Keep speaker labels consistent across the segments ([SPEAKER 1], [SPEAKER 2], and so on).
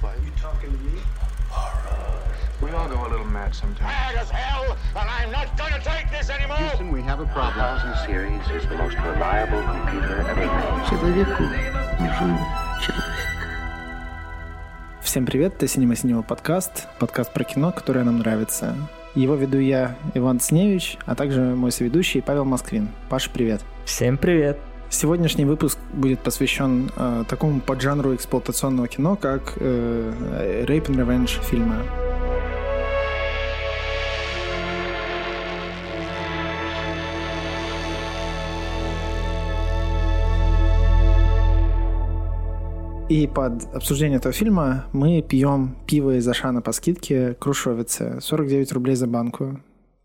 [SPEAKER 1] fight. You talking to me? We all go a little mad sometimes.
[SPEAKER 2] Mad as hell, and I'm not gonna take this anymore!
[SPEAKER 3] Houston, we have a problem.
[SPEAKER 4] 1000 series is the most reliable computer ever made.
[SPEAKER 5] Человеку нужен человек.
[SPEAKER 6] Всем привет, это Синема Синема подкаст, подкаст про кино, которое нам нравится. Его веду я, Иван Сневич, а также мой соведущий Павел Москвин. Паша, привет.
[SPEAKER 7] Всем привет.
[SPEAKER 6] Сегодняшний выпуск будет посвящен э, такому поджанру эксплуатационного кино, как э, Rape and Revenge фильмы. И под обсуждение этого фильма мы пьем пиво из Ашана по скидке Крушовице. 49 рублей за банку.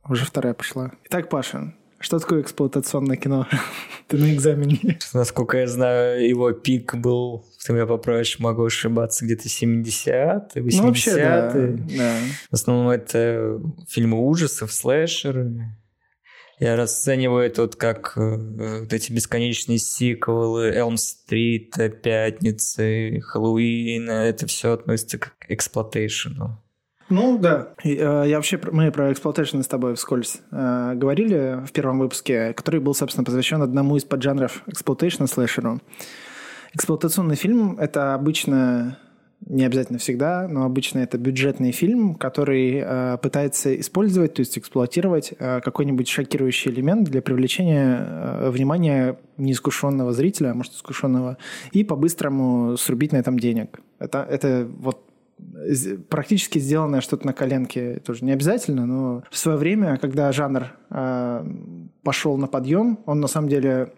[SPEAKER 6] Уже вторая пошла. Итак, Паша, что такое эксплуатационное кино? Ты на экзамене.
[SPEAKER 7] Насколько я знаю, его пик был, ты меня поправишь, могу ошибаться, где-то 70-е, 80-е.
[SPEAKER 6] Ну, вообще, да, да.
[SPEAKER 7] В основном это фильмы ужасов, слэшеры. Я расцениваю это вот как э, вот эти бесконечные сиквелы Элм-стрита, Пятницы, Хэллоуина. Это все относится к эксплуатейшену.
[SPEAKER 6] Ну да. Э, я вообще мы про exploitation с тобой вскользь э, говорили в первом выпуске, который был, собственно, посвящен одному из поджанров exploitation а слэшеру. Эксплуатационный фильм это обычно не обязательно всегда, но обычно это бюджетный фильм, который э, пытается использовать, то есть эксплуатировать э, какой-нибудь шокирующий элемент для привлечения э, внимания неискушенного зрителя, а может искушенного, и по-быстрому срубить на этом денег. Это, это вот практически сделанное что-то на коленке тоже не обязательно, но в свое время, когда жанр э, пошел на подъем, он на самом деле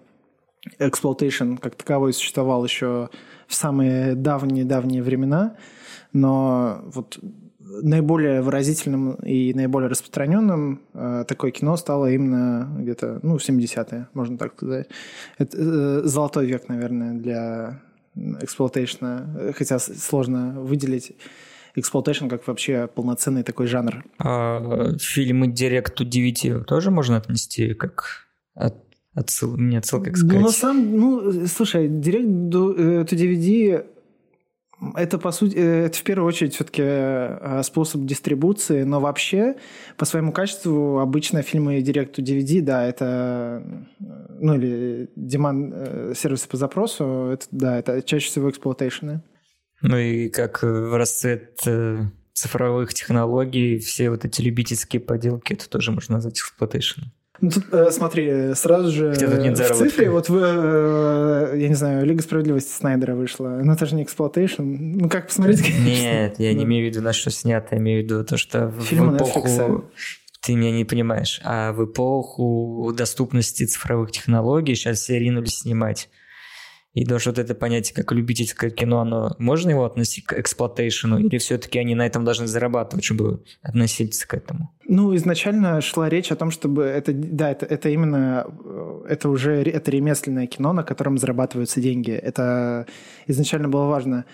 [SPEAKER 6] exploitation как таковой существовал еще в самые давние-давние времена, но вот наиболее выразительным и наиболее распространенным э, такое кино стало именно где-то, ну, 70-е, можно так сказать. Это э, золотой век, наверное, для exploitation а, хотя сложно выделить exploitation как вообще полноценный такой жанр.
[SPEAKER 7] А фильмы Direct to DVD тоже можно отнести как от отсыл, не отсылка, как сказать.
[SPEAKER 6] Ну, на самом, ну, слушай, Direct to DVD это, по сути, это в первую очередь все-таки э, способ дистрибуции, но вообще по своему качеству обычно фильмы Direct to DVD, да, это, ну, или demand э, сервисы по запросу, это, да, это чаще всего exploitation ы.
[SPEAKER 7] Ну и как в расцвет э, цифровых технологий, все вот эти любительские поделки, это тоже можно назвать exploitation ом.
[SPEAKER 6] Ну, тут, э, смотри, сразу же в цифре, вот вы, э, я не знаю, Лига справедливости Снайдера вышла, но это же не exploitation. Ну, как посмотреть?
[SPEAKER 7] Нет, я не имею в виду, на что снято, я имею в виду то, что в эпоху... Ты меня не понимаешь. А в эпоху доступности цифровых технологий сейчас все ринулись снимать. И даже вот это понятие, как любительское кино, оно можно его относить к эксплуатейшену, или все-таки они на этом должны зарабатывать, чтобы относиться к этому?
[SPEAKER 6] Ну, изначально шла речь о том, чтобы это, да, это, это именно, э, это уже, это ремесленное кино, на котором зарабатываются деньги. Это изначально было важно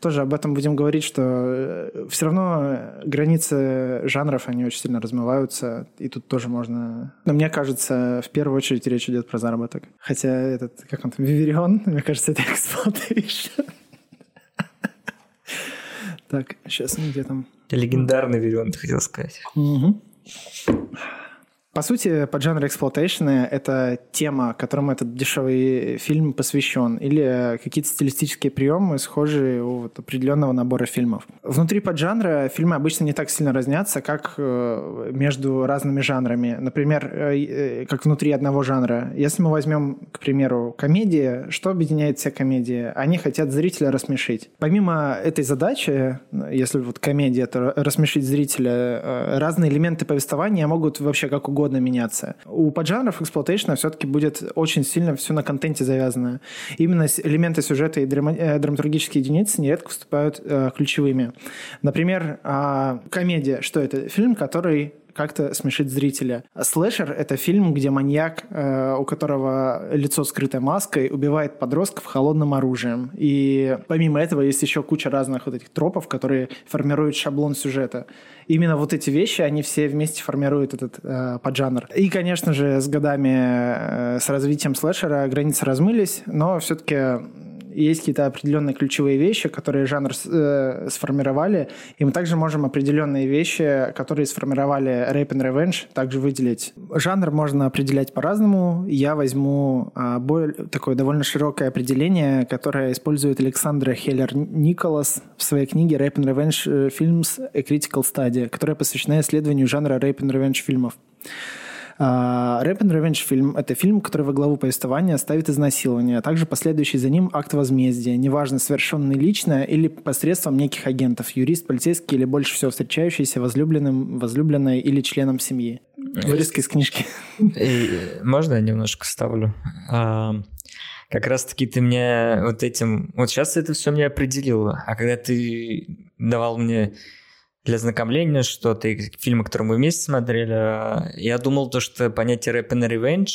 [SPEAKER 6] тоже об этом будем говорить, что э, все равно границы жанров, они очень сильно размываются, и тут тоже можно... Но мне кажется, в первую очередь речь идет про заработок. Хотя этот, как он там, Виверион, мне кажется, это exploitation. Так, сейчас где там?
[SPEAKER 7] Легендарный Виверион, ты хотел сказать.
[SPEAKER 6] Угу. По сути, поджанр exploitation а — это тема, которому этот дешевый фильм посвящен, или какие-то стилистические приемы, схожие у вот определенного набора фильмов. Внутри поджанра фильмы обычно не так сильно разнятся, как э, между разными жанрами. Например, э, э, как внутри одного жанра. Если мы возьмем, к примеру, комедии, что объединяет все комедии? Они хотят зрителя рассмешить. Помимо этой задачи, если вот комедия — это рассмешить зрителя, разные элементы повествования могут вообще как угодно угодно меняться. У поджанров exploitation а все-таки будет очень сильно все на контенте завязано. Именно элементы сюжета и э, драматургические единицы нередко выступают э, ключевыми. Например, э, комедия. Что это? Фильм, который как-то смешить зрителя. Слэшер — это фильм, где маньяк, э, у которого лицо скрыто маской, убивает подростков холодным оружием. И помимо этого есть еще куча разных вот этих тропов, которые формируют шаблон сюжета. Именно вот эти вещи, они все вместе формируют этот э, поджанр. И, конечно же, с годами, э, с развитием слэшера границы размылись, но все-таки есть какие-то определенные ключевые вещи, которые жанр э, сформировали, и мы также можем определенные вещи, которые сформировали Rape and Revenge, также выделить. Жанр можно определять по-разному. Я возьму э, более, такое довольно широкое определение, которое использует Александра Хеллер Николас в своей книге Rape and Revenge Films A Critical Study, которая посвящена исследованию жанра Rape and Revenge фильмов. Рэп and Revenge фильм – это фильм, который во главу повествования ставит изнасилование, а также последующий за ним акт возмездия, неважно, совершенный лично или посредством неких агентов, юрист, полицейский или больше всего встречающийся возлюбленным, возлюбленной или членом семьи. Вырезки из книжки.
[SPEAKER 7] Можно я немножко ставлю? А, как раз-таки ты мне вот этим... Вот сейчас это все мне определило. А когда ты давал мне для знакомления что-то, и фильмы, которые мы вместе смотрели, а, я думал то, что понятие рэп and revenge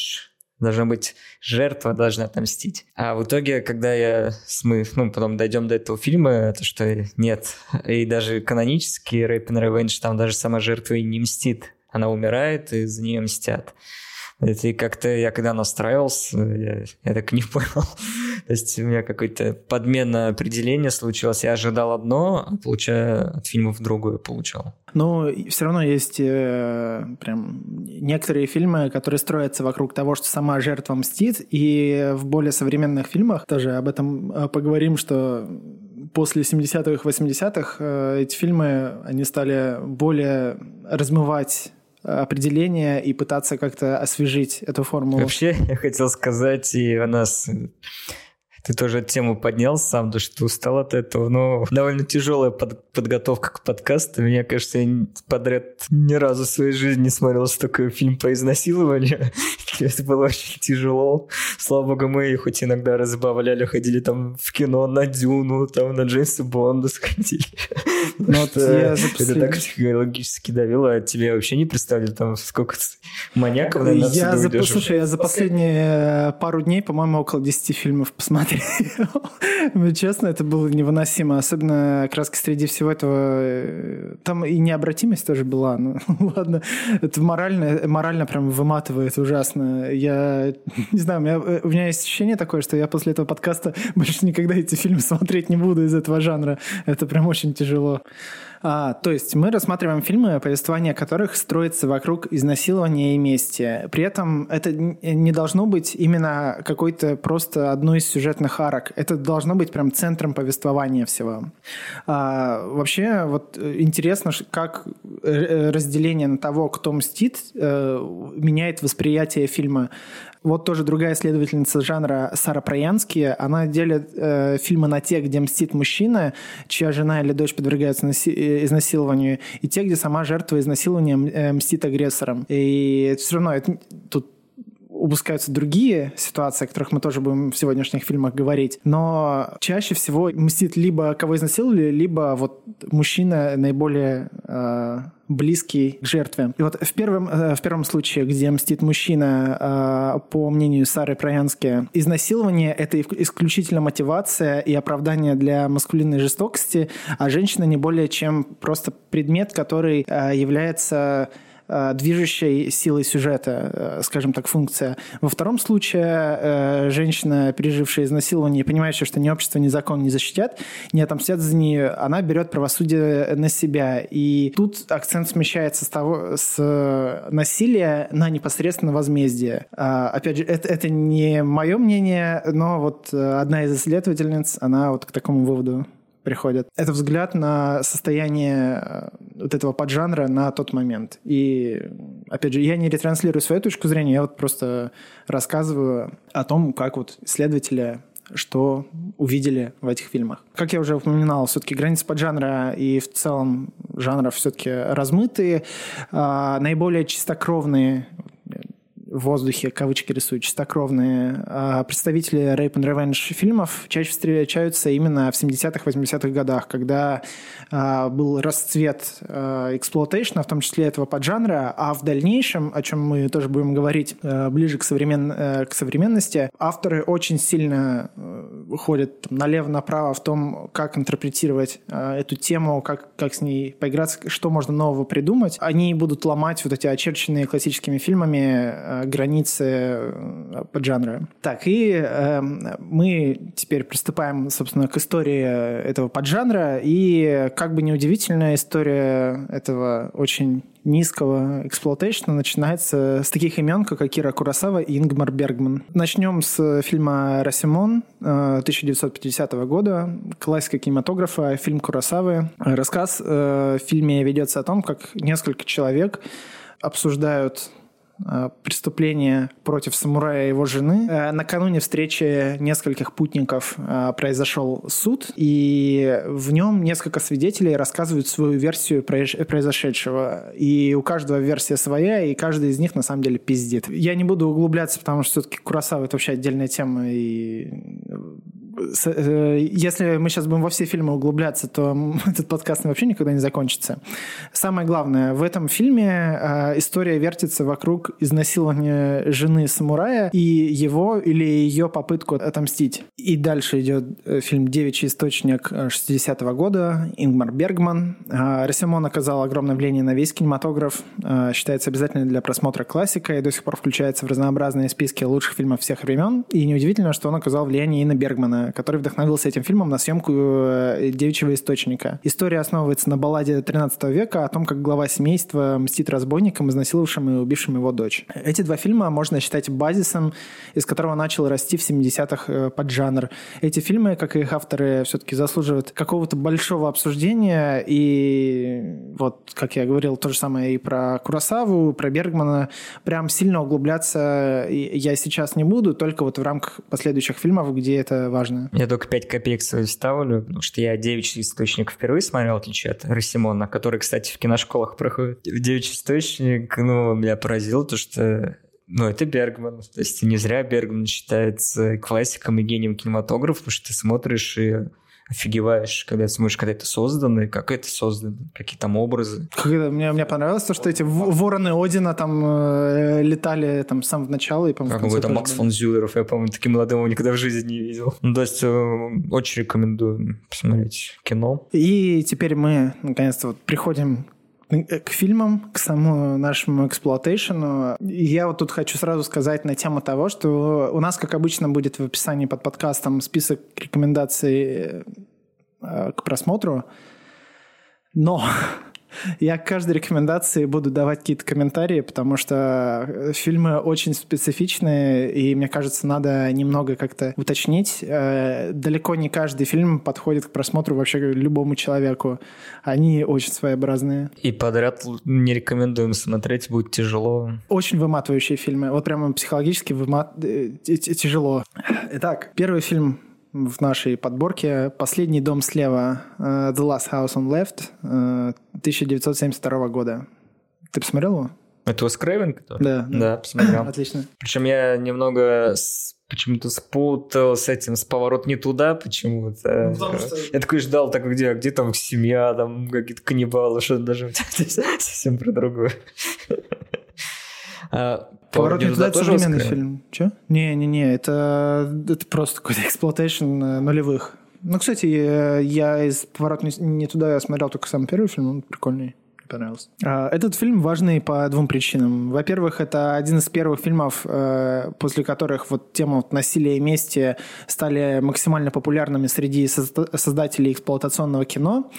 [SPEAKER 7] должна быть жертва, должна отомстить. А в итоге, когда я мы, ну, потом дойдем до этого фильма, это что нет. И даже канонический рэп and revenge, там даже сама жертва и не мстит. Она умирает, и за нее мстят. Это как-то я когда настраивался, я, я так не понял. То есть у меня какое-то подмена определения случилось. Я ожидал одно, а получая от фильмов другое получал.
[SPEAKER 6] Но все равно есть э, прям некоторые фильмы, которые строятся вокруг того, что сама жертва мстит, и в более современных фильмах тоже об этом э, поговорим, что после 70-х, 80-х э, эти фильмы, они стали более размывать определение и пытаться как-то освежить эту формулу.
[SPEAKER 7] Вообще, я хотел сказать, и у нас ты тоже эту тему поднял сам, то что устал от этого, но довольно тяжелая под, подготовка к подкасту. Мне кажется, я подряд ни разу в своей жизни не смотрел такой фильм по изнасилованию. Это было очень тяжело. Слава богу, мы хоть иногда разбавляли, ходили там в кино на Дюну, там на Джеймса Бонда сходили. Ну, это, так психологически давило, а тебе вообще не представили там сколько маньяков, наверное,
[SPEAKER 6] я за, Слушай, я за последние э, пару дней, по-моему, около 10 фильмов посмотрел. Ну, честно, это было невыносимо. Особенно краски среди всего этого... Э, там и необратимость тоже была. Ну, ладно, это морально, морально прям выматывает ужасно. Я не знаю, у меня, э, у меня есть ощущение такое, что я после этого подкаста больше никогда эти фильмы смотреть не буду из этого жанра. Это прям очень тяжело. А, то есть мы рассматриваем фильмы, повествование которых строится вокруг изнасилования и мести. При этом это не должно быть именно какой-то просто одной из сюжетных арок. Это должно быть прям центром повествования всего. А, вообще, вот интересно, как э, разделение на того, кто мстит, э, меняет восприятие фильма. Вот тоже другая исследовательница жанра Сара Проянски, она делит э, фильмы на те, где мстит мужчина, чья жена или дочь подвергаются наси- э, изнасилованию, и те, где сама жертва изнасилования э, мстит агрессором. И все равно это, тут упускаются другие ситуации, о которых мы тоже будем в сегодняшних фильмах говорить. Но чаще всего мстит либо кого изнасиловали, либо вот мужчина наиболее э, близкий к жертве. И вот в первом, э, в первом случае, где мстит мужчина, э, по мнению Сары Проянски, изнасилование – это исключительно мотивация и оправдание для маскулинной жестокости, а женщина не более чем просто предмет, который э, является движущей силой сюжета, э, скажем так, функция. Во втором случае э, женщина, пережившая изнасилование, понимающая, что ни общество, ни закон не защитят, не отомстят за нее, она берет правосудие на себя. И тут акцент смещается с, того, с насилия на непосредственно возмездие. Опять же, это, это не мое мнение, но вот одна из исследовательниц, она вот к такому выводу приходят. Это взгляд на состояние э, вот этого поджанра на тот момент. И, опять же, я не ретранслирую свою точку зрения, я вот просто рассказываю о том, как вот исследователи что увидели в этих фильмах. Как я уже упоминал, все-таки границы поджанра и в целом жанров все-таки размытые. А, наиболее чистокровные в воздухе, кавычки рисую, чистокровные а представители Rape and Revenge фильмов чаще встречаются именно в 70-х, 80-х годах, когда а, был расцвет а, exploitation а, в том числе этого поджанра, а в дальнейшем, о чем мы тоже будем говорить а, ближе к, современ... а, к современности, авторы очень сильно а, ходят налево-направо в том, как интерпретировать эту тему, как, как с ней поиграться, что можно нового придумать. Они будут ломать вот эти очерченные классическими фильмами границы э, поджанра. Так, и э, мы теперь приступаем, собственно, к истории этого поджанра. И, как бы неудивительно, история этого очень низкого exploitation а начинается с таких имен, как Акира Куросава и Ингмар Бергман. Начнем с фильма «Расёмон» 1950 э, года, классика кинематографа, фильм Куросавы. Рассказ э, в фильме ведется о том, как несколько человек обсуждают преступление против самурая и его жены. Э, накануне встречи нескольких путников э, произошел суд, и в нем несколько свидетелей рассказывают свою версию произошедшего. И у каждого версия своя, и каждый из них на самом деле пиздит. Я не буду углубляться, потому что все-таки Курасава это вообще отдельная тема, и Э, если мы сейчас будем во все фильмы углубляться, то этот подкаст вообще никогда не закончится. Самое главное, в этом фильме э, история вертится вокруг изнасилования жены самурая и его или ее попытку отомстить. И дальше идет э, фильм «Девичий источник» 60-го года, Ингмар Бергман. Рассимон оказал огромное влияние на весь кинематограф, считается обязательной для просмотра классика и до сих пор включается в разнообразные списки лучших фильмов всех времен. И неудивительно, что он оказал влияние и на Бергмана, который вдохновился этим фильмом на съемку э, «Девичьего источника». История основывается на балладе 13 века о том, как глава семейства мстит разбойникам, изнасиловавшим и убившим его дочь. Эти два фильма можно считать базисом, из которого начал расти в 70-х э, поджанр. Эти фильмы, как и их авторы, все-таки заслуживают какого-то большого обсуждения. И вот, как я говорил, то же самое и про Курасаву, про Бергмана. Прям сильно углубляться я сейчас не буду, только вот в рамках последующих фильмов, где это важно важно.
[SPEAKER 7] Я только 5 копеек свою ставлю, потому что я «Девичий источник» впервые смотрел, в отличие от Росимона, который, кстати, в киношколах проходит. «Девичий источник», ну, меня поразило то, что ну, это Бергман. То есть не зря Бергман считается классиком и гением кинематографа, потому что ты смотришь и офигеваешь, когда смотришь, когда это создано, и как это создано, какие там образы.
[SPEAKER 6] Мне, мне понравилось то, что эти вороны Одина там э, летали там с самого начала. И,
[SPEAKER 7] как бы это Макс фон Зюлеров, я, по-моему, таким молодым его никогда в жизни не видел. Ну, то есть э, очень рекомендую посмотреть кино.
[SPEAKER 6] И теперь мы, наконец-то, вот приходим к фильмам, к самому нашему эксплуатейшену. Я вот тут хочу сразу сказать на тему того, что у нас, как обычно, будет в описании под подкастом список рекомендаций э, к просмотру. Но я к каждой рекомендации буду давать какие-то комментарии, потому что э, фильмы очень специфичные, и мне кажется, надо немного как-то уточнить. Э, далеко не каждый фильм подходит к просмотру вообще любому человеку. Они очень своеобразные.
[SPEAKER 7] И подряд не рекомендуем смотреть, будет тяжело.
[SPEAKER 6] Очень выматывающие фильмы. Вот прямо психологически вымат... Э, тяжело. Итак, первый фильм в нашей подборке «Последний дом слева» uh, «The Last House on Left» uh, 1972 года. Ты посмотрел его?
[SPEAKER 7] Это Уэс Крейвен, который?
[SPEAKER 6] Да.
[SPEAKER 7] Да, посмотрел.
[SPEAKER 6] Отлично.
[SPEAKER 7] Причем я немного почему-то спутал с этим, с поворот не туда почему-то. Ну, что... Я такой ждал, так где, где там семья, там какие-то каннибалы, что даже совсем про другое.
[SPEAKER 6] Поворот не туда тоже современный фильм. Че? Не-не-не, это, это просто какой-то exploitation э, нулевых. Ну, кстати, я из «Поворот не туда» я смотрел только самый первый фильм, он прикольный понравился. А, этот фильм важный по двум причинам. Во-первых, это один из первых фильмов, э, после которых вот тема вот насилия и мести стали максимально популярными среди создателей эксплуатационного кино.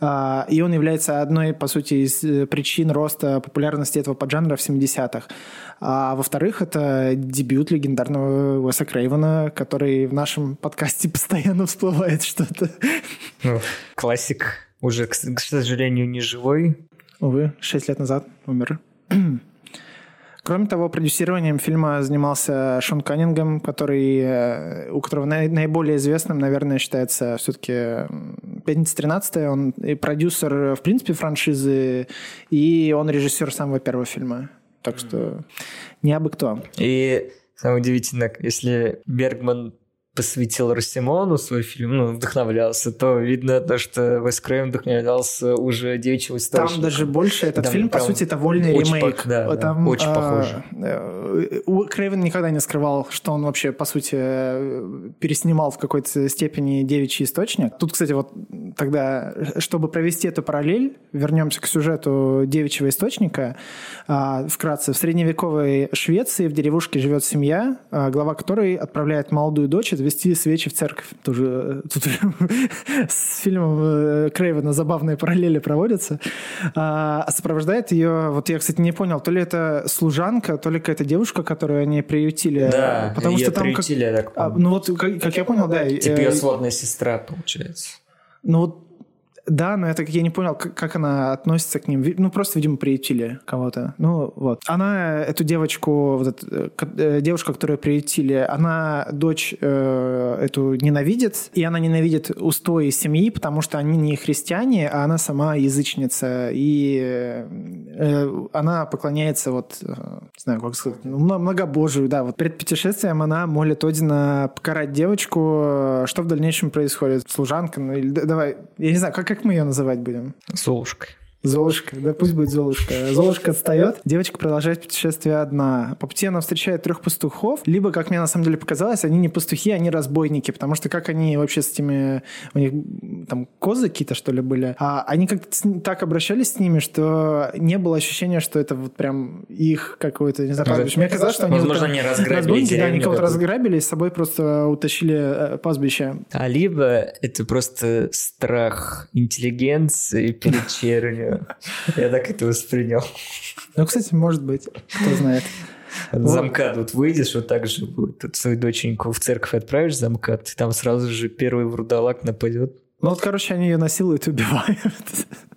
[SPEAKER 6] А, и он является одной, по сути, из э, причин роста популярности этого поджанра в 70-х. А во-вторых, это дебют легендарного Уэса Крейвена, который в нашем подкасте постоянно всплывает что-то.
[SPEAKER 7] Ну, классик уже, к, сожалению, не живой.
[SPEAKER 6] Увы, шесть лет назад умер. Кроме того, продюсированием фильма занимался Шон Каннингем, который, э, у которого наиболее известным, наверное, считается все-таки «Пятница 13 Он и продюсер, в принципе, франшизы, и он режиссер самого первого фильма. Так что не абы кто.
[SPEAKER 7] И самое удивительное, если Бергман посвятил Росимону свой фильм, ну, вдохновлялся, то видно то, что Вес Крейм вдохновлялся уже девичьего источника.
[SPEAKER 6] Там даже больше этот Там фильм, по сути, это вольный очень ремейк.
[SPEAKER 7] По, да, Там, да, очень а, похоже.
[SPEAKER 6] Э, Крейвен никогда не скрывал, что он вообще, по сути, переснимал в какой-то степени девичий источник. Тут, кстати, вот тогда, чтобы провести эту параллель, вернемся к сюжету девичьего источника. А, вкратце, в средневековой Швеции в деревушке живет семья, а, глава которой отправляет молодую дочь отвести свечи в церковь. Тоже, тут с фильмом э, Крейвена забавные параллели проводятся. А сопровождает ее, вот я, кстати, не понял, то ли это служанка, то ли какая-то девушка, которую они приютили.
[SPEAKER 7] Да,
[SPEAKER 6] потому что там
[SPEAKER 7] приютили,
[SPEAKER 6] как,
[SPEAKER 7] я так
[SPEAKER 6] а, Ну вот, как, как я понял, да.
[SPEAKER 7] Типа ее сводная сестра, получается.
[SPEAKER 6] Ну вот да, но это я не понял, как, как она относится к ним. Ну, просто, видимо, приютили кого-то. Ну, вот. Она, эту девочку, вот эту, э, девушка, которую приютили, она дочь э, эту ненавидит, и она ненавидит устои семьи, потому что они не христиане, а она сама язычница, и э, она поклоняется вот, э, не знаю, как сказать, ну, многобожию, да. Вот перед путешествием она молит Одина покарать девочку. Что в дальнейшем происходит? Служанка, ну, или, давай, я не знаю, как как мы ее называть будем?
[SPEAKER 7] Золушкой.
[SPEAKER 6] Золушка, да пусть будет Золушка. Золушка отстает, девочка продолжает путешествие одна. По пути она встречает трех пастухов, либо, как мне на самом деле показалось, они не пастухи, они разбойники, потому что как они вообще с этими, у них там козы какие-то что ли были, а они как-то так обращались с ними, что не было ощущения, что это вот прям их какой-то, не знаю, пастбище. Мне казалось, что они
[SPEAKER 7] Возможно, они разграбили
[SPEAKER 6] да, они кого-то разграбили и с собой просто утащили э, пастбище.
[SPEAKER 7] А либо это просто страх интеллигенции перед чернью. Я так это воспринял.
[SPEAKER 6] Ну, кстати, может быть, кто знает.
[SPEAKER 7] От замка тут выйдешь, вот так же будет. Тут свою доченьку в церковь отправишь замкат, и там сразу же первый вурдалак нападет.
[SPEAKER 6] Ну вот, короче, они ее насилуют и убивают.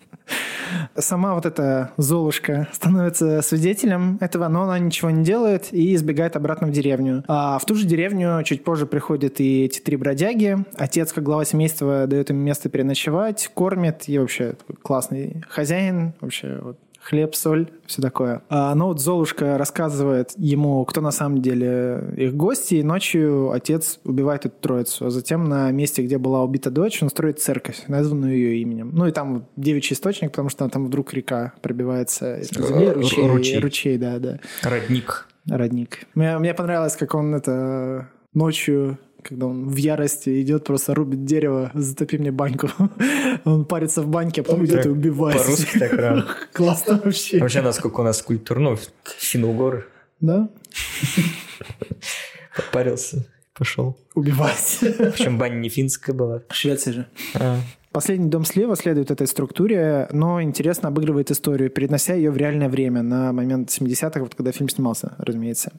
[SPEAKER 6] Сама вот эта Золушка становится свидетелем этого, но она ничего не делает и избегает обратно в деревню. А в ту же деревню чуть позже приходят и эти три бродяги. Отец, как глава семейства, дает им место переночевать, кормит и вообще классный хозяин. Вообще вот хлеб, соль, все такое. А, но вот Золушка рассказывает ему, кто на самом деле их гости, и ночью отец убивает эту троицу. А затем на месте, где была убита дочь, он строит церковь, названную ее именем. Ну и там девичий источник, потому что там вдруг река пробивается из земли, ручей, ручей. ручей, да, да.
[SPEAKER 7] Родник.
[SPEAKER 6] Родник. Мне, мне понравилось, как он это ночью когда он в ярости идет, просто рубит дерево, затопи мне баньку. он парится в баньке, а потом идет и убивает.
[SPEAKER 7] По-русски так рано.
[SPEAKER 6] Классно вообще.
[SPEAKER 7] Вообще, насколько у нас культур, ну, Финугор.
[SPEAKER 6] Да?
[SPEAKER 7] Попарился, пошел.
[SPEAKER 6] Убивать.
[SPEAKER 7] Причем баня не финская была.
[SPEAKER 6] Швеция же. А. Последний дом слева следует этой структуре, но интересно обыгрывает историю, перенося ее в реальное время, на момент 70-х, вот когда фильм снимался, разумеется.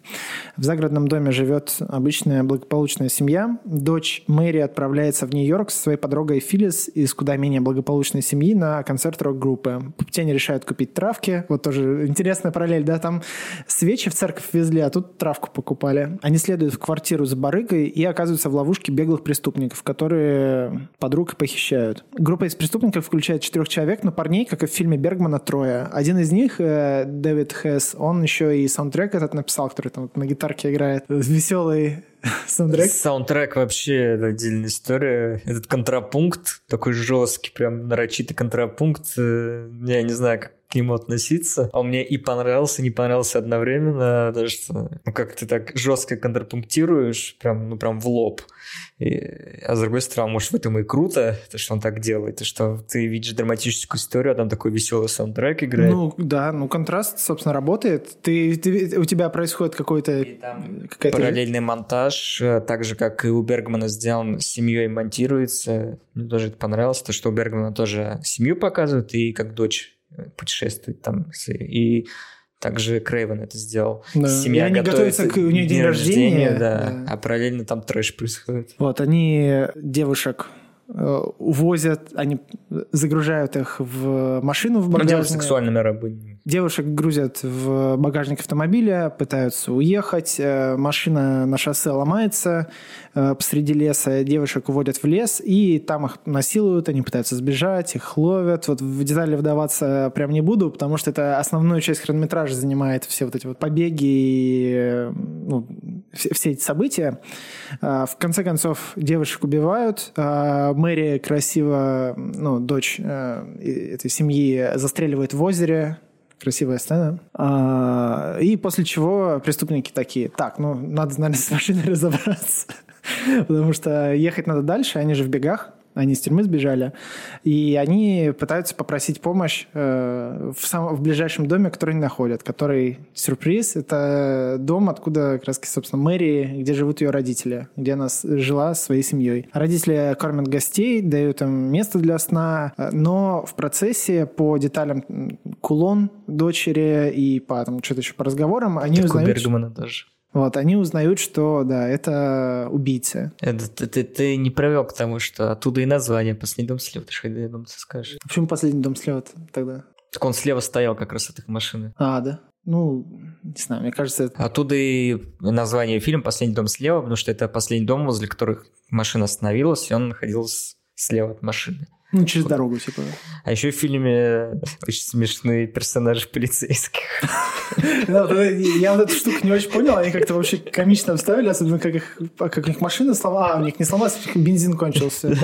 [SPEAKER 6] В загородном доме живет обычная благополучная семья. Дочь Мэри отправляется в Нью-Йорк со своей подругой Филлис из куда менее благополучной семьи на концерт рок-группы. Они решают купить травки. Вот тоже интересная параллель, да, там свечи в церковь везли, а тут травку покупали. Они следуют в квартиру с барыгой и оказываются в ловушке беглых преступников, которые подруг похищают. Группа из преступников включает четырех человек, но парней, как и в фильме Бергмана, трое. Один из них, э, Дэвид Хэс, он еще и саундтрек этот написал, который там на гитарке играет. Веселый саундтрек.
[SPEAKER 7] Саундтрек вообще это отдельная история. Этот контрапункт, такой жесткий, прям нарочитый контрапункт. Э, я не знаю, как нему относиться. Он мне и понравился, и не понравился одновременно, потому что ну, как ты так жестко контрапунктируешь, прям, ну, прям в лоб. И, а с другой стороны, может, в этом и круто, то, что он так делает, то, что ты видишь драматическую историю, а там такой веселый саундтрек играет.
[SPEAKER 6] Ну, да, ну, контраст, собственно, работает. Ты, ты, у тебя происходит какой-то...
[SPEAKER 7] Параллельный монтаж, э, так же, как и у Бергмана сделан, с семьей монтируется. Мне тоже это понравилось, то, что у Бергмана тоже семью показывают, и как дочь путешествовать там. И также Крейвен это сделал.
[SPEAKER 6] Да. Семья они готовятся к у нее день рождения, рождения
[SPEAKER 7] да. да. А параллельно там трэш происходит.
[SPEAKER 6] Вот, они девушек увозят, они загружают их в машину в багажник. Ну, делают
[SPEAKER 7] сексуальными рабынями.
[SPEAKER 6] Девушек грузят в багажник автомобиля, пытаются уехать, э, машина на шоссе ломается, Э, посреди леса, девушек уводят в лес, и там их насилуют, они пытаются сбежать, их ловят. Вот в детали вдаваться прям не буду, потому что это основную часть хронометража занимает все вот эти вот побеги и ну, все, эти события. Э, в конце концов, девушек убивают. Э, Мэри красиво, ну, дочь этой семьи застреливает в озере, красивая сцена. А, и после чего преступники такие, так, ну, надо, наверное, с машиной разобраться. Потому что ехать надо дальше, они же в бегах. Они из тюрьмы сбежали, и они пытаются попросить помощь э, в, сам, в ближайшем доме, который они находят, который, сюрприз, это дом, откуда, как раз, собственно, Мэри, где живут ее родители, где она жила с своей семьей. Родители кормят гостей, дают им место для сна, но в процессе по деталям кулон дочери и по там, что-то еще по разговорам они
[SPEAKER 7] так
[SPEAKER 6] узнают...
[SPEAKER 7] У Бергмана даже.
[SPEAKER 6] Вот, они узнают, что, да, это убийца.
[SPEAKER 7] Это ты, ты, ты не провел к тому, что оттуда и название «Последний дом слева». Ты же я думаю, ты скажешь.
[SPEAKER 6] Почему «Последний дом слева» тогда?
[SPEAKER 7] Так он слева стоял как раз от их машины.
[SPEAKER 6] А, да? Ну, не знаю, мне кажется... Это...
[SPEAKER 7] Оттуда и название фильма «Последний дом слева», потому что это последний дом, возле которых машина остановилась, и он находился слева от машины.
[SPEAKER 6] Ну, через дорогу, типа.
[SPEAKER 7] А еще в фильме очень смешные персонажи полицейских.
[SPEAKER 6] Я вот эту штуку не очень понял, они как-то вообще комично обставили, особенно как их, как у них машина сломалась, а у них не сломалась, бензин кончился.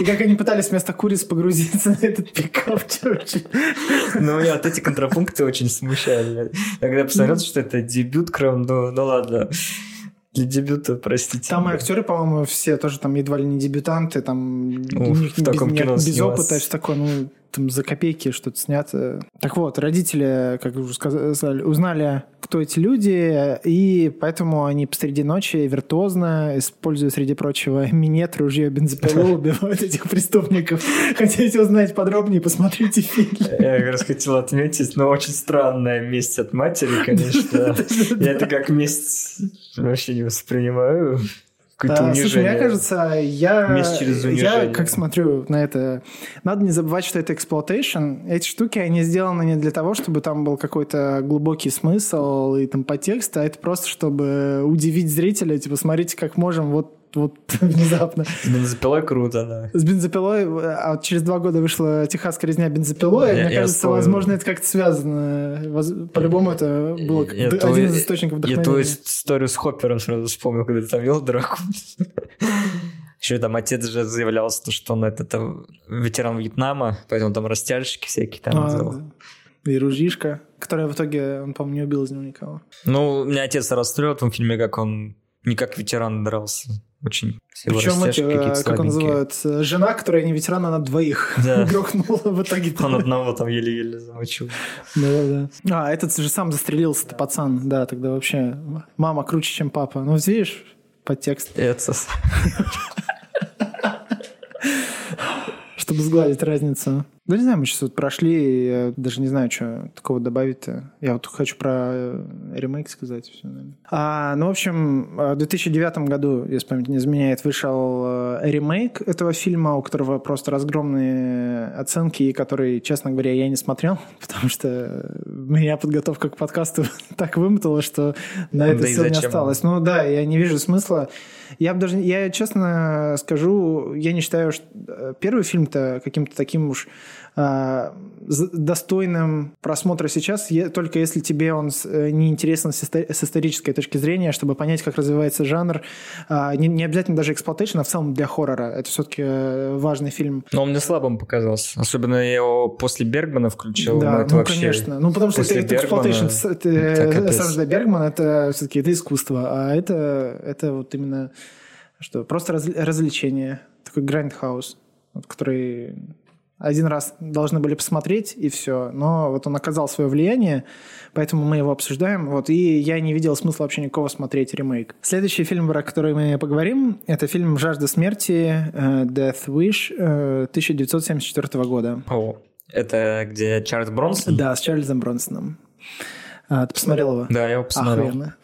[SPEAKER 6] И как они пытались вместо куриц погрузиться на этот пикап.
[SPEAKER 7] Ну, меня вот эти контрапункты очень смущали. Я когда посмотрел, что это дебют, кром, ну, ну ладно. Для дебюта, простите.
[SPEAKER 6] Там и актеры, по-моему, все тоже там едва ли не дебютанты, там
[SPEAKER 7] Ух, у них в таком
[SPEAKER 6] без,
[SPEAKER 7] кино
[SPEAKER 6] без опыта, все такое, ну, там за копейки что-то снято. Так вот, родители, как уже сказали, узнали, кто эти люди, и поэтому они посреди ночи виртуозно, используя, среди прочего, минет, ружье, бензопилу, убивают этих преступников. Хотите узнать подробнее, посмотрите фильм.
[SPEAKER 7] Я как раз хотел отметить, но очень странная месть от матери, конечно. Я это как месть вообще не воспринимаю какое-то
[SPEAKER 6] а,
[SPEAKER 7] унижение.
[SPEAKER 6] Слушай, мне кажется, я,
[SPEAKER 7] Месть через унижение.
[SPEAKER 6] я как смотрю на это, надо не забывать, что это exploitation. Эти штуки, они сделаны не для того, чтобы там был какой-то глубокий смысл и там подтекст, а это просто, чтобы удивить зрителя, типа, смотрите, как можем, вот вот внезапно.
[SPEAKER 7] С бензопилой круто, да.
[SPEAKER 6] С бензопилой, а через два года вышла техасская резня бензопилой, я, мне я кажется, вспомнил. возможно, это как-то связано. По-любому это был я один твой, из источников вдохновения.
[SPEAKER 7] Я твою историю с Хоппером сразу вспомнил, когда ты там вел драку. Еще там отец же заявлялся, что он это, это ветеран Вьетнама, поэтому там растяжечки всякие там а, делал.
[SPEAKER 6] И ружишка, которая в итоге, он, по-моему, не убил из него никого.
[SPEAKER 7] Ну, меня отец расстроил в том фильме, как он не как ветеран дрался. Очень
[SPEAKER 6] Причем эти, э, как он называют, жена, которая не ветеран, она двоих да. грохнула в итоге.
[SPEAKER 7] Он одного там еле-еле замочил.
[SPEAKER 6] Да-да-да. А, этот же сам застрелился, это пацан. Да, тогда вообще мама круче, чем папа. Ну, видишь, подтекст.
[SPEAKER 7] Это
[SPEAKER 6] чтобы сгладить разницу. Да не знаю, мы сейчас вот прошли, я даже не знаю, что такого добавить-то. Я вот хочу про э, ремейк сказать. Все, а, ну, в общем, в 2009 году, если память не изменяет, вышел э, ремейк этого фильма, у которого просто разгромные оценки, и который, честно говоря, я не смотрел, потому что меня подготовка к подкасту так вымотала, что на это да сил не осталось. Ну да, я не вижу смысла. Я даже, я честно скажу, я не считаю, что э, первый фильм-то каким-то таким уж э, достойным просмотра сейчас, только если тебе он э, не интересен с исторической точки зрения, чтобы понять, как развивается жанр. Э, не, обязательно даже exploitation, а в целом для хоррора. Это все-таки э, важный фильм.
[SPEAKER 7] Но он мне слабым показался. Особенно я его после Бергмана включил.
[SPEAKER 6] Да, ну, вообще конечно. Ну, потому что это exploitation. Сам же Бергман, это все-таки это искусство, а это, это вот именно что просто раз, развлечение, такой grindhouse, вот, который один раз должны были посмотреть, и все. Но вот он оказал свое влияние, поэтому мы его обсуждаем. Вот, и я не видел смысла вообще никого смотреть ремейк. Следующий фильм, про который мы поговорим, это фильм «Жажда смерти» э, Death Wish 1974 э, года.
[SPEAKER 7] О, это где Чарльз Бронсон?
[SPEAKER 6] Да, с Чарльзом Бронсоном. А, ты посмотрел его?
[SPEAKER 7] Да, я его посмотрел.
[SPEAKER 6] Охуенно.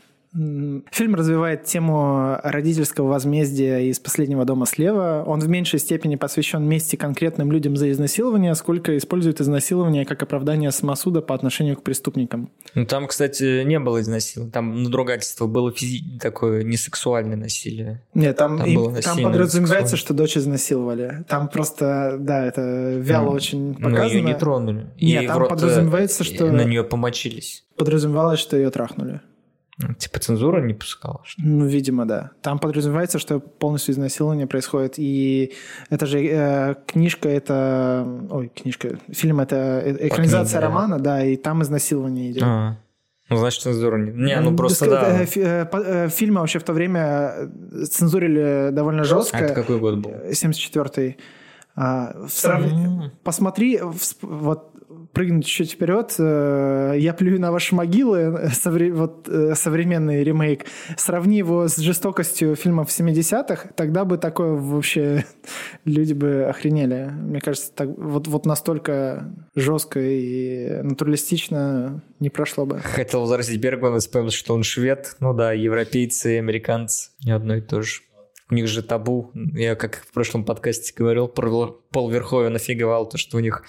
[SPEAKER 6] Фильм развивает тему родительского возмездия из «Последнего дома слева». Он в меньшей степени посвящен мести конкретным людям за изнасилование, сколько использует изнасилование как оправдание самосуда по отношению к преступникам.
[SPEAKER 7] Ну, там, кстати, не было изнасилования. Там надругательство было физи- такое несексуальное насилие.
[SPEAKER 6] Нет, там, там, им, там подразумевается, что дочь изнасиловали. Там просто, да, это вяло mm. очень показано. Но
[SPEAKER 7] ее не тронули.
[SPEAKER 6] Нет, и там рот, подразумевается, что...
[SPEAKER 7] На нее помочились.
[SPEAKER 6] Подразумевалось, что ее трахнули.
[SPEAKER 7] Типа цензура не пускала?
[SPEAKER 6] Что ну, видимо, да. Там подразумевается, что полностью изнасилование происходит. И это же э, книжка, это... Ой, книжка. Фильм — это э, экранизация книге, романа, да. да, и там изнасилование идет. А-а.
[SPEAKER 7] Ну, значит, цензуру не... Не, ну просто, да.
[SPEAKER 6] Э, э, фильмы вообще в то время цензурили довольно жестко. А
[SPEAKER 7] это какой год был?
[SPEAKER 6] 74-й. А, срав... Посмотри, вот прыгнуть чуть вперед, э, я плюю на ваши могилы, совре... вот э, современный ремейк, сравни его с жестокостью фильмов 70-х, тогда бы такое вообще люди бы охренели. Мне кажется, так, вот, вот настолько жестко и натуралистично не прошло бы.
[SPEAKER 7] Хотел возразить Бергман и вспомнил, что он швед. Ну да, европейцы и американцы не одно и то же. У них же табу. Я, как в прошлом подкасте говорил, про Пол Верховен офиговал то, что у них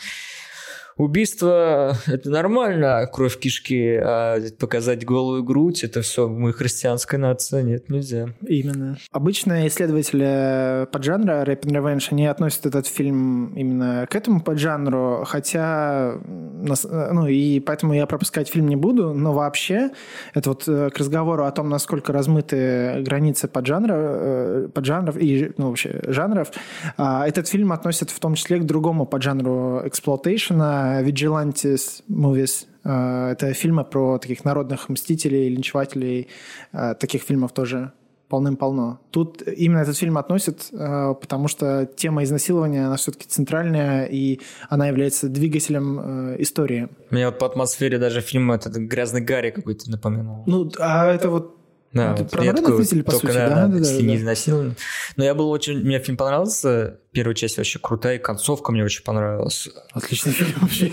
[SPEAKER 7] убийство – это нормально, кровь кишки, а показать голую грудь – это все, мы христианская нация, нет, нельзя.
[SPEAKER 6] Именно. Обычно исследователи поджанра Рэп and Revenge, они относят этот фильм именно к этому поджанру, хотя, ну, и поэтому я пропускать фильм не буду, но вообще, это вот э, к разговору о том, насколько размыты границы поджанра, э, поджанров и, ну, вообще, жанров, а, этот фильм относят в том числе к другому поджанру эксплуатейшена, Vigilantes Movies. Э, это фильмы про таких народных мстителей, линчевателей. Э, таких фильмов тоже полным-полно. Тут именно этот фильм относят, э, потому что тема изнасилования, она все-таки центральная, и она является двигателем истории.
[SPEAKER 7] Мне вот по атмосфере даже фильм этот «Грязный Гарри» какой-то напоминал.
[SPEAKER 6] Ну, а это вот
[SPEAKER 7] да,
[SPEAKER 6] это вот про народных зрителей, по сути, да? да, да,
[SPEAKER 7] если да, не изнасилован. Но я был очень... Мне фильм понравился. Первая часть вообще крутая, концовка мне очень понравилась.
[SPEAKER 6] Отличный фильм вообще.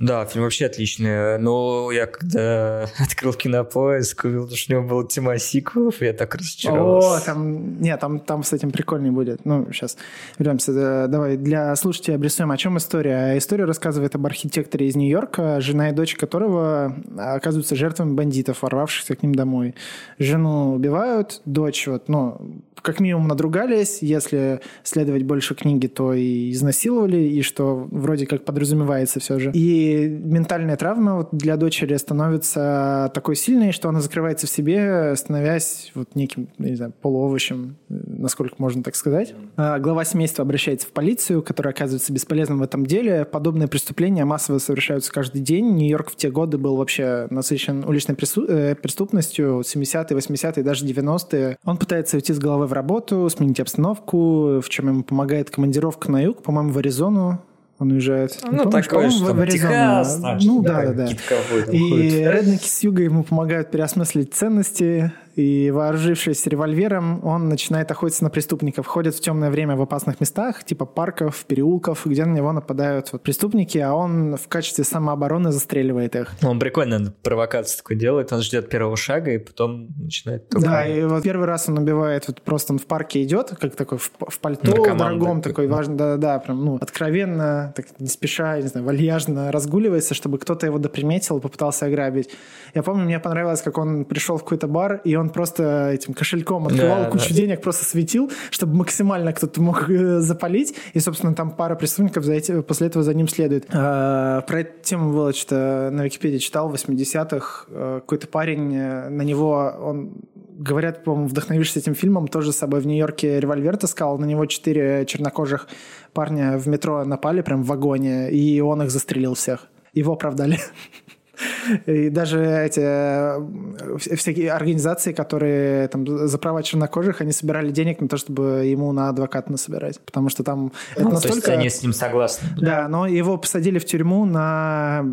[SPEAKER 7] Да, фильм вообще отличный. Но я когда открыл кинопоиск, увидел, что у него была тема сиквелов, я так разочаровался.
[SPEAKER 6] О, там... Нет, там, там с этим прикольнее будет. Ну, сейчас вернемся. Давай, для слушателей обрисуем, о чем история. История рассказывает об архитекторе из Нью-Йорка, жена и дочь которого оказываются жертвами бандитов, ворвавшихся к ним домой. Жену убивают, дочь вот, ну, как минимум надругались, если следовать больше книги, то и изнасиловали, и что вроде как подразумевается все же. И ментальная травма вот для дочери становится такой сильной, что она закрывается в себе, становясь вот неким, не знаю, полуовощем, насколько можно так сказать. А глава семейства обращается в полицию, которая оказывается бесполезным в этом деле. Подобные преступления массово совершаются каждый день. Нью-Йорк в те годы был вообще насыщен уличной э, преступностью, 70-е, 80-е, даже 90-е. Он пытается уйти с головы в работу, сменить обстановку, в чем ему помогает командировка на юг, по-моему, в Аризону. Он уезжает.
[SPEAKER 7] Ну, ну такое, что в Техас,
[SPEAKER 6] Ну, да, да, да. И реднеки с юга ему помогают переосмыслить ценности, и, вооружившись револьвером, он начинает охотиться на преступников. Ходит в темное время в опасных местах, типа парков, переулков, где на него нападают вот преступники, а он в качестве самообороны застреливает их.
[SPEAKER 7] Он прикольно провокацию такой делает, он ждет первого шага и потом начинает...
[SPEAKER 6] Только... Да, и вот первый раз он убивает, вот просто он в парке идет, как такой в, в пальто в дорогом, такой важный, да-да-да, прям, ну, откровенно, так не спеша, не знаю, вальяжно разгуливается, чтобы кто-то его доприметил, попытался ограбить. Я помню, мне понравилось, как он пришел в какой-то бар, и он просто этим кошельком открывал, да, кучу да. денег просто светил, чтобы максимально кто-то мог э, запалить. И, собственно, там пара преступников за эти, после этого за ним следует. А, про эту тему было что на Википедии читал в 80-х. Э, какой-то парень, э, на него он говорят, по-моему, вдохновившись этим фильмом, тоже с собой в Нью-Йорке револьвер таскал. На него четыре чернокожих парня в метро напали прям в вагоне, и он их застрелил всех. Его оправдали. И даже эти э, всякие организации, которые там за права чернокожих, они собирали денег на то, чтобы ему на адвоката насобирать. Потому что там
[SPEAKER 7] это ну, настолько... То есть они с ним согласны.
[SPEAKER 6] Да, но его посадили в тюрьму на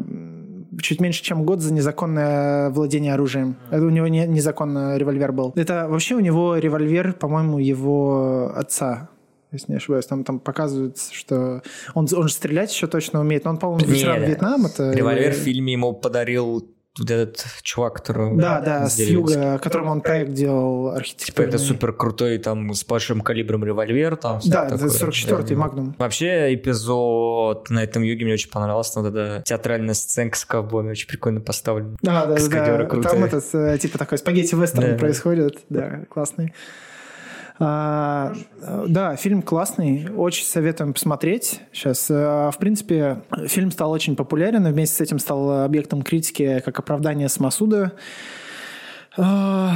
[SPEAKER 6] чуть меньше, чем год за незаконное владение оружием. Это у него не, незаконно револьвер был. Это вообще у него револьвер, по-моему, его отца если не ошибаюсь. Там, там показывается, что он, он же стрелять еще точно умеет. Но он, по-моему, ветеран Вьетнама. Это...
[SPEAKER 7] Револьвер в фильме ему подарил вот этот чувак, который...
[SPEAKER 6] Да, да, с юга, которому он проект делал архитектурный.
[SPEAKER 7] Типа это супер крутой, там, с большим калибром револьвер, там...
[SPEAKER 6] Да, это 44-й Магнум.
[SPEAKER 7] Вообще, эпизод на этом юге мне очень понравился, но тогда театральная сценка с ковбоями очень прикольно поставлена.
[SPEAKER 6] Да, да, да, там это, э, типа, такой спагетти-вестерн да. происходит, да, классный. А, да, фильм классный, очень советуем посмотреть. Сейчас, а, в принципе, фильм стал очень популярен, и вместе с этим стал объектом критики как оправдание Самосуда. А,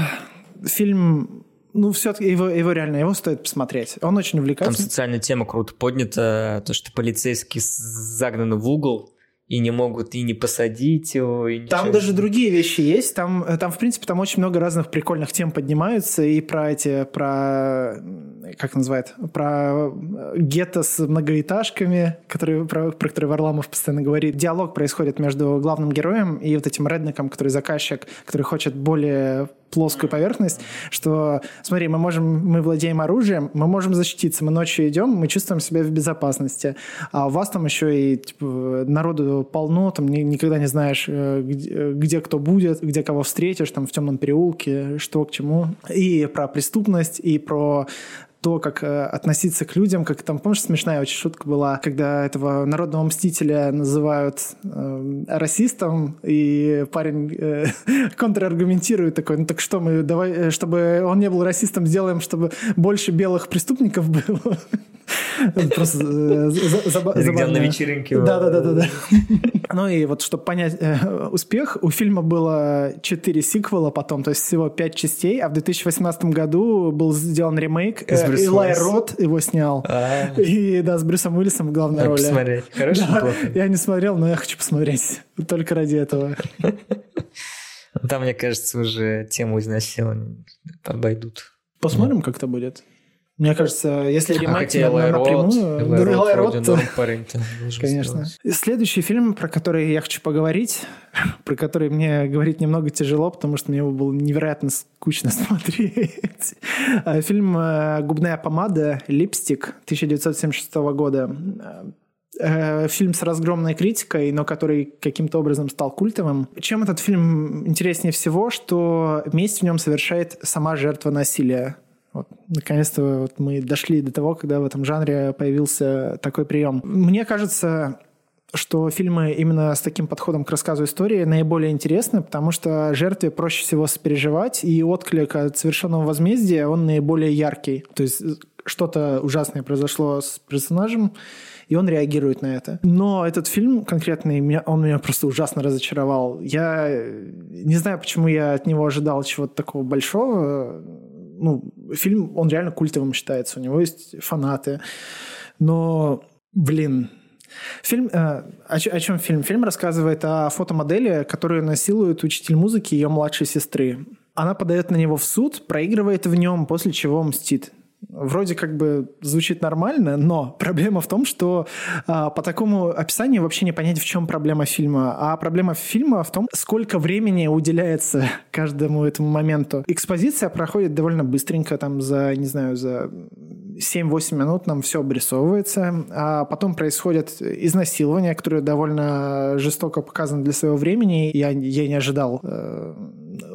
[SPEAKER 6] фильм ну, все-таки его, его реально, его стоит посмотреть. Он очень увлекательный.
[SPEAKER 7] Там социальная тема круто поднята, то, что полицейский загнан в угол, и не могут и не посадить его. И
[SPEAKER 6] там ничего. даже другие вещи есть. Там, э, там, в принципе, там очень много разных прикольных тем поднимаются. И про эти, про, как называют, про э, гетто с многоэтажками, которые, про, про которые Варламов постоянно говорит. Диалог происходит между главным героем и вот этим редником, который заказчик, который хочет более плоскую поверхность, что, смотри, мы можем, мы владеем оружием, мы можем защититься, мы ночью идем, мы чувствуем себя в безопасности, а у вас там еще и типа, народу полно, там никогда не знаешь, э, где, где кто будет, где кого встретишь, там в темном переулке, что к чему. И про преступность, и про то, как э, относиться к людям, как там, помнишь, смешная очень шутка была, когда этого народного мстителя называют э, расистом, и парень э, контраргументирует такой, ну так что мы, давай, э, чтобы он не был расистом, сделаем, чтобы больше белых преступников было.
[SPEAKER 7] Просто э, забавно. на вечеринке.
[SPEAKER 6] Да, да, да, да. Ну и вот, чтобы понять э, успех, у фильма было 4 сиквела потом, то есть всего 5 частей, а в 2018 году был сделан ремейк. Илай Рот его снял. А. И да, с Брюсом Уиллисом в главной роли.
[SPEAKER 7] посмотреть. Хорошо,
[SPEAKER 6] Я не смотрел, но я хочу посмотреть. Только ради этого.
[SPEAKER 7] Там, мне кажется, уже тему изнасилования обойдут.
[SPEAKER 6] Посмотрим, как это будет. Мне кажется, если ремейк а, на, напрямую... Элай Рот, то... Конечно. Следующий фильм, про который я хочу поговорить, про который мне говорить немного тяжело, потому что мне его было невероятно скучно смотреть. А, фильм э, «Губная помада. Липстик» 1976 года э, фильм с разгромной критикой, но который каким-то образом стал культовым. Чем этот фильм интереснее всего, что месть в нем совершает сама жертва насилия. Вот, наконец-то вот мы дошли до того, когда в этом жанре появился такой прием. Мне кажется, что фильмы именно с таким подходом к рассказу истории наиболее интересны, потому что жертве проще всего сопереживать, и отклик от совершенного возмездия, он наиболее яркий. То есть что-то ужасное произошло с персонажем, и он реагирует на это. Но этот фильм конкретный, меня, он меня просто ужасно разочаровал. Я не знаю, почему я от него ожидал чего-то такого большого, ну, фильм, он реально культовым считается, у него есть фанаты. Но, блин, Фильм, э, о, о чем фильм? Фильм рассказывает о фотомодели, которую насилует учитель музыки ее младшей сестры. Она подает на него в суд, проигрывает в нем, после чего мстит вроде как бы звучит нормально, но проблема в том, что а, по такому описанию вообще не понять, в чем проблема фильма. А проблема фильма в том, сколько времени уделяется каждому этому моменту. Экспозиция проходит довольно быстренько, там за, не знаю, за 7-8 минут нам все обрисовывается, а потом происходит изнасилование, которое довольно жестоко показано для своего времени. Я, я не ожидал э,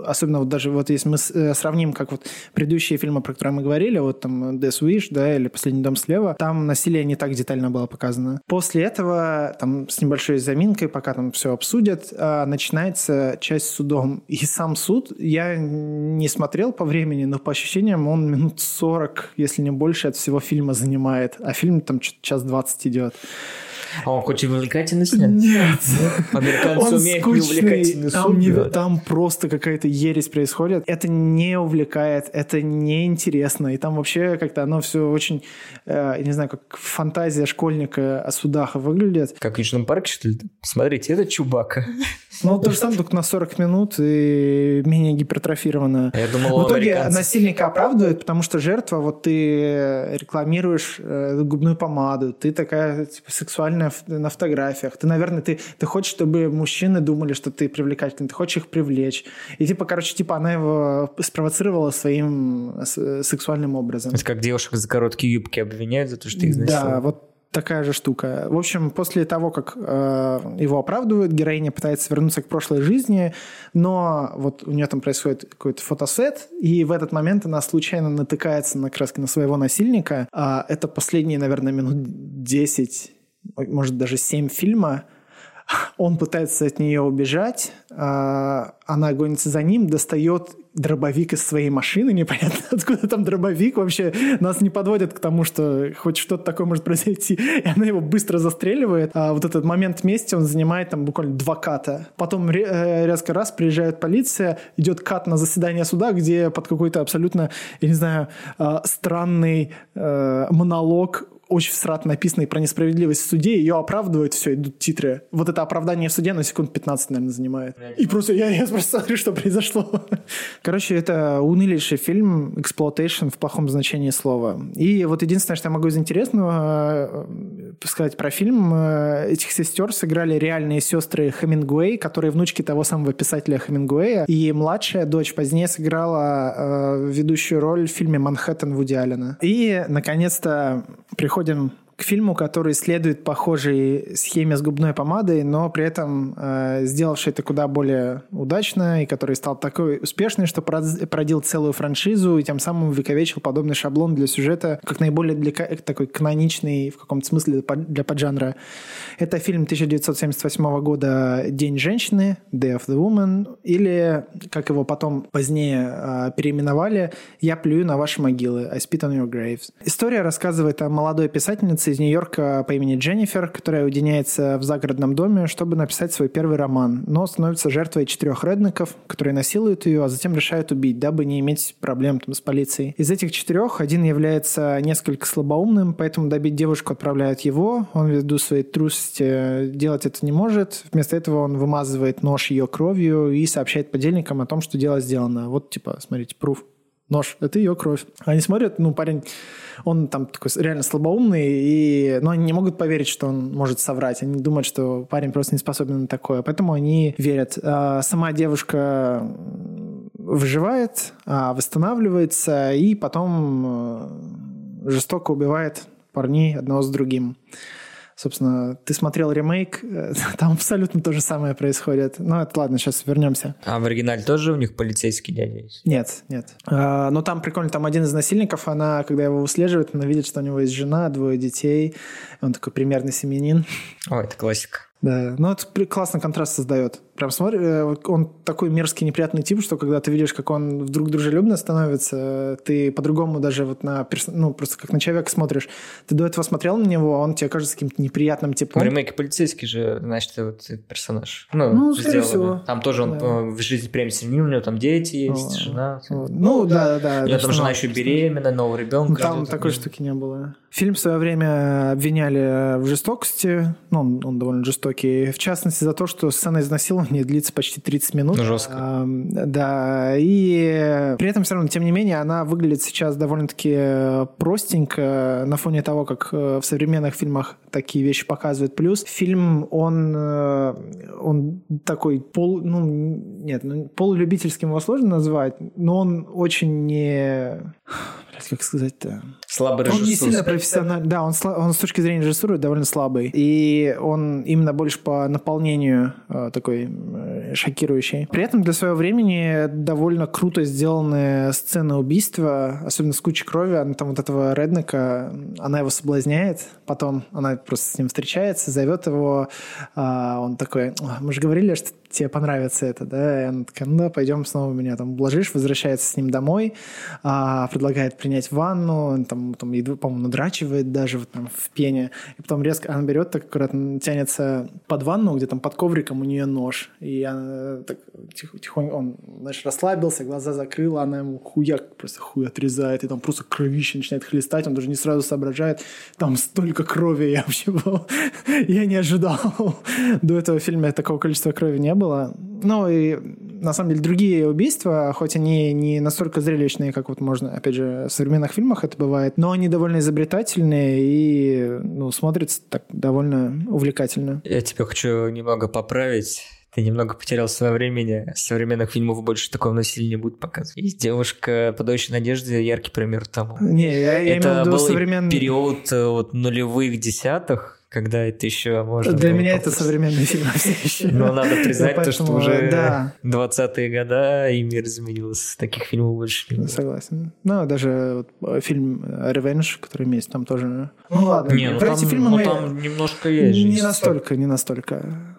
[SPEAKER 6] особенно вот даже вот если мы э, сравним, как вот предыдущие фильмы, про которые мы говорили, вот там Death Wish, да, или Последний дом слева, там насилие не так детально было показано. После этого, там с небольшой заминкой, пока там все обсудят, а, начинается часть с судом. И сам суд я не смотрел по времени, но по ощущениям он минут 40, если не больше, от всего фильма занимает. А фильм там час 20 идет.
[SPEAKER 7] А он и увлекательно снят?
[SPEAKER 6] Нет.
[SPEAKER 7] Американцы он умеют скучный. неувлекательный
[SPEAKER 6] там, не, там просто какая-то ересь происходит. Это не увлекает, это не интересно. И там вообще как-то оно все очень, э, не знаю, как фантазия школьника о судах выглядит.
[SPEAKER 7] Как в Южном парке, что ли? Смотрите, это Чубака.
[SPEAKER 6] Ну, то же самое, только на 40 минут и менее гипертрофировано.
[SPEAKER 7] Я думал,
[SPEAKER 6] в итоге насильника оправдывают, потому что жертва, вот ты рекламируешь э, губную помаду, ты такая типа, сексуальная на фотографиях, ты, наверное, ты, ты хочешь, чтобы мужчины думали, что ты привлекательный, ты хочешь их привлечь. И типа, короче, типа она его спровоцировала своим сексуальным образом.
[SPEAKER 7] Это как девушек за короткие юбки обвиняют за то, что их изнасиловали.
[SPEAKER 6] Да, вот такая же штука. В общем, после того, как э, его оправдывают, героиня пытается вернуться к прошлой жизни, но вот у нее там происходит какой-то фотосет, и в этот момент она случайно натыкается на краски на своего насильника. А это последние, наверное, минут 10, может даже 7 фильма. Он пытается от нее убежать, а она гонится за ним, достает дробовик из своей машины, непонятно откуда там дробовик вообще, нас не подводят к тому, что хоть что-то такое может произойти, и она его быстро застреливает, а вот этот момент мести он занимает там буквально два ката. Потом э, резко раз приезжает полиция, идет кат на заседание суда, где под какой-то абсолютно, я не знаю, а, странный э, монолог очень всрат написанный про несправедливость в суде, ее оправдывают, все, идут титры. Вот это оправдание в суде на секунд 15, наверное, занимает. И просто я, я просто смотрю, что произошло. Короче, это унылейший фильм, exploitation в плохом значении слова. И вот единственное, что я могу из интересного э, сказать про фильм, э, этих сестер сыграли реальные сестры Хемингуэй, которые внучки того самого писателя Хемингуэя, и младшая дочь позднее сыграла э, ведущую роль в фильме «Манхэттен» Вуди Аллена. И, наконец-то, подходим к фильму, который следует похожей схеме с губной помадой, но при этом э, сделавший это куда более удачно, и который стал такой успешный, что породил целую франшизу и тем самым увековечил подобный шаблон для сюжета, как наиболее для, такой каноничный в каком-то смысле для поджанра. Это фильм 1978 года «День женщины», «Day of the Woman», или, как его потом позднее э, переименовали, «Я плюю на ваши могилы», «I spit on your graves». История рассказывает о молодой писательнице, писательница из Нью-Йорка по имени Дженнифер, которая уединяется в загородном доме, чтобы написать свой первый роман, но становится жертвой четырех редников, которые насилуют ее, а затем решают убить, дабы не иметь проблем там, с полицией. Из этих четырех один является несколько слабоумным, поэтому добить девушку отправляют его. Он ввиду своей трусости делать это не может. Вместо этого он вымазывает нож ее кровью и сообщает подельникам о том, что дело сделано. Вот, типа, смотрите, пруф нож, это ее кровь. Они смотрят, ну, парень, он там такой реально слабоумный, и, но они не могут поверить, что он может соврать. Они думают, что парень просто не способен на такое, поэтому они верят. А сама девушка выживает, а восстанавливается, и потом э, жестоко убивает парней одного с другим. Собственно, ты смотрел ремейк, э, там абсолютно то же самое происходит. Ну, это ладно, сейчас вернемся.
[SPEAKER 7] А в оригинале тоже у них полицейский дядя есть?
[SPEAKER 6] Нет, нет. А, но там прикольно, там один из насильников, она, когда его выслеживает, она видит, что у него есть жена, двое детей. Он такой примерный семенин.
[SPEAKER 7] О, это классика.
[SPEAKER 6] Да, ну это классный контраст создает. Прям смотри, э, он такой мерзкий, неприятный тип, что когда ты видишь, как он вдруг дружелюбно становится, ты по-другому даже вот на перс... ну просто как на человека смотришь. Ты до этого смотрел на него, а он тебе кажется каким-то неприятным типом.
[SPEAKER 7] В ремейке полицейский же, значит, вот персонаж.
[SPEAKER 6] Ну, ну скорее всего.
[SPEAKER 7] Там тоже он да. в жизни прям сильнее, у него там дети есть, О, жена.
[SPEAKER 6] Ну, ну да, да, да.
[SPEAKER 7] У него там жена еще беременна, нового ребенка.
[SPEAKER 6] Там такой штуки не было. Фильм в свое время обвиняли в жестокости, ну, он, он довольно жестокий, в частности за то, что сцена изнасилования длится почти 30 минут.
[SPEAKER 7] Жестко. А,
[SPEAKER 6] да, и при этом все равно, тем не менее, она выглядит сейчас довольно-таки простенько на фоне того, как э, в современных фильмах такие вещи показывают. Плюс фильм, он, э, он такой пол, ну, нет, ну, полулюбительским его сложно назвать, но он очень не как сказать-то?
[SPEAKER 7] Слабый
[SPEAKER 6] режиссер. Он не сильно профессиональный. Да, он, он с точки зрения режиссуры довольно слабый. И он именно больше по наполнению э, такой э, шокирующий. При этом для своего времени довольно круто сделанная сцена убийства, особенно с кучей крови. Она там вот этого Реднека, она его соблазняет. Потом она просто с ним встречается, зовет его. Э, он такой, мы же говорили, что тебе понравится это, да? И она такая, ну да, пойдем снова меня там ублажишь, возвращается с ним домой, а, предлагает принять ванну, там, там по-моему, надрачивает даже вот там в пене, и потом резко она берет, так аккуратно тянется под ванну, где там под ковриком у нее нож, и она так тих, тихонько, он, знаешь, расслабился, глаза закрыла, она ему хуяк просто хуй отрезает, и там просто кровище начинает хлестать, он даже не сразу соображает, там столько крови, я вообще был, я не ожидал. До этого фильма такого количества крови не было. Ну и на самом деле другие убийства, хоть они не настолько зрелищные, как вот можно, опять же, в современных фильмах это бывает, но они довольно изобретательные и ну, смотрятся так довольно увлекательно.
[SPEAKER 7] Я тебя хочу немного поправить. Ты немного потерял свое времени. Современных фильмов больше такого насилия не будет показывать. Есть девушка очень надежды, яркий пример тому.
[SPEAKER 6] Не, я, я
[SPEAKER 7] Это
[SPEAKER 6] был
[SPEAKER 7] современный... период э, вот, нулевых десятых, когда это еще можно
[SPEAKER 6] Для меня это современный фильм все еще.
[SPEAKER 7] Но надо признать то, что уже да. 20-е года и мир изменился. Таких фильмов больше
[SPEAKER 6] нет. Согласен. Ну, даже вот фильм «Revenge», который есть, там тоже... Ну ладно,
[SPEAKER 7] не, ну, про там, эти фильмы ну, мы... там немножко есть.
[SPEAKER 6] Не настолько, не настолько.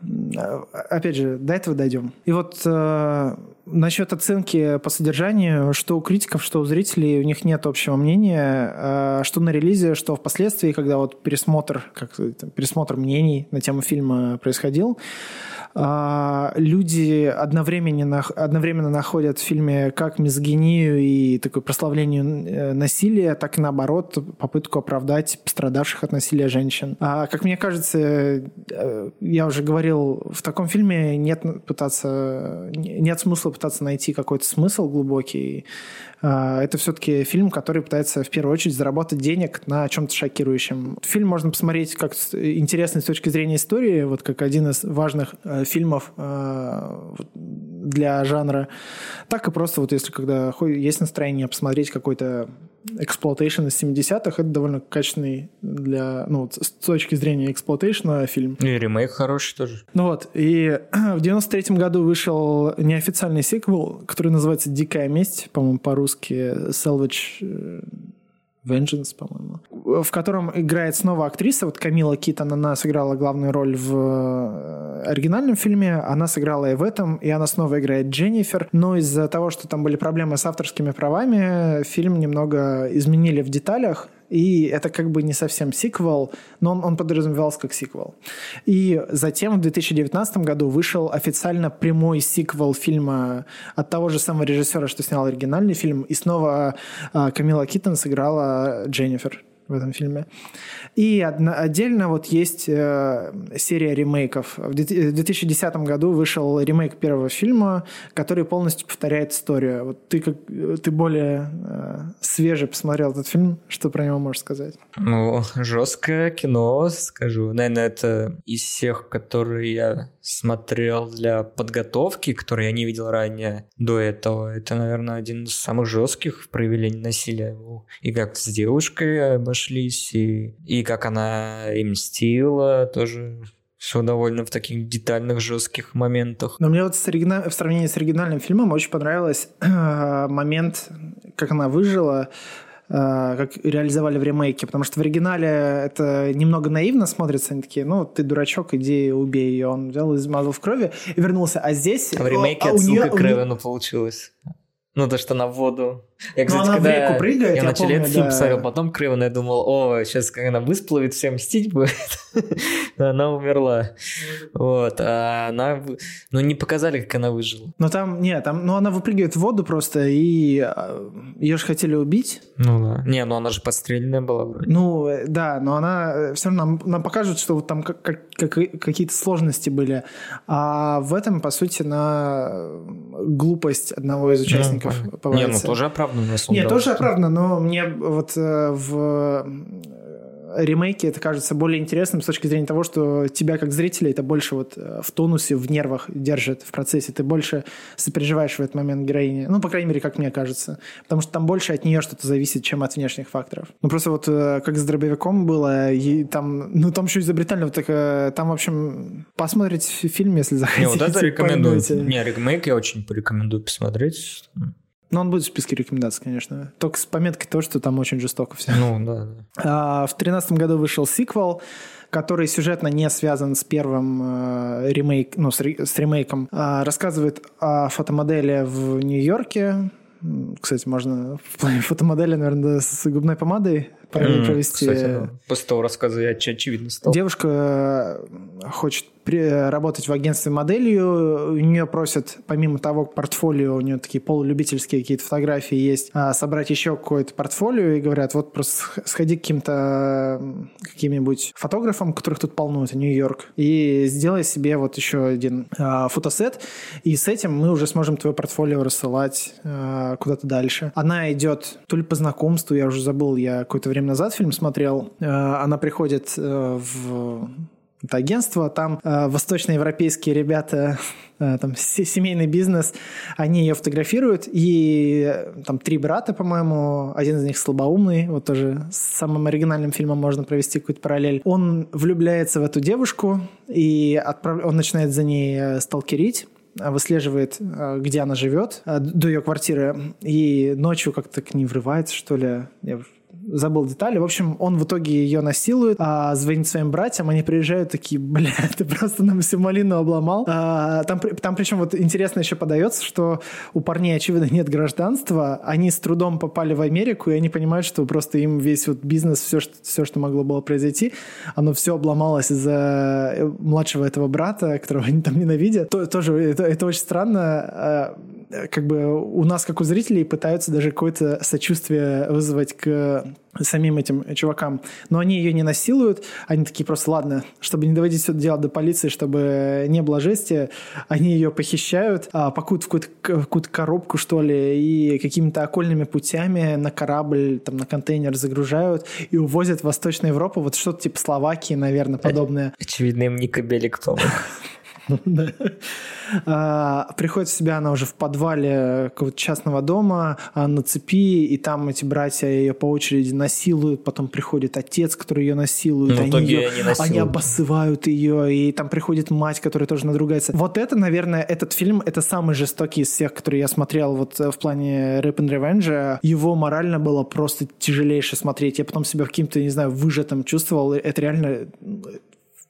[SPEAKER 6] Опять же, до этого дойдем. И вот э, насчет оценки по содержанию, что у критиков, что у зрителей, у них нет общего мнения, э, что на релизе, что впоследствии, когда вот пересмотр, как пересмотр мнений на тему фильма происходил, а, люди одновременно, одновременно находят в фильме как мизогинию и такое прославление э, насилия, так и наоборот попытку оправдать пострадавших от насилия женщин. А, как мне кажется, э, я уже говорил, в таком фильме нет пытаться, нет смысла пытаться найти какой-то смысл глубокий. А, это все-таки фильм, который пытается в первую очередь заработать денег на чем-то шокирующем. Фильм можно посмотреть как интересный с точки зрения истории, вот как один из важных э, фильмов э, для жанра, так и просто вот если когда есть настроение посмотреть какой-то exploitation из 70-х, это довольно качественный для, ну, с точки зрения exploitation 'а фильм.
[SPEAKER 7] И ремейк хороший тоже.
[SPEAKER 6] Ну вот, и в 93-м году вышел неофициальный сиквел, который называется «Дикая месть», по-моему, по-русски «Savage э, Vengeance, по-моему, в котором играет снова актриса. Вот Камила Китон, она сыграла главную роль в э, оригинальном фильме, она сыграла и в этом, и она снова играет Дженнифер. Но из-за того, что там были проблемы с авторскими правами, фильм немного изменили в деталях, и это как бы не совсем сиквел, но он, он подразумевался как сиквел. И затем в 2019 году вышел официально прямой сиквел фильма от того же самого режиссера, что снял оригинальный фильм, и снова а, Камила Киттон сыграла Дженнифер в этом фильме. И одна, отдельно вот есть э, серия ремейков. В 2010 году вышел ремейк первого фильма, который полностью повторяет историю. Вот ты, как, ты более э, свеже посмотрел этот фильм, что про него можешь сказать?
[SPEAKER 7] Ну, жесткое кино, скажу. Наверное, это из всех, которые я смотрел для подготовки, которые я не видел ранее до этого. Это, наверное, один из самых жестких проявлений насилия. И как с девушкой обошлись, и, и как она им мстила, тоже все довольно в таких детальных, жестких моментах.
[SPEAKER 6] Но мне вот с оригина... в сравнении с оригинальным фильмом очень понравилось момент, как она выжила, как реализовали в ремейке, потому что в оригинале это немного наивно смотрится, они такие, ну, ты дурачок, иди убей ее. Он взял, измазал в крови и вернулся, а здесь...
[SPEAKER 7] А в ремейке а отсылка к Ревену получилась. Ну, то, что на воду.
[SPEAKER 6] Я, кстати, она когда в реку прыгает,
[SPEAKER 7] я,
[SPEAKER 6] я
[SPEAKER 7] начал этот фильм да. посмотрел, потом Крыван, я думал, о, сейчас как она высплывет, всем мстить будет. она умерла. Вот. А она... Ну, не показали, как она выжила.
[SPEAKER 6] Ну, там, нет, там, ну, она выпрыгивает в воду просто, и а, ее же хотели убить.
[SPEAKER 7] Ну, да. Не, ну, она же подстреленная была вроде.
[SPEAKER 6] Ну, э, да, но она э, все равно нам, нам покажут, что вот там как, как, как, какие-то сложности были. А в этом, по сути, на глупость одного из участников
[SPEAKER 7] ну, Не, ну, тоже оправданно.
[SPEAKER 6] Нет, тоже оправданно, но мне вот э, в ремейке это кажется более интересным с точки зрения того, что тебя как зрителя это больше вот э, в тонусе, в нервах держит в процессе. Ты больше сопереживаешь в этот момент героине. Ну, по крайней мере, как мне кажется. Потому что там больше от нее что-то зависит, чем от внешних факторов. Ну, просто вот э, как с дробовиком было, и там, ну, там еще изобретально, вот так, э, там, в общем, посмотрите фильм, если захотите. Не, вот
[SPEAKER 7] это рекомендую. Не, ремейк я очень порекомендую посмотреть.
[SPEAKER 6] Ну, он будет в списке рекомендаций, конечно. Только с пометкой того, что там очень жестоко все.
[SPEAKER 7] Ну, да. да.
[SPEAKER 6] А, в тринадцатом году вышел сиквел, который сюжетно не связан с первым э, ремейк, ну, с, с ремейком. А, рассказывает о фотомодели в Нью-Йорке. Кстати, можно в плане фотомодели, наверное, с губной помадой параллель mm, провести. Кстати,
[SPEAKER 7] после того рассказа я очевидно стал.
[SPEAKER 6] Девушка э, хочет работать в агентстве моделью. У нее просят, помимо того портфолио, у нее такие полулюбительские какие-то фотографии есть, а, собрать еще какое-то портфолио и говорят, вот просто сходи к каким-то каким-нибудь фотографам, которых тут полно, это Нью-Йорк, и сделай себе вот еще один а, фотосет, и с этим мы уже сможем твое портфолио рассылать а, куда-то дальше. Она идет то ли по знакомству, я уже забыл, я какое-то время назад фильм смотрел, она приходит э, в это агентство, там э, восточноевропейские ребята, э, там семейный бизнес, они ее фотографируют, и э, там три брата, по-моему, один из них слабоумный, вот тоже с самым оригинальным фильмом можно провести какую-то параллель. Он влюбляется в эту девушку, и отправ... он начинает за ней э, сталкерить, выслеживает, э, где она живет, до ее квартиры, и ночью как-то к ней врывается, что ли. Я забыл детали. В общем, он в итоге ее насилует, а, звонит своим братьям, они приезжают такие, бля, ты просто нам всю малину обломал. А, там, там причем вот интересно еще подается, что у парней, очевидно, нет гражданства, они с трудом попали в Америку, и они понимают, что просто им весь вот бизнес, все, что, все, что могло было произойти, оно все обломалось из-за э, младшего этого брата, которого они там ненавидят. То, тоже это, это очень странно. А, как бы у нас, как у зрителей, пытаются даже какое-то сочувствие вызвать к самим этим чувакам. Но они ее не насилуют, они такие просто, ладно, чтобы не доводить все это дело до полиции, чтобы не было жести, они ее похищают, а, пакуют в какую-то, какую коробку, что ли, и какими-то окольными путями на корабль, там, на контейнер загружают и увозят в Восточную Европу, вот что-то типа Словакии, наверное, подобное.
[SPEAKER 7] Очевидно, им не кабелик помог.
[SPEAKER 6] А, приходит в себя она уже в подвале какого-то частного дома а, на цепи, и там эти братья ее по очереди насилуют, потом приходит отец, который ее насилует,
[SPEAKER 7] они, ее,
[SPEAKER 6] они обоссывают ее, и там приходит мать, которая тоже надругается. Вот это, наверное, этот фильм, это самый жестокий из всех, которые я смотрел вот э, в плане Rip and Revenge. Его морально было просто тяжелейше смотреть. Я потом себя каким-то, не знаю, выжатым чувствовал. Это реально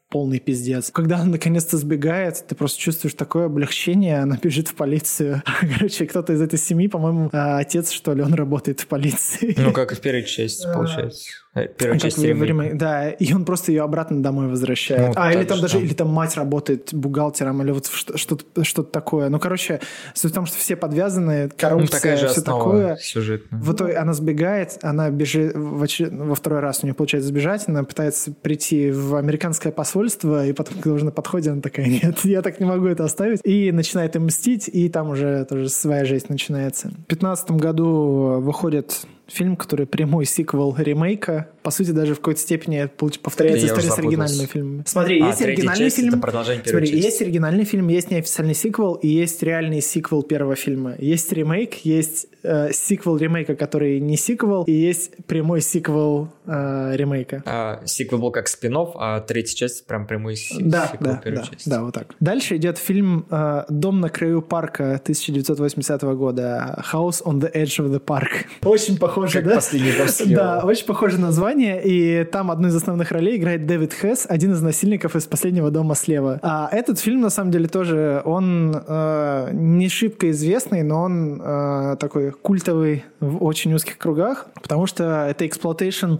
[SPEAKER 6] полный пиздец. Когда она наконец-то сбегает, ты просто чувствуешь такое облегчение, она бежит в полицию. Короче, кто-то из этой семьи, по-моему, а, отец, что ли, он работает в полиции.
[SPEAKER 7] Ну, как и в первой части, получается. Э, первая часть
[SPEAKER 6] время, Да, и он просто ее обратно домой возвращает. Ну, а, или там даже, или там мать работает бухгалтером, или вот что-то, что-то такое. Ну, короче, суть в том, что все подвязаны, коррупция, ну, такая же все такое.
[SPEAKER 7] Сюжетная.
[SPEAKER 6] В итоге она сбегает, она бежит, во второй раз у нее получается сбежать, она пытается прийти в американское посольство, и потом, когда уже на подходе, она такая, нет, я так не могу это оставить, и начинает им мстить, и там уже тоже своя жизнь начинается. В 2015 году выходит фильм, который прямой сиквел ремейка. По сути, даже в какой-то степени повторяется Я история с оригинальными фильмами. Смотри, а, есть оригинальный фильм. Смотри,
[SPEAKER 7] части.
[SPEAKER 6] есть оригинальный фильм, есть неофициальный сиквел, и есть реальный сиквел первого фильма. Есть ремейк, есть э, сиквел ремейка, который не сиквел, и есть прямой сиквел э, ремейка.
[SPEAKER 7] А, сиквел был как спин а третья часть прям прямой
[SPEAKER 6] да, сиквел да, первой да, части. Да, вот так. Дальше идет фильм э, «Дом на краю парка» 1980 года. «House on the Edge of the Park». Очень похож похоже, как да?
[SPEAKER 7] последний
[SPEAKER 6] Да, очень похоже название, и там одну из основных ролей играет Дэвид Хэс, один из насильников из «Последнего дома слева». А этот фильм, на самом деле, тоже, он э, не шибко известный, но он э, такой культовый в очень узких кругах, потому что это exploitation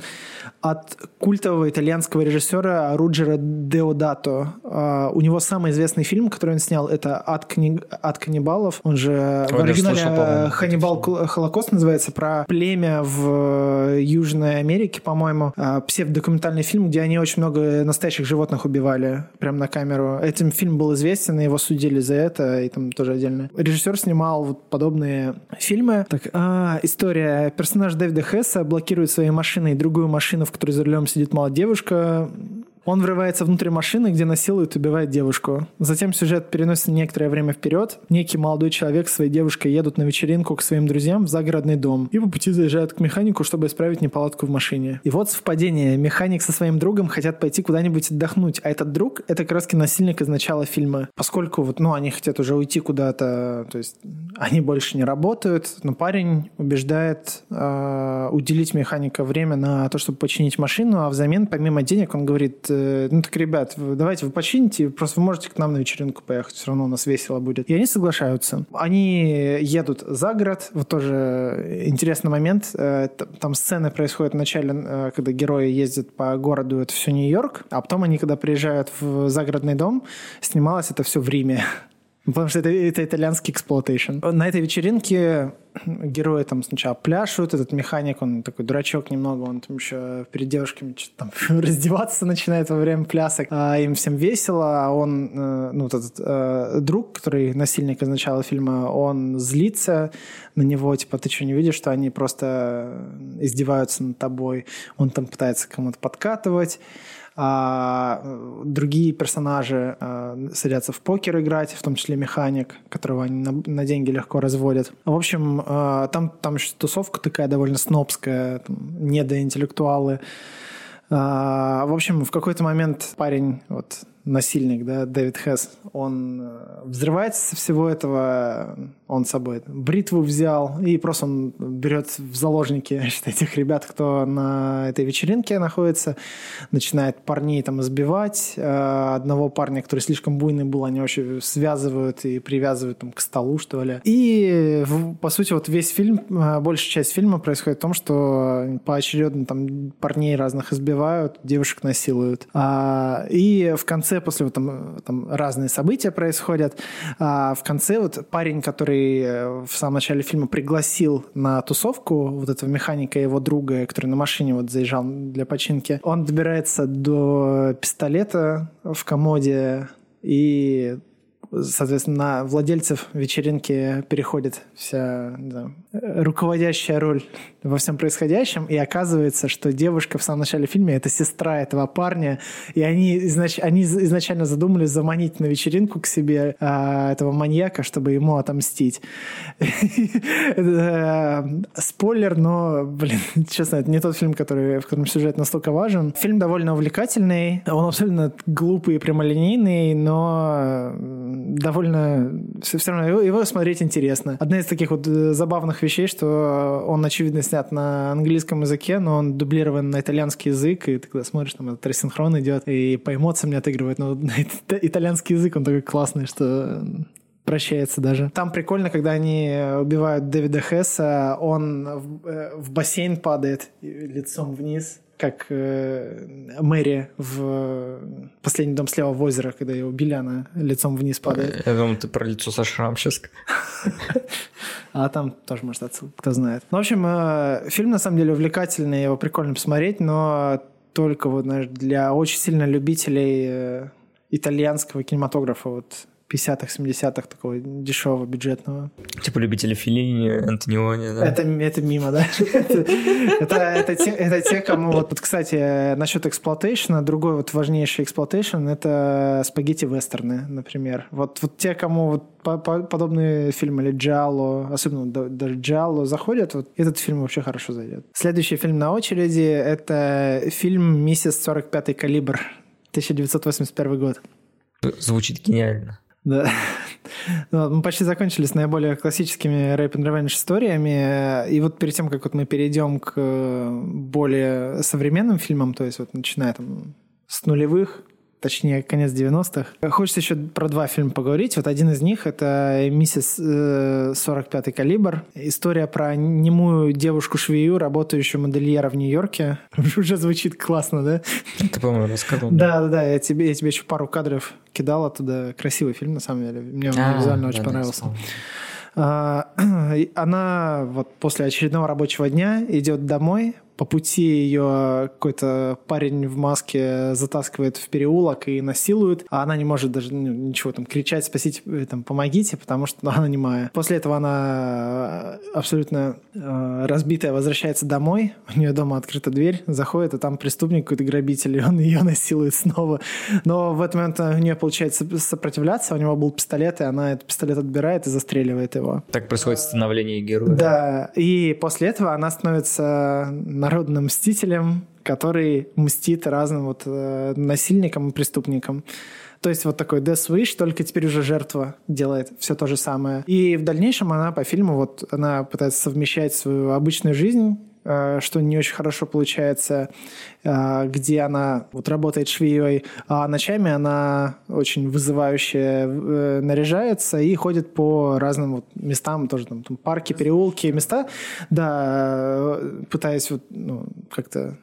[SPEAKER 6] от культового итальянского режиссера Руджеро Деодато. Э, у него самый известный фильм, который он снял, это «Ад, кни... Ад каннибалов». Он же Ой, в оригинале слышал, «Cannibal Holocaust» называется, про племя в э, Южной Америке, по-моему. Э, псевдокументальный фильм, где они очень много настоящих животных убивали прямо на камеру. Этим фильм был известен, и его судили за это, и там тоже отдельно. Режиссер снимал вот подобные фильмы. Так, а, история. Персонаж Дэвида Хесса блокирует своей машиной другую машину, в которой за рулем сидит молодая девушка, он врывается внутрь машины, где насилует и убивает девушку. Затем сюжет переносится некоторое время вперед. Некий молодой человек с своей девушкой едут на вечеринку к своим друзьям в загородный дом и по пути заезжают к механику, чтобы исправить неполадку в машине. И вот совпадение. Механик со своим другом хотят пойти куда-нибудь отдохнуть, а этот друг — это как раз насильник из начала фильма. Поскольку вот, ну, они хотят уже уйти куда-то, то есть они больше не работают, но парень убеждает э, уделить механика время на то, чтобы починить машину, а взамен, помимо денег, он говорит, ну так, ребят, давайте вы почините, просто вы можете к нам на вечеринку поехать, все равно у нас весело будет. И они соглашаются. Они едут за город, вот тоже интересный момент, э, там сцены происходят в начале, э, когда герои ездят по городу, это все Нью-Йорк, а потом они, когда приезжают в загородный дом, снималось это все в Риме. Потому что это, это итальянский exploitation. На этой вечеринке герои там сначала пляшут, этот механик, он такой дурачок немного, он там еще перед девушками что-то там раздеваться начинает во время плясок, а им всем весело, а он, э, ну, вот этот э, друг, который насильник из начала фильма, он злится на него, типа, ты что, не видишь, что они просто издеваются над тобой, он там пытается кому-то подкатывать, а другие персонажи а, садятся в покер играть, в том числе механик, которого они на, на деньги легко разводят. В общем, а, там, там еще тусовка такая довольно снобская, там, недоинтеллектуалы. А, в общем, в какой-то момент парень, вот насильник, да, Дэвид Хэс, он э, взрывается со всего этого, он с собой бритву взял, и просто он берет в заложники этих ребят, кто на этой вечеринке находится, начинает парней там избивать. Э, одного парня, который слишком буйный был, они вообще связывают и привязывают там, к столу, что ли. И, по сути, вот весь фильм, э, большая часть фильма происходит в том, что поочередно там парней разных избивают, девушек насилуют. А, и в конце, после вот там, там разные события происходят, а в конце вот парень, который э, в самом начале фильма пригласил на тусовку вот этого механика его друга, который на машине вот заезжал для починки, он добирается до пистолета в комоде и соответственно, на владельцев вечеринки переходит вся знаю, руководящая роль во всем происходящем, и оказывается, что девушка в самом начале фильма – это сестра этого парня, и они, изнач... они изначально задумали заманить на вечеринку к себе а, этого маньяка, чтобы ему отомстить. Э, спойлер, но, блин, честно, это не тот фильм, который, в котором сюжет настолько важен. Фильм довольно увлекательный, он абсолютно глупый и прямолинейный, но довольно... Все, равно его, его смотреть интересно. Одна из таких вот э, забавных вещей, что он, очевидно, снят на английском языке, но он дублирован на итальянский язык, и ты когда смотришь, там этот рассинхрон идет, и по эмоциям не отыгрывает. Но итальянский язык, он такой классный, что прощается даже. Там прикольно, когда они убивают Дэвида Хесса, он в, э, в бассейн падает лицом вниз, как э, Мэри в «Последний дом слева в озеро», когда ее убили, она лицом вниз падает.
[SPEAKER 7] Я думаю, ты про лицо со шрам сейчас.
[SPEAKER 6] А там тоже, может, отсылка, кто знает. Ну, в общем, э, фильм, на самом деле, увлекательный, его прикольно посмотреть, но только вот, знаешь, для очень сильно любителей э, итальянского кинематографа. Вот 50-х, 70-х такого дешевого, бюджетного.
[SPEAKER 7] Типа любители Феллини, Антониони, да?
[SPEAKER 6] Это, это мимо, да? это, те, кому... Вот, кстати, насчет exploitation 'а, другой вот важнейший exploitation — это спагетти-вестерны, например. Вот, те, кому вот по, по, подобные фильмы или Джалло, особенно даже Джалло заходят, вот этот фильм вообще хорошо зайдет. Следующий фильм на очереди — это фильм «Миссис 45-й калибр», 1981 год.
[SPEAKER 7] Звучит гениально.
[SPEAKER 6] Да. Ну, мы почти закончили с наиболее классическими рэп and revenge историями. И вот перед тем, как вот мы перейдем к более современным фильмам, то есть вот начиная там с нулевых, точнее, конец 90-х. Хочется еще про два фильма поговорить. Вот один из них — это «Миссис 45-й калибр». История про немую девушку-швею, работающую модельера в Нью-Йорке. Уже звучит классно, да?
[SPEAKER 7] Ты, по-моему, рассказал.
[SPEAKER 6] Да, да, да. Я тебе, я тебе еще пару кадров кидал оттуда. Красивый фильм, на самом деле. Мне он а, визуально очень понравился. А, она вот после очередного рабочего дня идет домой, по пути ее какой-то парень в маске затаскивает в переулок и насилует, а она не может даже ну, ничего там кричать, спасите, э, там, помогите, потому что ну, она немая. После этого она э, абсолютно э, разбитая возвращается домой, у нее дома открыта дверь, заходит, а там преступник какой-то грабитель, и он ее насилует снова. Но в этот момент у нее получается сопротивляться, у него был пистолет, и она этот пистолет отбирает и застреливает его.
[SPEAKER 7] Так происходит становление героя.
[SPEAKER 6] Да, и после этого она становится народным мстителем, который мстит разным вот э, насильникам и преступникам. То есть вот такой Death Wish, только теперь уже жертва делает все то же самое. И в дальнейшем она по фильму вот она пытается совмещать свою обычную жизнь что не очень хорошо получается, э, где она вот работает швеей, а ночами она очень вызывающе э, наряжается и ходит по разным вот местам, тоже там, там парки, переулки, места, да, пытаясь вот ну, как-то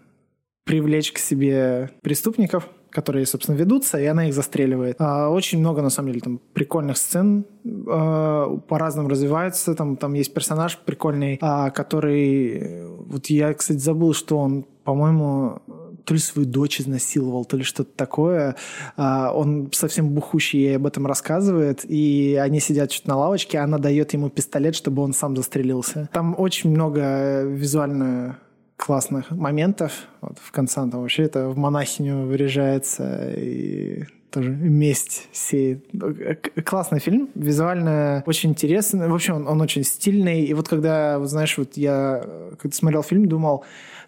[SPEAKER 6] привлечь к себе преступников, которые, собственно, ведутся, и она их застреливает. А, очень много, на самом деле, там прикольных сцен а, по-разному развивается. Там, там есть персонаж прикольный, а, который... Вот я, кстати, забыл, что он, по-моему, то ли свою дочь изнасиловал, то ли что-то такое. Он совсем бухущий ей об этом рассказывает, и они сидят что-то на лавочке, она дает ему пистолет, чтобы он сам застрелился. Там очень много визуально классных моментов. Вот в конце там вообще это в монахиню выряжается и тоже месть сеет. Классный фильм, визуально очень интересный. В общем, он, он очень стильный. И вот когда, вот знаешь, вот я когда смотрел фильм, думал,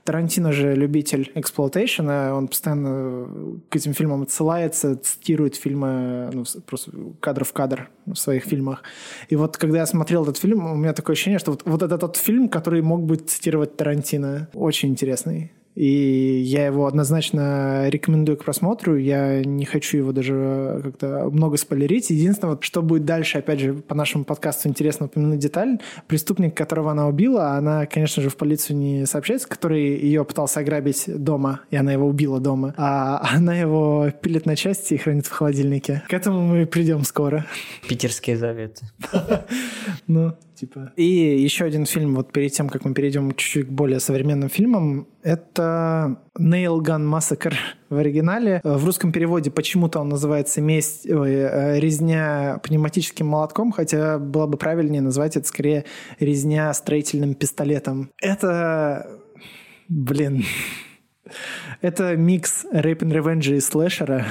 [SPEAKER 6] Тарантино же любитель эксплуатейшена, он постоянно к этим фильмам отсылается, цитирует фильмы ну, просто кадр в кадр в своих фильмах. И вот когда я смотрел этот фильм, у меня такое ощущение, что вот, вот это тот фильм, который мог бы цитировать Тарантино. Очень интересный. И я его однозначно рекомендую к просмотру. Я не хочу его даже как-то много спойлерить. Единственное, что будет дальше, опять же, по нашему подкасту интересно упомянуть деталь. Преступник, которого она убила, она, конечно же, в полицию не сообщается, который ее пытался ограбить дома, и она его убила дома. А она его пилит на части и хранит в холодильнике. К этому мы придем скоро.
[SPEAKER 7] Питерские заветы.
[SPEAKER 6] Ну, типа. И еще один фильм, вот перед тем, как мы перейдем чуть-чуть к более современным фильмам, это Nail Gun Massacre в оригинале. В русском переводе почему-то он называется «Месть, ой, э, резня пневматическим молотком», хотя было бы правильнее назвать это скорее «резня строительным пистолетом». Это... Блин... Это микс рэп and ревенджа и слэшера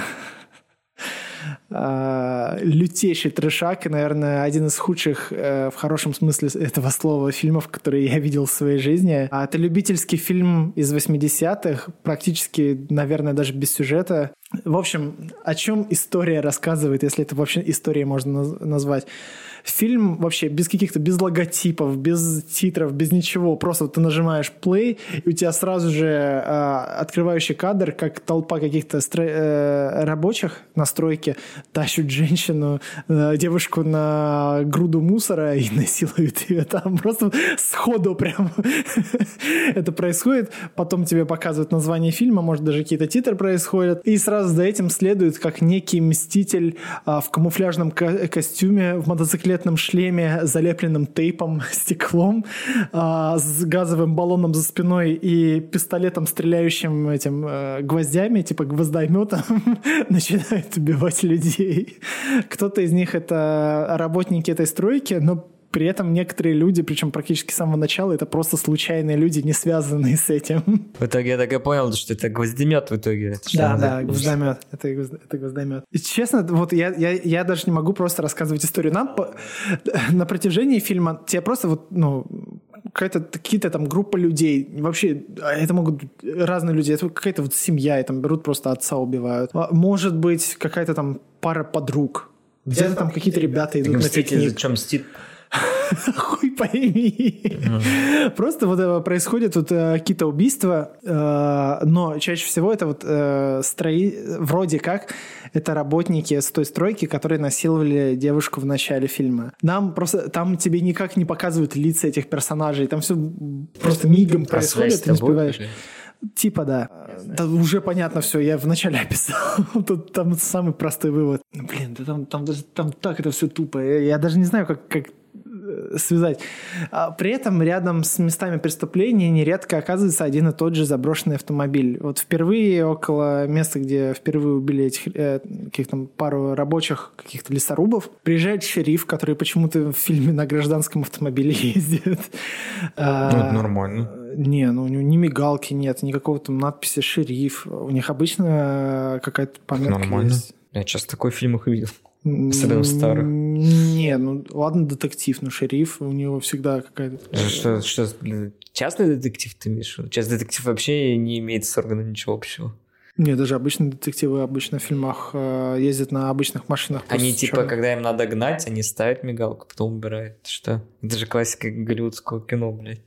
[SPEAKER 6] э, лютейший трешак и, наверное, один из худших э, в хорошем смысле этого слова фильмов, которые я видел в своей жизни. А это любительский фильм из 80-х, практически, наверное, даже без сюжета. В общем, о чем история рассказывает, если это вообще историей можно назвать? Фильм вообще без каких-то, без логотипов, без титров, без ничего. Просто вот ты нажимаешь play, и у тебя сразу же э, открывающий кадр, как толпа каких-то стро- э, рабочих на стройке тащут женщину, э, девушку на груду мусора и насилуют ее там. Просто сходу прям это происходит. Потом тебе показывают название фильма, может даже какие-то титры происходят. И сразу за этим следует, как некий мститель э, в камуфляжном ко- костюме, в мотоцикле мотоциклетном шлеме, залепленным тейпом, стеклом, а, с газовым баллоном за спиной и пистолетом, стреляющим этим э, гвоздями, типа гвоздометом, начинает убивать людей. Кто-то из них это работники этой стройки, но при этом некоторые люди, причем практически с самого начала, это просто случайные люди, не связанные с этим.
[SPEAKER 7] В итоге я так и понял, что это гвоздемет в итоге. Это
[SPEAKER 6] да, да, гвоздомет. Это, это гвоздомет. И честно, вот я, я, я даже не могу просто рассказывать историю. Нам по, на протяжении фильма тебе просто вот, ну, какая-то какие-то там группа людей, вообще а это могут быть разные люди, это какая-то вот семья, и там берут просто отца убивают. А может быть какая-то там пара подруг, где-то там какие-то ребята идут на пикник.
[SPEAKER 7] Зачем мстит?
[SPEAKER 6] Хуй пойми. Просто вот э, происходят вот э, какие-то убийства, э, но чаще всего это вот строи... вроде как это работники с той стройки, которые насиловали девушку в начале фильма. Нам просто там тебе никак не показывают лица этих персонажей, там все просто мигом а происходит, ты не успеваешь. Типа, да. да. Уже понятно все, я вначале описал. Тут там самый простой вывод. Блин, да там, там, даже, там так это все тупо. Я, я даже не знаю, как, как связать. А при этом рядом с местами преступления нередко оказывается один и тот же заброшенный автомобиль. Вот впервые около места, где впервые убили этих э, каких-то пару рабочих каких-то лесорубов, приезжает шериф, который почему-то в фильме на гражданском автомобиле ездит.
[SPEAKER 7] А, ну, это нормально.
[SPEAKER 6] Не, ну у него ни мигалки нет, никакого там надписи «шериф». У них обычно какая-то пометка
[SPEAKER 7] Нормально. есть. Я часто такой в фильмах видел. Особенно в старых.
[SPEAKER 6] Не, ну ладно, детектив, но шериф, у него всегда какая-то...
[SPEAKER 7] Что, что, частный детектив ты имеешь? Частный детектив вообще не имеет с органом ничего общего.
[SPEAKER 6] Не, даже обычные детективы обычно в фильмах э, ездят на обычных машинах.
[SPEAKER 7] Они типа, черных. когда им надо гнать, они ставят мигалку, потом убирают. Что? Это же классика голливудского кино, блядь.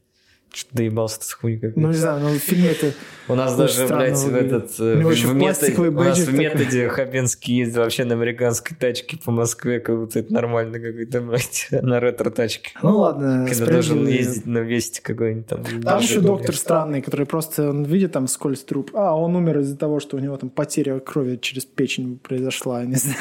[SPEAKER 7] Что доебался с хуй как
[SPEAKER 6] Ну, не знаю, но в фильме это
[SPEAKER 7] У нас даже, блядь, в этот... Э, в методе, у нас в методе Хабенский ездил вообще на американской тачке по Москве, как будто это нормально какой-то, блядь, на ретро-тачке.
[SPEAKER 6] Ну, ладно.
[SPEAKER 7] Когда должен ездить на вести какой-нибудь там.
[SPEAKER 6] Там еще доктор странный, который просто, он видит там скользь труп. А, он умер из-за того, что у него там потеря крови через печень произошла, не знаю.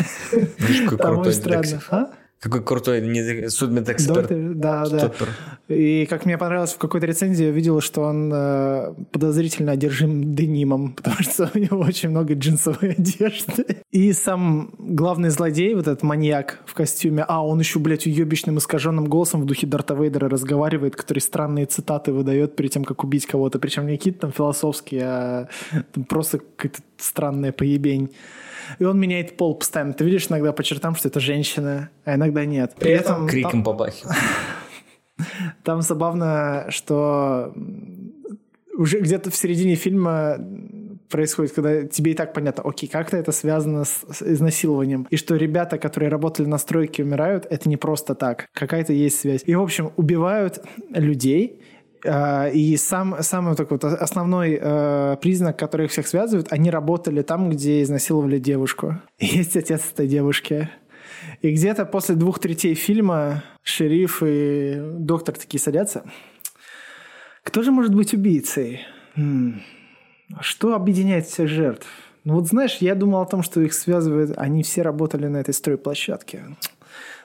[SPEAKER 6] Там странно.
[SPEAKER 7] Какой крутой не, судмедэксперт.
[SPEAKER 6] Доктор, да, Стоппер. да. И как мне понравилось, в какой-то рецензии я видел, что он э, подозрительно одержим денимом, потому что у него очень много джинсовой одежды. И сам главный злодей, вот этот маньяк в костюме, а он еще, блядь, уебищным искаженным голосом в духе Дарта Вейдера разговаривает, который странные цитаты выдает перед тем, как убить кого-то. Причем не какие-то там философские, а там просто какая-то странная поебень. И он меняет пол постоянно. Ты видишь иногда по чертам, что это женщина, а иногда нет. При этом...
[SPEAKER 7] Криком побахивает.
[SPEAKER 6] Там забавно, что уже где-то в середине фильма происходит, когда тебе и так понятно, окей, как-то это связано с, с изнасилованием. И что ребята, которые работали на стройке, умирают, это не просто так. Какая-то есть связь. И, в общем, убивают людей, и сам, самый такой вот основной э, признак, который их всех связывает, они работали там, где изнасиловали девушку. есть отец этой девушки. И где-то после двух третей фильма шериф и доктор такие садятся. Кто же может быть убийцей? Что объединяет всех жертв? Ну вот знаешь, я думал о том, что их связывает, они все работали на этой стройплощадке.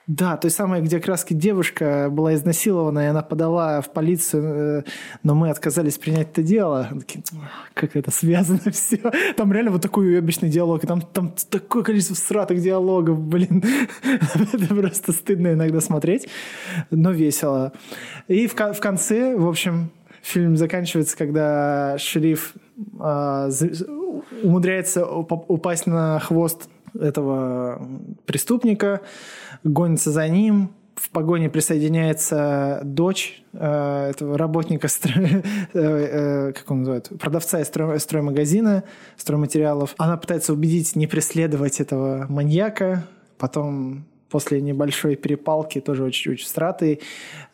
[SPEAKER 6] Да, той самой, где раз девушка была изнасилована, и она подала в полицию, э, но мы отказались принять это дело. Как это связано все. Там реально вот такой обычный диалог, и там, там такое количество сратых диалогов, блин. это просто стыдно иногда смотреть, но весело. И в, в конце, в общем, фильм заканчивается, когда шериф э, умудряется упасть на хвост этого преступника, гонится за ним, в погоне присоединяется дочь э, этого работника, стро... э, э, как он называет, продавца из строй... строймагазина, стройматериалов. Она пытается убедить не преследовать этого маньяка, потом после небольшой перепалки, тоже очень-очень стратый,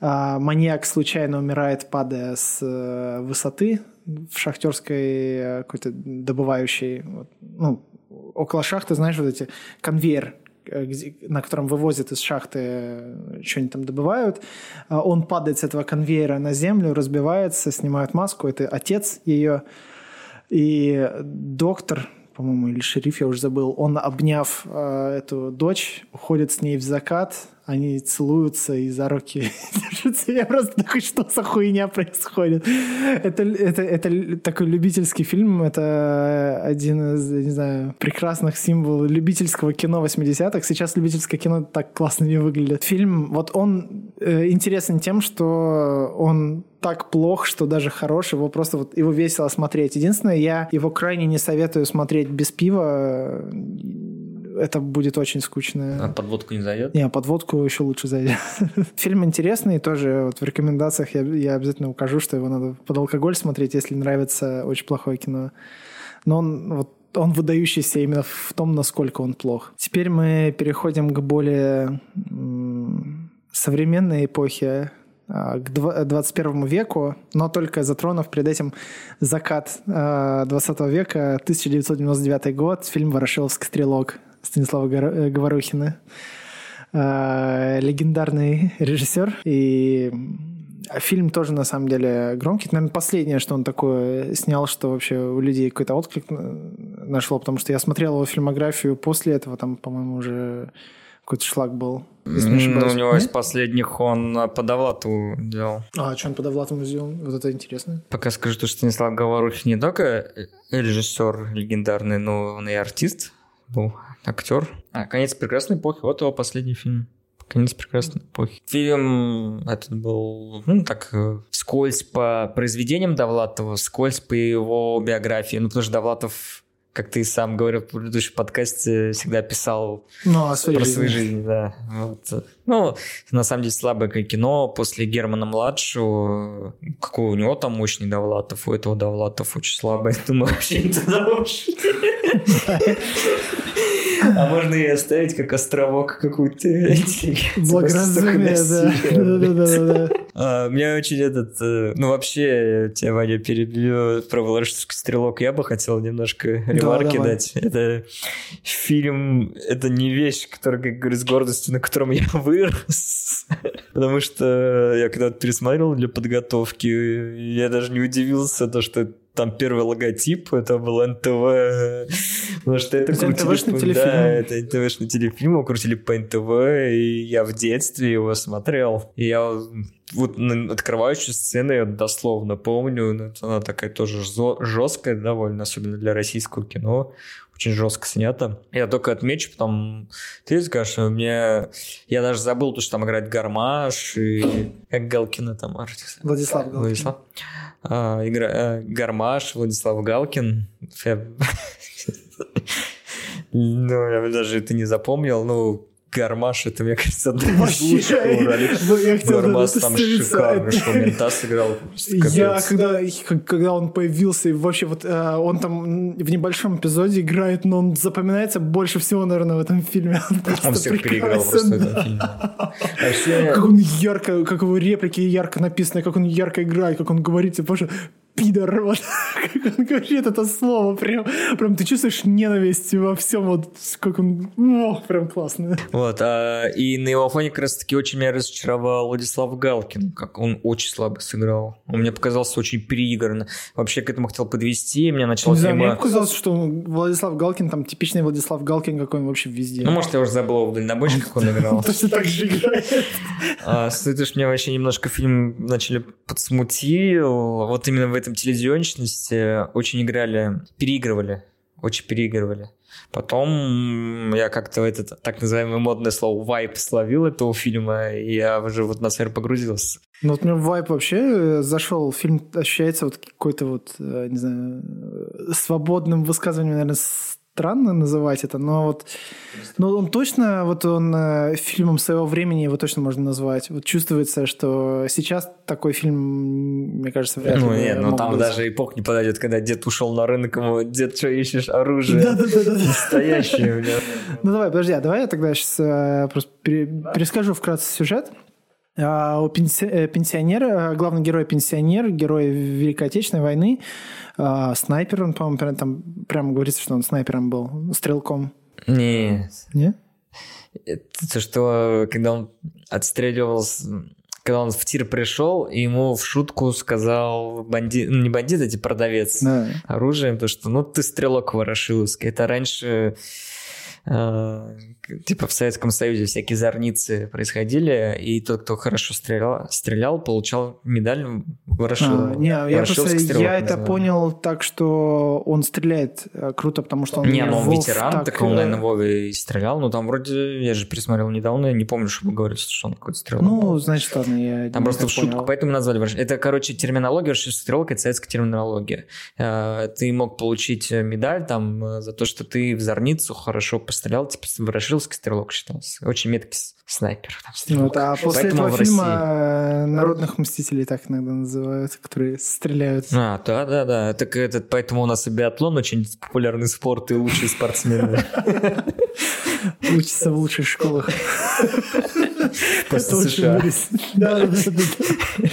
[SPEAKER 6] э, маньяк случайно умирает, падая с э, высоты в шахтерской э, какой-то добывающей, вот, ну, около шахты, знаешь, вот эти конвейер, на котором вывозят из шахты, э, что-нибудь там добывают. А он падает с этого конвейера на землю, разбивается, снимают маску. Это отец ее. И доктор, по-моему, или шериф, я уже забыл, он, обняв э, эту дочь, уходит с ней в закат, они целуются и за руки держатся. Я просто такой, что за хуйня происходит? Это, это, это такой любительский фильм, это один из, не знаю, прекрасных символов любительского кино 80-х. Сейчас любительское кино так классно не выглядит. Фильм, вот он э, интересен тем, что он так плох, что даже хороший, его просто вот его весело смотреть. Единственное, я его крайне не советую смотреть без пива это будет очень скучно.
[SPEAKER 7] А подводку не зайдет?
[SPEAKER 6] Не, подводку еще лучше зайдет. Фильм интересный, тоже вот в рекомендациях я, я обязательно укажу, что его надо под алкоголь смотреть, если нравится очень плохое кино. Но он вот он выдающийся именно в том, насколько он плох. Теперь мы переходим к более современной эпохе, а, к 21 веку, но только затронув перед этим закат 20 а, века, 1999 год, фильм «Ворошиловский стрелок» Станислава э, Говорухина. А, легендарный режиссер. И фильм тоже, на самом деле, громкий. Это, наверное, последнее, что он такое снял, что вообще у людей какой-то отклик нашло, потому что я смотрел его фильмографию после этого, там, по-моему, уже какой-то шлак был.
[SPEAKER 7] Ну, у него из последних он по Довлату делал.
[SPEAKER 6] А, что он по Довлату сделал? Вот это интересно.
[SPEAKER 7] Пока скажу, что Станислав Говорухин не только режиссер легендарный, но он и артист был актер. А, «Конец прекрасной эпохи», вот его последний фильм. «Конец прекрасной эпохи». Фильм этот был, ну, так, э, скользь по произведениям Довлатова, скользь по его биографии. Ну, потому что Довлатов как ты сам говорил в предыдущем подкасте, всегда писал
[SPEAKER 6] ну,
[SPEAKER 7] про жизни. свою жизнь. Да. Вот. Ну, на самом деле, слабое кино. После Германа младшего, какой у него там мощный Довлатов, у этого Довлатов очень слабый. Думаю, вообще не туда а можно и оставить как островок какую-то.
[SPEAKER 6] Благоразумие, да.
[SPEAKER 7] А, мне очень этот... Э, ну, вообще, тебя, Ваня, перебью про Ворошиловский стрелок. Я бы хотел немножко ремарки дать. Это фильм... Это не вещь, которая, как говорю, с гордостью, на котором я вырос. Потому что я когда-то пересмотрел для подготовки, я даже не удивился, то, что там первый логотип, это был НТВ, потому что это,
[SPEAKER 6] это крутили, телефильм.
[SPEAKER 7] Да, это НТВшный телефильм, его крутили по НТВ, и я в детстве его смотрел. И я вот открывающую сцену я дословно помню, она такая тоже жесткая довольно, особенно для российского кино очень жестко снято. Я только отмечу, потом ты скажешь, у меня... Я даже забыл, то, что там играет Гармаш и... Как Галкина там артист?
[SPEAKER 6] Владислав Галкин.
[SPEAKER 7] Владислав. А, игра... А, Гармаш, Владислав Галкин. Ну, я даже это не запомнил. Ну, Гармаш, это, мне кажется, одна из лучших ролей. Гармаш там шикарно, что мента сыграл.
[SPEAKER 6] Я, когда, когда он появился, и вообще вот э, он там в небольшом эпизоде играет, но он запоминается больше всего, наверное, в этом фильме.
[SPEAKER 7] Он, он всех переиграл просто в этом фильме.
[SPEAKER 6] Как он ярко, как его реплики ярко написаны, как он ярко играет, как он говорит, боже, пидор, вот, как он говорит это слово, прям, прям ты чувствуешь ненависть во всем, вот, как он, о, прям классно.
[SPEAKER 7] Вот, а, и на его фоне как раз-таки очень меня разочаровал Владислав Галкин, как он очень слабо сыграл. Он мне показался очень переигранно. Вообще к этому хотел подвести, мне начало
[SPEAKER 6] Не знаю, мне показалось, что Владислав Галкин, там, типичный Владислав Галкин, какой он вообще везде.
[SPEAKER 7] Ну, может, я уже забыл его дальнобойщик, как он играл.
[SPEAKER 6] Точно так же играет.
[SPEAKER 7] А, Слышишь, меня вообще немножко фильм начали подсмутил, вот именно в этом этом телевизионщиности очень играли, переигрывали, очень переигрывали. Потом я как-то этот так называемое модное слово вайп словил этого фильма, и я уже в атмосферу погрузился.
[SPEAKER 6] Ну вот мне вайп вообще зашел. Фильм ощущается вот какой-то вот, э, не знаю, свободным высказыванием, наверное, странно называть это, но вот но он точно, вот он э, фильмом своего времени его точно можно назвать. Вот чувствуется, что сейчас такой фильм, мне кажется, вряд ли.
[SPEAKER 7] Ну нет, но там быть. даже эпох не подойдет, когда дед ушел на рынок, ему дед, что ищешь, оружие. Настоящее,
[SPEAKER 6] Ну давай, подожди, а давай я тогда сейчас э, просто перескажу вкратце сюжет. А, у э, пенсионера, главный герой пенсионер, герой Великой Отечественной войны, а, снайпер, он, по-моему, там прямо говорится, что он снайпером был, стрелком.
[SPEAKER 7] Нет.
[SPEAKER 6] Нет?
[SPEAKER 7] Это что, когда он отстреливался, когда он в тир пришел, ему в шутку сказал бандит, ну не бандит, а типа продавец да. оружием, то что ну ты стрелок ворошиловский. Это раньше э, типа в Советском Союзе всякие зорницы происходили, и тот, кто хорошо стрелял, стрелял получал медаль Ворошилова.
[SPEAKER 6] А, не, я просто я это понял так, что он стреляет э, круто, потому что он
[SPEAKER 7] не, ну он ветеран, так, так он, наверное, Вове и стрелял, но там вроде, я же пересмотрел недавно, я не помню, чтобы говорить, что он какой-то стрелял.
[SPEAKER 6] Ну, значит, ладно, я
[SPEAKER 7] Там просто в шутку, понял. поэтому назвали Ворошилов. Это, короче, терминология, стрелка, это советская терминология. Э, ты мог получить медаль там э, за то, что ты в зорницу хорошо пострелял, типа Ворошилов русский стрелок считался. Очень меткий снайпер. Там,
[SPEAKER 6] стрелок. Ну, а после Поэтому этого фильма России... народных мстителей так иногда называют, которые стреляют.
[SPEAKER 7] А, да, да, да. Так этот, поэтому у нас и биатлон очень популярный спорт и лучшие спортсмены.
[SPEAKER 6] Учатся в лучших школах.
[SPEAKER 7] После США.
[SPEAKER 6] Да, да, да.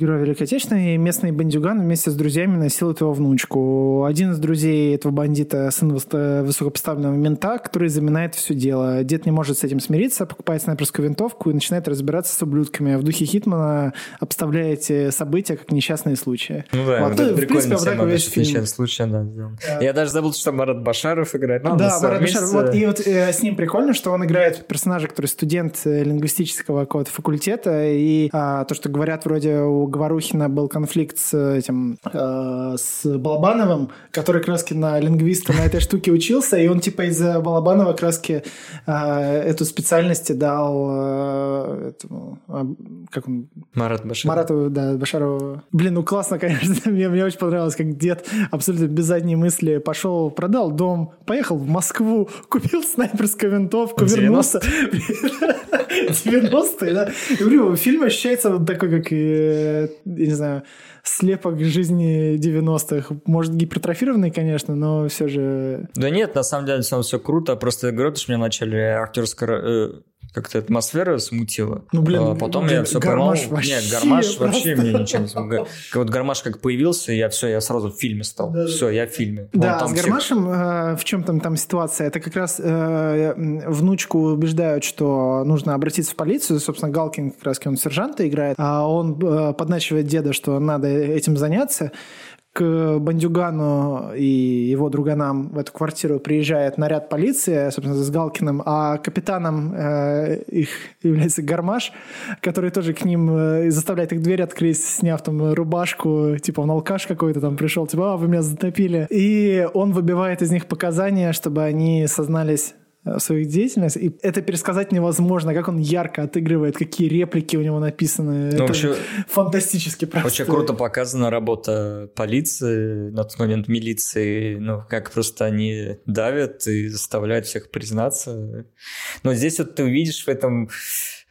[SPEAKER 6] Герой Великой Отечественной, местный бандюган вместе с друзьями насилует его внучку. Один из друзей этого бандита – сын высокопоставленного мента, который заминает все дело. Дед не может с этим смириться, покупает снайперскую винтовку и начинает разбираться с ублюдками. В духе Хитмана обставляя эти события как несчастные случаи.
[SPEAKER 7] Ну да, вот, это прикольная тема, весь фильм. случаи, да, да. Я даже забыл, что Марат Башаров играет.
[SPEAKER 6] Ну, да, Марат Башаров. Вот, и вот э, с ним прикольно, что он играет персонажа, который студент э, лингвистического какого-то факультета, и а, то, что говорят вроде у Говорухина был конфликт с этим, э, с Балабановым, который краски на лингвиста на этой штуке учился, и он типа из-за Балабанова краски э, эту специальность дал э, этому, как он?
[SPEAKER 7] Марат Башаров.
[SPEAKER 6] Марату, да, Башарову. Блин, ну классно, конечно, мне, мне очень понравилось, как дед абсолютно без задней мысли пошел, продал дом, поехал в Москву, купил снайперскую винтовку, 90? вернулся. 90-е, да. говорю, фильм ощущается вот такой, как, я не знаю, слепок жизни 90-х. Может, гипертрофированный, конечно, но все же...
[SPEAKER 7] Да нет, на самом деле все круто. Просто говорю, что мне начали актерского э, как-то атмосфера смутила.
[SPEAKER 6] Ну, блин, а
[SPEAKER 7] потом
[SPEAKER 6] блин,
[SPEAKER 7] я все поймал. Нет, гармаш вообще мне ничем не смог. Вот гармаш как появился, я все, я сразу в фильме стал. Да, все, я в фильме.
[SPEAKER 6] Да, там с гармашем э, в чем там там ситуация? Это как раз э, внучку убеждают, что нужно обратиться в полицию. Собственно, Галкин как раз он сержанта играет, а он э, подначивает деда, что надо этим заняться к Бандюгану и его друганам в эту квартиру приезжает наряд полиции, собственно, с Галкиным, а капитаном э, их является Гармаш, который тоже к ним э, заставляет их дверь открыть, сняв там рубашку, типа он алкаш какой-то там пришел, типа, а, вы меня затопили. И он выбивает из них показания, чтобы они сознались свою деятельность, и это пересказать невозможно, как он ярко отыгрывает, какие реплики у него написаны. Ну, это вообще, фантастически просто.
[SPEAKER 7] Очень круто показана работа полиции, на тот момент милиции, ну, как просто они давят и заставляют всех признаться. Но здесь вот ты увидишь в этом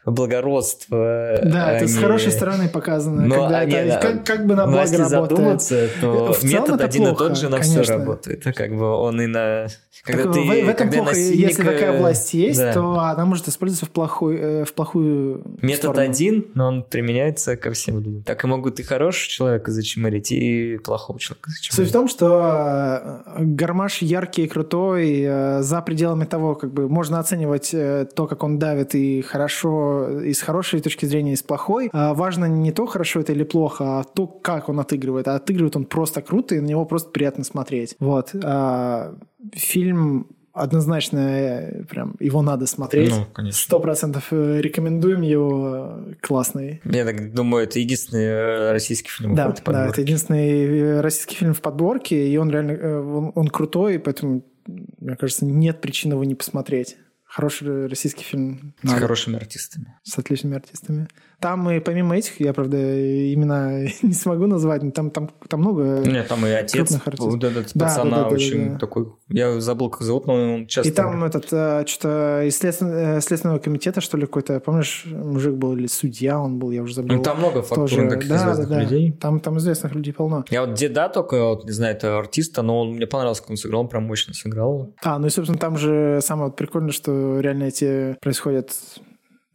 [SPEAKER 7] благородство.
[SPEAKER 6] Да, это с хорошей стороны показано. Но когда они, это, как, как бы на
[SPEAKER 7] благо
[SPEAKER 6] если
[SPEAKER 7] работает. задуматься, то в метод один плохо, и тот же на конечно. все работает. Как бы он и на...
[SPEAKER 6] Когда так, ты, в, в этом плохо. Насильника... Если такая власть есть, да. то она может использоваться в плохую, э, в плохую
[SPEAKER 7] Метод
[SPEAKER 6] сторону.
[SPEAKER 7] один, но он применяется ко всем людям. Так и могут и хорошего человека зачмырить, и плохого человека зачмырить.
[SPEAKER 6] Суть в том, что э, гармаш яркий и крутой, э, за пределами того, как бы можно оценивать то, как он давит, и хорошо и с хорошей точки зрения, и с плохой. А важно не то, хорошо это или плохо, а то, как он отыгрывает. А отыгрывает он просто круто, и на него просто приятно смотреть. Вот. А, фильм однозначно э, прям его надо смотреть. Ну, конечно. Сто процентов э, рекомендуем его. Классный.
[SPEAKER 7] Я так думаю, это единственный э, российский фильм
[SPEAKER 6] да, в Да, это единственный российский фильм в подборке, и он реально он, он крутой, поэтому, мне кажется, нет причин его не посмотреть. Хороший российский фильм.
[SPEAKER 7] С Надо. хорошими артистами.
[SPEAKER 6] С отличными артистами. Там и помимо этих, я, правда, имена не смогу назвать, но там, там, там много
[SPEAKER 7] Нет, там и отец вот этот да, пацана да, да, очень да, да. такой... Я забыл, как зовут, но он часто...
[SPEAKER 6] И там этот, э, что-то из следственного, э, следственного комитета, что ли, какой-то, помнишь, мужик был или судья он был, я уже забыл.
[SPEAKER 7] Ну, там много фактурных таких да, известных да, да. людей.
[SPEAKER 6] Там, там известных людей полно.
[SPEAKER 7] Я вот Деда только, вот, не знаю, это артиста, но он, мне понравился, как он сыграл, он прям мощно сыграл.
[SPEAKER 6] А, ну и, собственно, там же самое вот прикольное, что реально эти происходят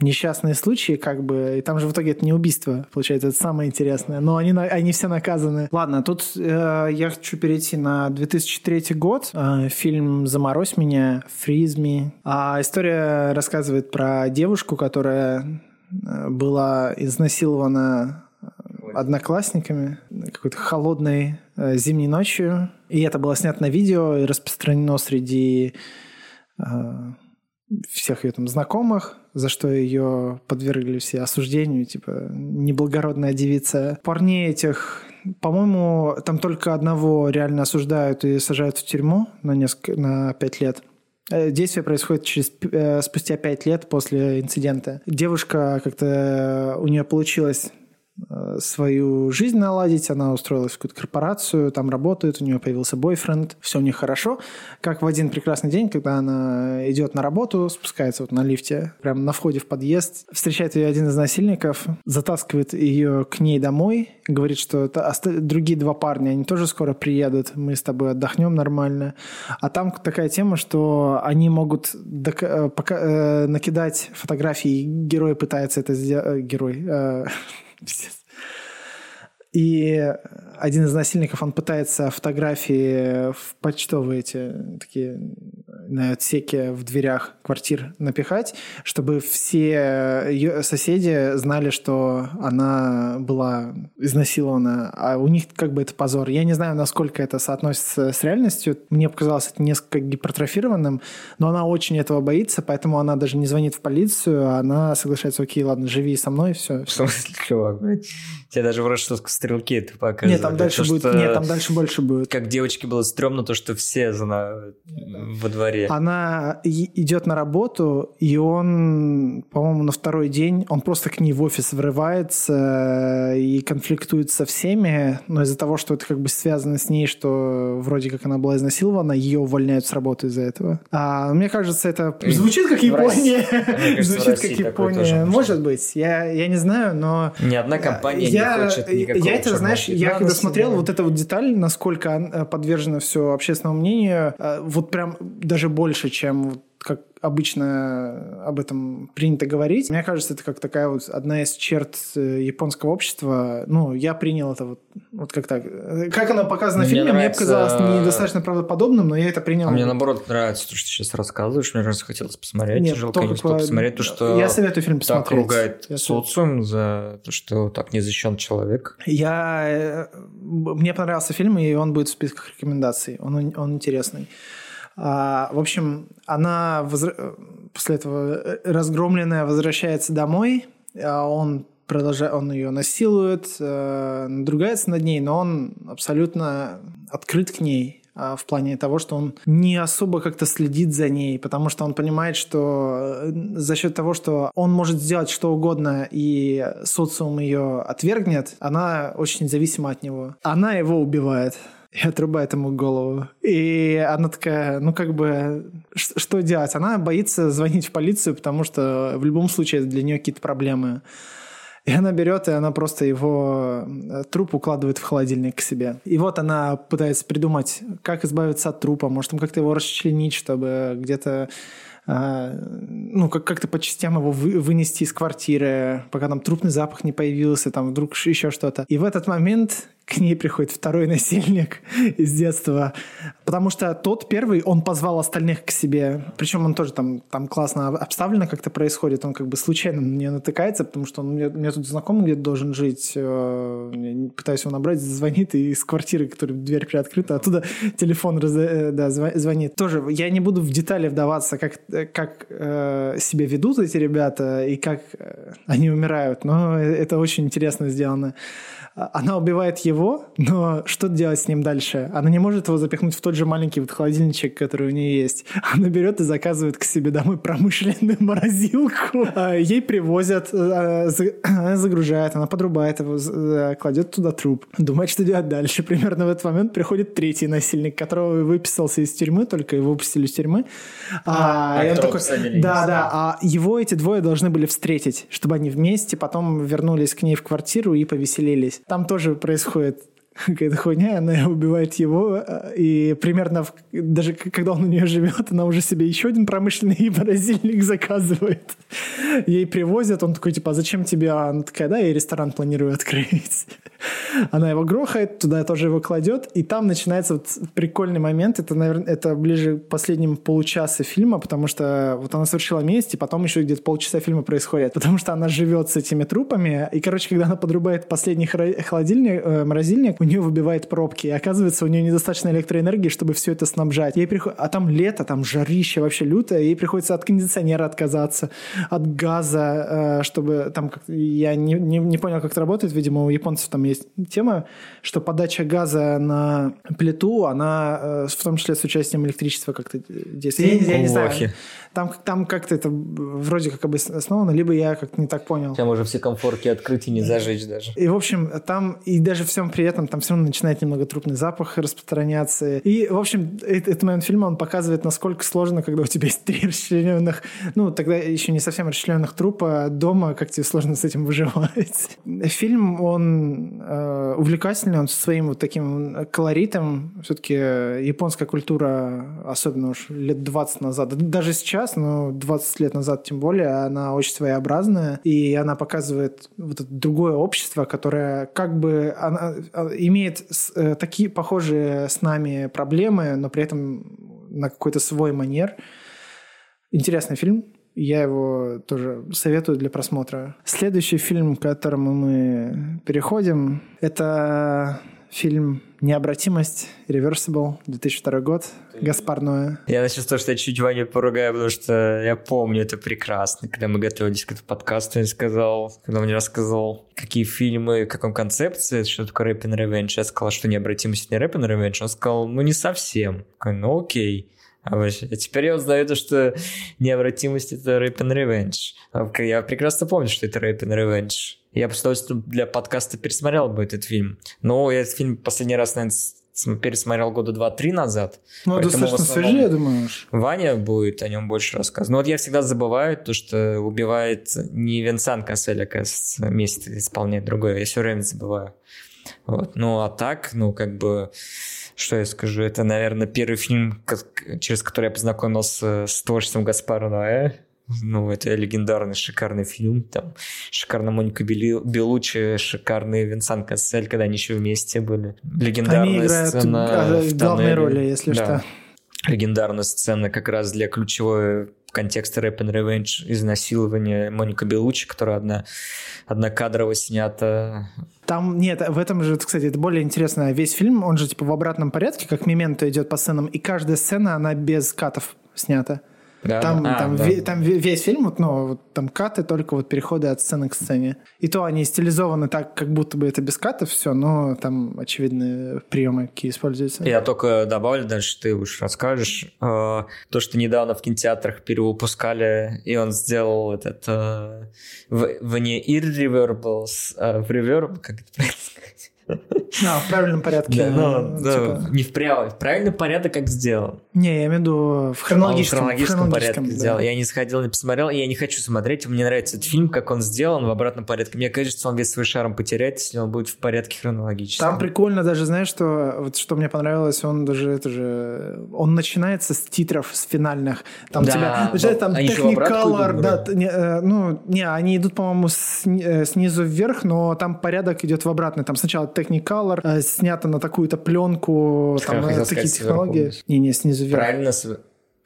[SPEAKER 6] несчастные случаи, как бы, и там же в итоге это не убийство, получается, это самое интересное, но они, они все наказаны. Ладно, тут э, я хочу перейти на 2003 год, э, фильм «Заморозь меня», «Freeze me». А история рассказывает про девушку, которая э, была изнасилована одноклассниками какой-то холодной э, зимней ночью, и это было снято на видео и распространено среди э, всех ее там знакомых, за что ее подвергли все осуждению, типа неблагородная девица. Парней этих, по-моему, там только одного реально осуждают и сажают в тюрьму на несколько, на пять лет. Э, действие происходит через, э, спустя пять лет после инцидента. Девушка как-то у нее получилось Э, свою жизнь наладить. Она устроилась в какую-то корпорацию, там работает, у нее появился бойфренд, все у них хорошо. Как в один прекрасный день, когда она идет на работу, спускается вот на лифте, прямо на входе в подъезд, встречает ее один из насильников, затаскивает ее к ней домой, говорит, что это другие два парня, они тоже скоро приедут, мы с тобой отдохнем нормально. А там такая тема, что они могут э, пока, э, накидать фотографии, герой пытается это сделать, герой, Пиздец. И один из насильников, он пытается фотографии в почтовые эти такие на отсеке в дверях квартир напихать, чтобы все ее соседи знали, что она была изнасилована, а у них как бы это позор. Я не знаю, насколько это соотносится с реальностью. Мне показалось это несколько гипертрофированным, но она очень этого боится, поэтому она даже не звонит в полицию, а она соглашается, окей, ладно, живи со мной, все.
[SPEAKER 7] В смысле, чувак, блядь? Тебе даже в что стрелки это показывают.
[SPEAKER 6] Нет, там дальше то, будет, что... нет, там дальше больше будет.
[SPEAKER 7] Как девочке было стрёмно то, что все знают во дворе.
[SPEAKER 6] Она идет на работу, и он, по-моему, на второй день, он просто к ней в офис врывается и конфликтует со всеми, но из-за того, что это как бы связано с ней, что вроде как она была изнасилована, ее увольняют с работы из-за этого. А мне кажется, это звучит как Япония. Звучит как Япония. Может быть, я, я не знаю, но...
[SPEAKER 7] Ни одна компания я, не хочет никакого
[SPEAKER 6] Я это, знаешь, я когда смотрел вот эту вот деталь, насколько подвержено все общественному мнению, э, вот прям даже больше, чем обычно об этом принято говорить. Мне кажется, это как такая вот одна из черт э, японского общества. Ну, я принял это вот, вот как так. Как оно показано в фильме, мне, нравится... мне показалось недостаточно правдоподобным, но я это принял.
[SPEAKER 7] А мне наоборот нравится то, что ты сейчас рассказываешь. Мне раз хотелось посмотреть. Нет, Жалко, только по... посмотреть то, что
[SPEAKER 6] я советую фильм посмотреть.
[SPEAKER 7] так ругает я социум за то, что так не защищен человек.
[SPEAKER 6] Я... Э, мне понравился фильм, и он будет в списках рекомендаций. Он, он интересный. А, в общем, она возра... после этого э, разгромленная возвращается домой, а он продолжает, он ее насилует, э, надругается над ней, но он абсолютно открыт к ней а, в плане того, что он не особо как-то следит за ней, потому что он понимает, что э, за счет того, что он может сделать что угодно и социум ее отвергнет, она очень зависима от него. Она его убивает и отрубает ему голову. И она такая, ну как бы, что делать? Она боится звонить в полицию, потому что в любом случае это для нее какие-то проблемы. И она берет, и она просто его э, труп укладывает в холодильник к себе. И вот она пытается придумать, как избавиться от трупа, может, там как-то его расчленить, чтобы где-то а, ну, как- как-то по частям его вы- вынести из квартиры, пока там трупный запах не появился, там вдруг еще что-то. И в этот момент к ней приходит второй насильник из детства. Потому что тот первый, он позвал остальных к себе. Причем он тоже там, там классно обставлено как-то происходит. Он как бы случайно на нее натыкается, потому что он, у меня тут знакомый где-то должен жить. Э, я пытаюсь его набрать, звонит и из квартиры, которая дверь приоткрыта, оттуда телефон раз, э, да, звонит. Тоже я не буду в детали вдаваться, как, как э, себя ведут эти ребята и как э, они умирают. Но это очень интересно сделано. Она убивает его, но что делать с ним дальше? Она не может его запихнуть в тот же маленький вот холодильничек, который у нее есть. Она берет и заказывает к себе домой промышленную морозилку. А, ей привозят, а, она загружает, она подрубает его, э, кладет туда труп. Думает, что делать дальше. Примерно в этот момент приходит третий насильник, которого выписался из тюрьмы, только его выпустили из тюрьмы. А, а, он такой, да, да, а его эти двое должны были встретить, чтобы они вместе потом вернулись к ней в квартиру и повеселились. Там тоже происходит какая-то хуйня, она убивает его, э, и примерно даже когда он у нее живет, она уже себе еще один промышленный морозильник заказывает. Ей привозят, он такой, типа, а зачем тебе? А она такая, да, я ресторан планирую открыть. Она его грохает, туда тоже его кладет, и там начинается вот прикольный момент, это, наверное, это ближе к последним получаса фильма, потому что вот она совершила месть, и потом еще где-то полчаса фильма происходит, потому что она живет с этими трупами, и, короче, когда она подрубает последний холодильник, э, морозильник, у нее выбивает пробки. И оказывается, у нее недостаточно электроэнергии, чтобы все это снабжать. Ей приход... А там лето, там жарище вообще лютое. Ей приходится от кондиционера отказаться, от газа, э, чтобы там... Я не, не, не понял, как это работает. Видимо, у японцев там есть тема, что подача газа на плиту, она э, в том числе с участием электричества как-то действует. Я, я не знаю. Там, там как-то это вроде как бы основано, либо я как-то не так понял.
[SPEAKER 7] Там уже все комфорки открыть и не зажечь даже.
[SPEAKER 6] И, в общем, там, и даже всем при этом, там все равно начинает немного трупный запах распространяться. И, в общем, этот момент фильма, он показывает, насколько сложно, когда у тебя есть три расчлененных, ну, тогда еще не совсем расчлененных трупа дома, как тебе сложно с этим выживать. Фильм, он э, увлекательный, он со своим вот таким колоритом. Все-таки японская культура, особенно уж лет 20 назад, даже сейчас, но 20 лет назад тем более, она очень своеобразная, и она показывает вот это другое общество, которое как бы она, а, имеет э, такие похожие с нами проблемы, но при этом на какой-то свой манер. Интересный фильм. Я его тоже советую для просмотра. Следующий фильм, к которому мы переходим, это фильм «Необратимость», «Reversible», 2002 год, Гаспар Ноэ.
[SPEAKER 7] Я начну с того, что я чуть Ваню поругаю, потому что я помню это прекрасно. Когда мы готовились к этому подкасту, я сказал, когда он мне рассказал, какие фильмы, в каком концепции, что такое рэп and revenge, я сказал, что «Необратимость» не рэп and revenge. Он сказал, ну не совсем. Я ну окей. А, а теперь я узнаю то, что необратимость — это Rape and Revenge. Я прекрасно помню, что это Rape and Revenge. Я после того, что для подкаста пересмотрел бы этот фильм. Но я этот фильм последний раз, наверное, пересмотрел года два-три назад.
[SPEAKER 6] Ну, достаточно свежий, я думаю.
[SPEAKER 7] Ваня будет о нем больше рассказывать. Но вот я всегда забываю то, что убивает не Винсан Кассель, оказывается, вместе исполняет другое. Я все время забываю. Вот. Ну, а так, ну, как бы что я скажу, это, наверное, первый фильм, через который я познакомился с творчеством Гаспара Ноэ. Ну, это легендарный, шикарный фильм. Там шикарная Моника Белучи, шикарный Винсан Кассель, когда они еще вместе были. Легендарная они играют сцена
[SPEAKER 6] главные роли, если да. что.
[SPEAKER 7] Легендарная сцена как раз для ключевой контекста Rap and Revenge изнасилования Моника Белучи, которая одна, одна кадрово снята.
[SPEAKER 6] Там, нет, в этом же, кстати, это более интересно. Весь фильм, он же типа в обратном порядке, как Мементо идет по сценам, и каждая сцена, она без катов снята. Да, там, да. там, а, ве, да. там весь фильм, вот, ну, вот, там каты, только вот переходы от сцены к сцене. И то они стилизованы так, как будто бы это без катов все, но там очевидные приемы, какие используются.
[SPEAKER 7] Я только добавлю, дальше ты уж расскажешь. Э, то, что недавно в кинотеатрах перевыпускали, и он сделал этот э, в, в не irreverbables, а в reverb, как это правильно сказать?
[SPEAKER 6] А, в правильном порядке.
[SPEAKER 7] Да, но, типа... да, не в, прямо, в правильный порядок как сделал.
[SPEAKER 6] Не, я имею в виду в хронологическом,
[SPEAKER 7] в хронологическом, порядке да. сделал. Я не сходил, не посмотрел, и я не хочу смотреть. Мне нравится этот фильм, как он сделан в обратном порядке. Мне кажется, он весь свой шарм потеряет, если он будет в порядке хронологическом.
[SPEAKER 6] Там прикольно даже, знаешь, что вот что мне понравилось, он даже это же он начинается с титров, с финальных. Там да, тебя начинает там Technicolor, да, не, э, ну не, они идут, по-моему, с, э, снизу вверх, но там порядок идет в обратный. Там сначала Technicolor, э, снято на такую-то пленку, там такие сказать, технологии. Не, не, снизу вверх.
[SPEAKER 7] Правильно.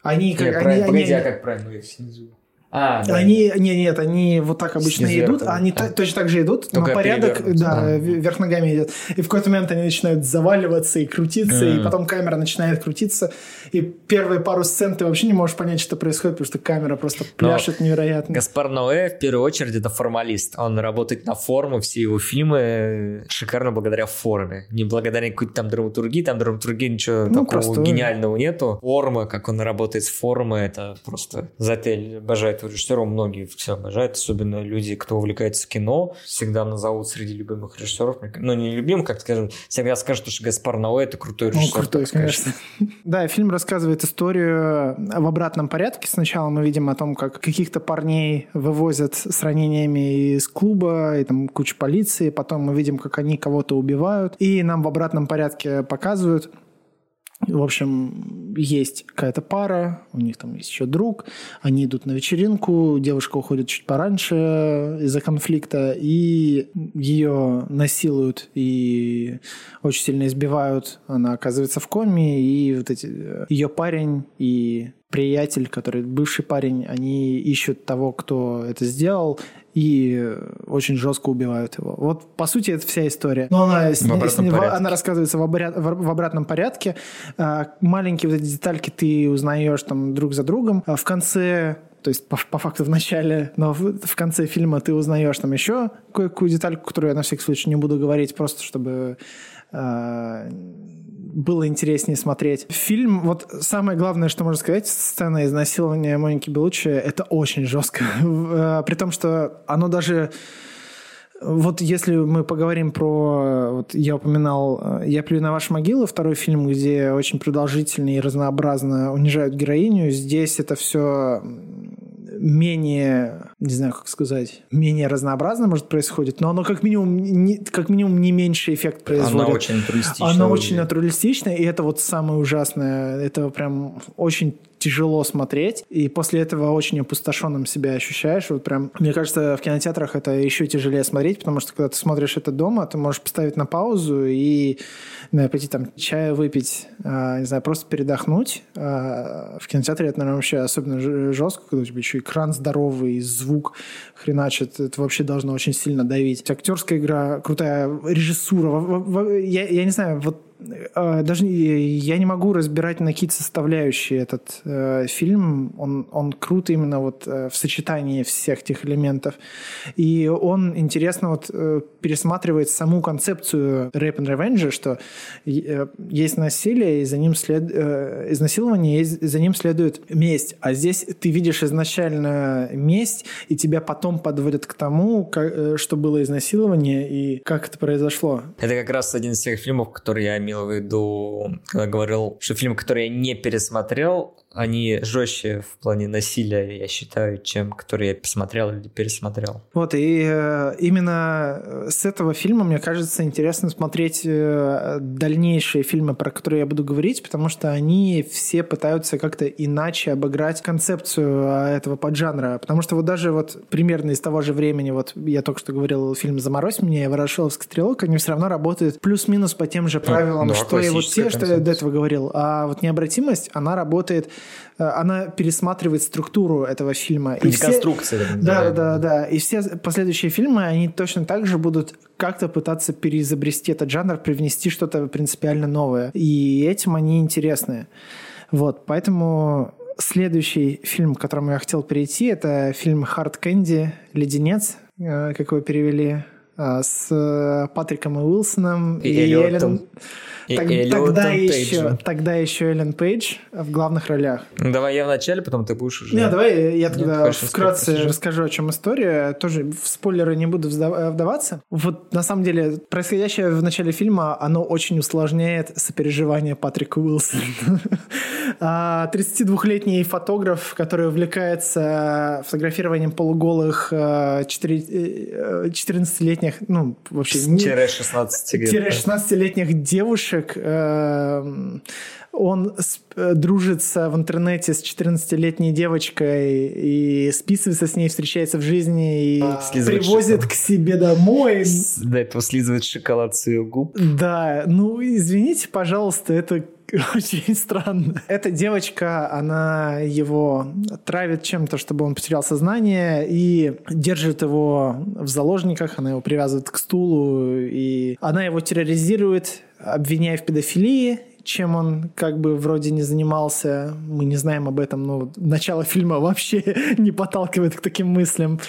[SPEAKER 6] Они как... Нет,
[SPEAKER 7] они, правильно, они, погоди, а как правильно? Снизу.
[SPEAKER 6] А, да. Они, не, нет, они вот так обычно Снизу идут, а они а. точно так же идут, Только но порядок, да, а. вверх ногами идет. И в какой-то момент они начинают заваливаться и крутиться, mm. и потом камера начинает крутиться, и первые пару сцен ты вообще не можешь понять, что происходит, потому что камера просто пляшет но невероятно.
[SPEAKER 7] Гаспар Ноэ, в первую очередь, это формалист. Он работает на форму, все его фильмы шикарно благодаря форме. Не благодаря какой-то там драматургии, там драматургии ничего ну, такого простой. гениального нету. Форма, как он работает с формой, это просто затель обожает этого режиссера многие все обожают, особенно люди, кто увлекается кино, всегда назовут среди любимых режиссеров. Ну, не любимых, как скажем, всегда скажут, что Гаспар Ноэ – это крутой режиссер.
[SPEAKER 6] Он крутой, конечно. Да, фильм рассказывает историю в обратном порядке. Сначала мы видим о том, как каких-то парней вывозят с ранениями из клуба, и там куча полиции. Потом мы видим, как они кого-то убивают. И нам в обратном порядке показывают, в общем, есть какая-то пара, у них там есть еще друг, они идут на вечеринку, девушка уходит чуть пораньше из-за конфликта, и ее насилуют и очень сильно избивают. Она оказывается в коме, и вот эти, ее парень и приятель, который бывший парень, они ищут того, кто это сделал, и очень жестко убивают его. Вот, по сути, это вся история. Но она, с, с, она рассказывается в, обряд, в, в обратном порядке. А, маленькие вот эти детальки ты узнаешь там друг за другом. А в конце то есть по, по факту в начале, но в, в конце фильма ты узнаешь там еще кое-какую детальку, которую я на всякий случай не буду говорить, просто чтобы э, было интереснее смотреть. Фильм, вот самое главное, что можно сказать, сцена изнасилования Моники Белучи, это очень жестко. Э, при том, что оно даже... Вот если мы поговорим про... Вот я упоминал э, «Я плюю на ваши могилы», второй фильм, где очень продолжительно и разнообразно унижают героиню. Здесь это все менее, не знаю, как сказать, менее разнообразно, может, происходит, но оно как минимум не, как минимум не меньше эффект производит.
[SPEAKER 7] Оно очень натуралистичное.
[SPEAKER 6] Оно очень натуралистичное, и это вот самое ужасное. Это прям очень тяжело смотреть, и после этого очень опустошенным себя ощущаешь. Вот прям, мне кажется, в кинотеатрах это еще тяжелее смотреть, потому что когда ты смотришь это дома, ты можешь поставить на паузу и знаю, пойти там чая выпить, а, не знаю, просто передохнуть. А, в кинотеатре это, наверное, вообще особенно жестко, когда у тебя еще экран здоровый, звук хреначит. Это вообще должно очень сильно давить. Актерская игра крутая, режиссура. Я, я не знаю, вот даже я не могу разбирать на какие составляющие этот э, фильм. Он, он крут именно вот э, в сочетании всех этих элементов. И он интересно вот э, пересматривает саму концепцию Rape and Revenge, что э, есть насилие, и за ним след... э, изнасилование, и за ним следует месть. А здесь ты видишь изначально месть, и тебя потом подводят к тому, как, э, что было изнасилование и как это произошло.
[SPEAKER 7] Это как раз один из тех фильмов, которые я имел в виду, когда говорил, что фильм, который я не пересмотрел, они жестче в плане насилия, я считаю, чем которые я посмотрел или пересмотрел.
[SPEAKER 6] Вот, и э, именно с этого фильма, мне кажется, интересно смотреть э, дальнейшие фильмы, про которые я буду говорить, потому что они все пытаются как-то иначе обыграть концепцию э, этого поджанра. Потому что вот даже вот примерно из того же времени, вот я только что говорил фильм «Заморозь меня» и «Ворошиловский стрелок», они все равно работают плюс-минус по тем же правилам,
[SPEAKER 7] да,
[SPEAKER 6] что и вот те, что я до этого говорил. А вот необратимость, она работает Э, она пересматривает структуру этого фильма.
[SPEAKER 7] И Деконструкция.
[SPEAKER 6] Все, да, да, да. И все последующие фильмы, они точно так же будут как-то пытаться переизобрести этот жанр, привнести что-то принципиально новое. И этим они интересны. Вот, поэтому следующий фильм, к которому я хотел перейти, это фильм «Хард Кэнди. Леденец», э, как его перевели, с Патриком и Уилсоном
[SPEAKER 7] и, и Эллен...
[SPEAKER 6] И, так, и тогда, еще, тогда еще Эллен Пейдж в главных ролях.
[SPEAKER 7] Ну, давай я вначале, потом ты будешь уже...
[SPEAKER 6] Не, давай я тогда Нет, вкратце расскажу. расскажу, о чем история. Тоже в спойлеры не буду вдаваться. Вот на самом деле происходящее в начале фильма, оно очень усложняет сопереживание Патрика Уилсона. 32-летний а, фотограф, который увлекается фотографированием полуголых 14-летних, э, ну, вообще... 16-летних девушек, девушек. Эм, он э, дружится в интернете с 14-летней девочкой и списывается с ней, встречается в жизни и а, привозит шоколад. к себе домой.
[SPEAKER 7] До этого слизывает шоколад с ее губ.
[SPEAKER 6] Да, ну извините, пожалуйста, это очень странно. Эта девочка, она его травит чем-то, чтобы он потерял сознание, и держит его в заложниках, она его привязывает к стулу, и она его терроризирует, обвиняя в педофилии, чем он как бы вроде не занимался. Мы не знаем об этом, но начало фильма вообще не подталкивает к таким мыслям.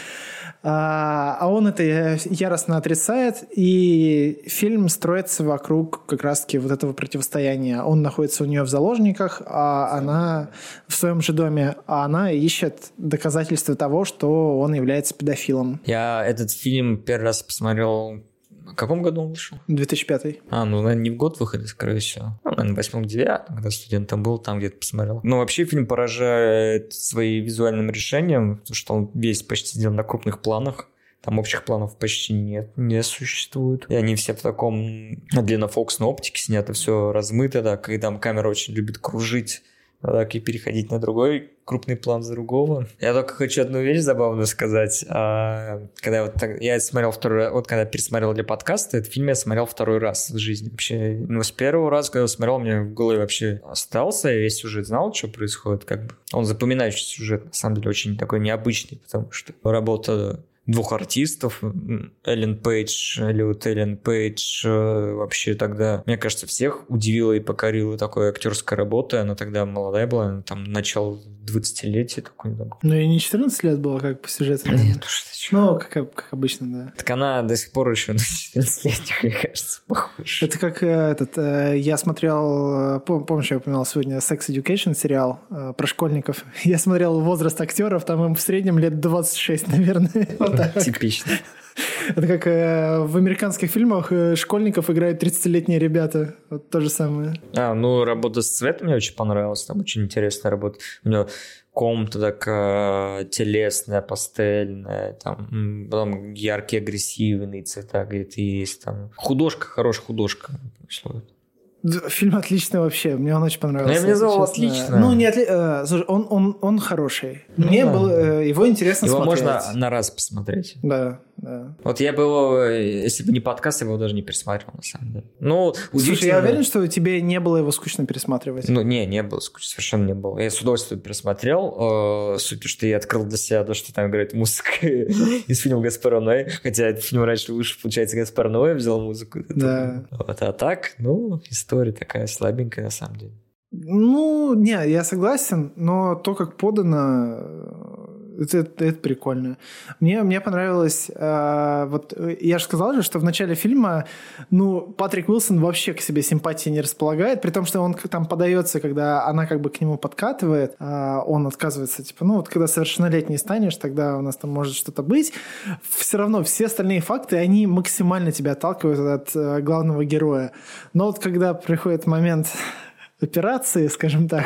[SPEAKER 6] А, а он это яростно отрицает, и фильм строится вокруг как раз-таки вот этого противостояния. Он находится у нее в заложниках, а она в своем же доме, а она ищет доказательства того, что он является педофилом.
[SPEAKER 7] Я этот фильм первый раз посмотрел в каком году он вышел?
[SPEAKER 6] 2005.
[SPEAKER 7] А, ну, наверное, не в год выхода, скорее всего. Ну, наверное, в восьмом девятом, когда студентом был, там где-то посмотрел. Но вообще фильм поражает своим визуальным решением, потому что он весь почти сделан на крупных планах. Там общих планов почти нет, не существует. И они все в таком длиннофокусной оптике сняты, все размыто, да, когда камера очень любит кружить так и переходить на другой крупный план за другого. Я только хочу одну вещь забавную сказать. А, когда вот так, я смотрел второй вот когда пересмотрел для подкаста, этот фильм я смотрел второй раз в жизни. Вообще, ну, с первого раза, когда я смотрел, меня в голове вообще остался, я весь сюжет знал, что происходит, как бы. Он запоминающий сюжет, на самом деле, очень такой необычный, потому что работа двух артистов, Эллен Пейдж, Эллиот Эллен Пейдж, э, вообще тогда, мне кажется, всех удивила и покорила такой актерской работой. Она тогда молодая была, там, начало 20-летия такой. Там.
[SPEAKER 6] Ну, и не 14 лет было, как по сюжету.
[SPEAKER 7] Нет, что ты
[SPEAKER 6] Ну, как, как обычно, да.
[SPEAKER 7] Так она до сих пор еще на 14-летних, мне кажется, похожа.
[SPEAKER 6] Это как э, этот, э, я смотрел, помнишь, я упоминал сегодня Sex Education сериал про школьников. Я смотрел возраст актеров, там им в среднем лет 26, наверное.
[SPEAKER 7] Типично.
[SPEAKER 6] Это как э, в американских фильмах э, школьников играют 30-летние ребята. Вот то же самое.
[SPEAKER 7] А, ну, работа с цветом мне очень понравилась. Там очень интересная работа. У него комната такая телесная, пастельная, там, потом яркие, агрессивные цвета где-то есть. Там. Художка, хорошая художка.
[SPEAKER 6] Фильм отличный вообще, мне он очень понравился.
[SPEAKER 7] Ну, я мне назвал отлично.
[SPEAKER 6] Ну, не отли... э, слушай, он, он, он хороший. Ну, мне да. было э, его интересно
[SPEAKER 7] его
[SPEAKER 6] смотреть.
[SPEAKER 7] Его можно на раз посмотреть.
[SPEAKER 6] Да, да.
[SPEAKER 7] Вот я бы его, если бы не подкаст, я бы его даже не пересматривал, на самом деле. Ну,
[SPEAKER 6] Слушай, я уверен, что тебе не было его скучно пересматривать.
[SPEAKER 7] Ну, не, не было скучно, совершенно не было. Я с удовольствием пересмотрел. Э, суть, что я открыл для себя то, что там играет музыка из фильма Гаспара Ноэ. Хотя этот фильм раньше вышел, получается, Гаспар Ноэ взял музыку.
[SPEAKER 6] Да.
[SPEAKER 7] Вот, а так, ну, история такая слабенькая на самом деле.
[SPEAKER 6] Ну, не, я согласен, но то, как подано, это, это, это прикольно. Мне, мне понравилось... Э, вот я же сказал же, что в начале фильма ну, Патрик Уилсон вообще к себе симпатии не располагает, при том, что он там подается, когда она как бы к нему подкатывает, э, он отказывается, типа, ну вот когда совершеннолетний станешь, тогда у нас там может что-то быть. Все равно все остальные факты, они максимально тебя отталкивают от э, главного героя. Но вот когда приходит момент операции, скажем так.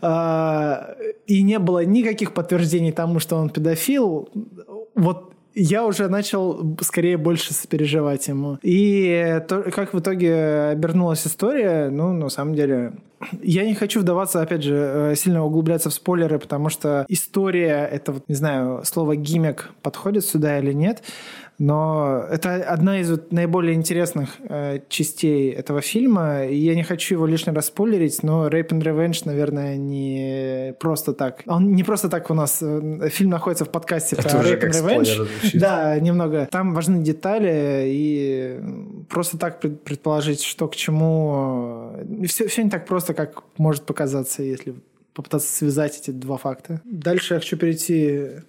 [SPEAKER 6] А, и не было никаких подтверждений тому, что он педофил. Вот я уже начал скорее больше сопереживать ему. И то, как в итоге обернулась история, ну, на самом деле, я не хочу вдаваться, опять же, э, сильно углубляться в спойлеры, потому что история, это вот, не знаю, слово гиммик подходит сюда или нет, но это одна из вот наиболее интересных э, частей этого фильма. И я не хочу его лишний раз спойлерить, но Rape and Revenge, наверное, не просто так. Он не просто так у нас... Э, фильм находится в подкасте
[SPEAKER 7] это
[SPEAKER 6] про
[SPEAKER 7] Rape
[SPEAKER 6] and Revenge. Да, немного. Там важны детали, и просто так предположить, что к чему... Все, все не так просто, как может показаться, если попытаться связать эти два факта. Дальше я хочу перейти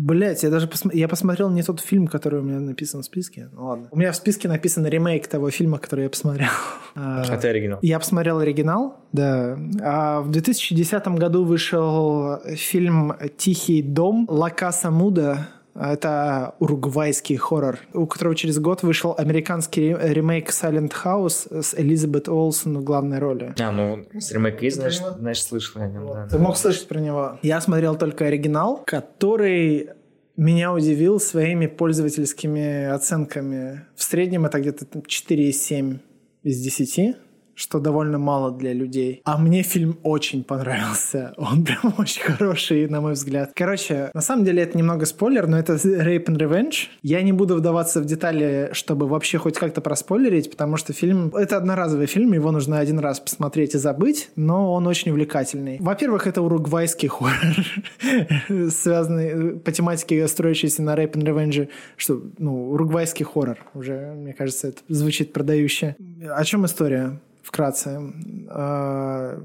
[SPEAKER 6] Блять, я даже посмотр... я посмотрел не тот фильм, который у меня написан в списке. Ну ладно. У меня в списке написан ремейк того фильма, который я посмотрел.
[SPEAKER 7] А ты оригинал?
[SPEAKER 6] Я посмотрел оригинал, да. А в 2010 году вышел фильм «Тихий дом» Ла Каса Муда это уругвайский хоррор, у которого через год вышел американский ремейк Silent House с Элизабет Олсен в главной роли.
[SPEAKER 7] А, ну, с ремейк есть, значит, значит слышал о нем, да.
[SPEAKER 6] Ты мог слышать про него. Я смотрел только оригинал, который меня удивил своими пользовательскими оценками. В среднем это где-то 4,7 из 10 что довольно мало для людей. А мне фильм очень понравился. Он прям очень хороший, на мой взгляд. Короче, на самом деле это немного спойлер, но это Rape and Revenge. Я не буду вдаваться в детали, чтобы вообще хоть как-то проспойлерить, потому что фильм... Это одноразовый фильм, его нужно один раз посмотреть и забыть, но он очень увлекательный. Во-первых, это уругвайский хоррор, связанный по тематике, строящийся на Rape and Revenge, что, ну, уругвайский хоррор. Уже, мне кажется, это звучит продающе. О чем история? Вкратце. А,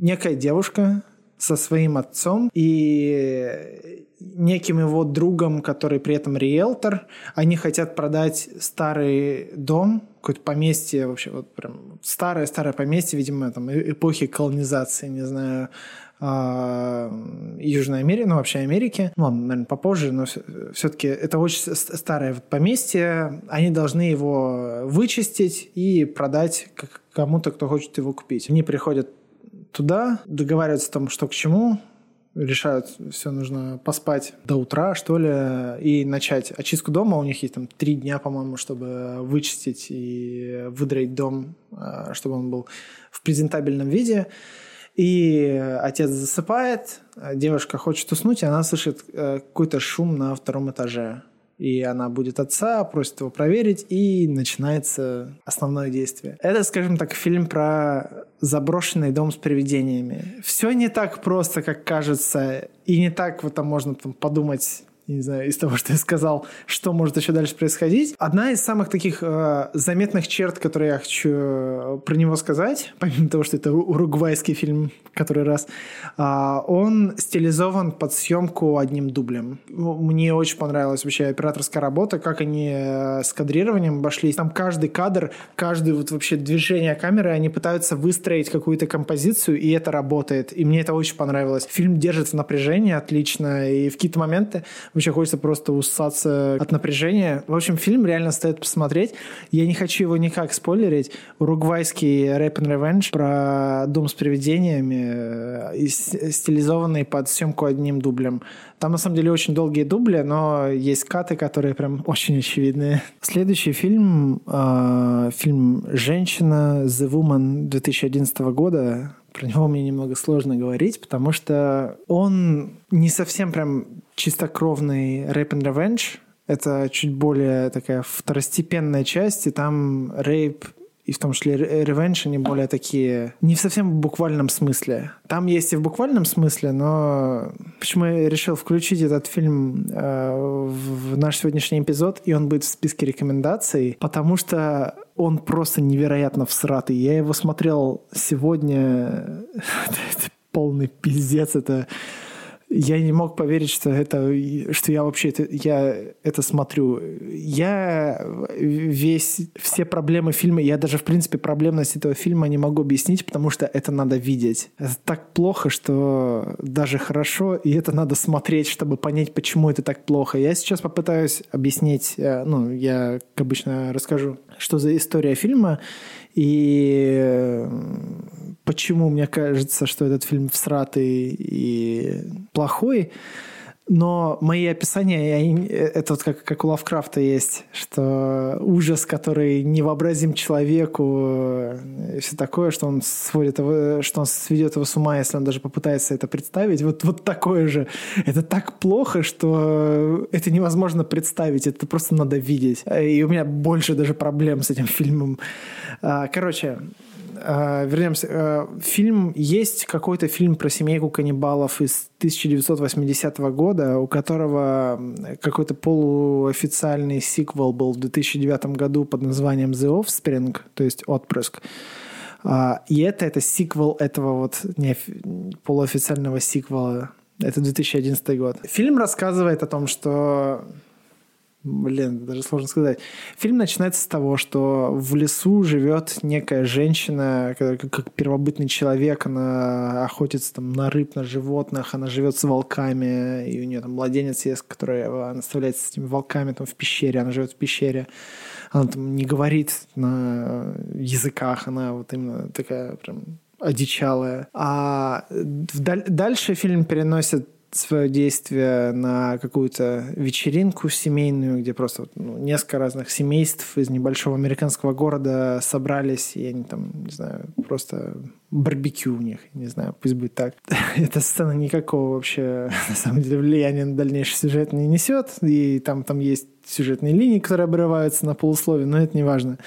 [SPEAKER 6] некая девушка со своим отцом и неким его другом, который при этом риэлтор, они хотят продать старый дом, какое-то поместье вообще, вот прям старое-старое поместье, видимо, там эпохи колонизации, не знаю, а, Южной Америки, ну вообще Америки, ну, наверное, попозже, но все-таки это очень старое поместье, они должны его вычистить и продать кому-то, кто хочет его купить. Они приходят туда, договариваются о том, что к чему, решают, все нужно поспать до утра, что ли, и начать очистку дома. У них есть там три дня, по-моему, чтобы вычистить и выдроить дом, а, чтобы он был в презентабельном виде. И отец засыпает, девушка хочет уснуть, и она слышит э, какой-то шум на втором этаже. И она будет отца, просит его проверить, и начинается основное действие. Это, скажем так, фильм про заброшенный дом с привидениями. Все не так просто, как кажется, и не так вот там можно там, подумать не знаю, из того, что я сказал, что может еще дальше происходить. Одна из самых таких э, заметных черт, которые я хочу э, про него сказать, помимо того, что это уругвайский фильм, который раз, э, он стилизован под съемку одним дублем. Мне очень понравилась вообще операторская работа, как они э, с кадрированием обошлись. Там каждый кадр, каждое вот вообще движение камеры, они пытаются выстроить какую-то композицию, и это работает. И мне это очень понравилось. Фильм держит в напряжении отлично, и в какие-то моменты Вообще хочется просто усаться от напряжения. В общем, фильм реально стоит посмотреть. Я не хочу его никак спойлерить. Уругвайский Rap and Revenge про дом с привидениями, э, стилизованный под съемку одним дублем. Там на самом деле очень долгие дубли, но есть каты, которые прям очень очевидные. Следующий фильм, э, фильм «Женщина» The Woman 2011 года. Про него мне немного сложно говорить, потому что он не совсем прям чистокровный Rape and Revenge. Это чуть более такая второстепенная часть, и там рейп и в том числе ревенш, они более такие, не совсем в буквальном смысле. Там есть и в буквальном смысле, но почему я решил включить этот фильм э, в наш сегодняшний эпизод, и он будет в списке рекомендаций, потому что он просто невероятно всратый. Я его смотрел сегодня, полный пиздец, это я не мог поверить, что это, что я вообще это, я это смотрю. Я весь, все проблемы фильма, я даже, в принципе, проблемность этого фильма не могу объяснить, потому что это надо видеть. Это так плохо, что даже хорошо, и это надо смотреть, чтобы понять, почему это так плохо. Я сейчас попытаюсь объяснить, э, ну, я, обычно, расскажу, что за история фильма, И почему мне кажется, что этот фильм всратый и плохой – но мои описания, я, это вот как, как у Лавкрафта есть, что ужас, который невообразим человеку, и все такое, что он сводит его, что он сведет его с ума, если он даже попытается это представить. Вот, вот такое же. Это так плохо, что это невозможно представить, это просто надо видеть. И у меня больше даже проблем с этим фильмом. А, короче, а, вернемся. А, фильм есть какой-то фильм про семейку каннибалов из 1980 года, у которого какой-то полуофициальный сиквел был в 2009 году под названием The Offspring, то есть отпрыск. А, и это это сиквел этого вот не полуофициального сиквела. Это 2011 год. Фильм рассказывает о том, что Блин, даже сложно сказать. Фильм начинается с того, что в лесу живет некая женщина, как, первобытный человек, она охотится там на рыб, на животных, она живет с волками, и у нее там младенец есть, который она оставляет с этими волками там в пещере, она живет в пещере. Она там не говорит на языках, она вот именно такая прям одичалая. А дальше фильм переносит свое действие на какую-то вечеринку семейную, где просто ну, несколько разных семейств из небольшого американского города собрались, и они там, не знаю, просто барбекю у них, не знаю, пусть будет так. Эта сцена никакого вообще, на самом деле, влияния на дальнейший сюжет не несет, и там, там есть сюжетные линии, которые обрываются на полусловие, но это не важно.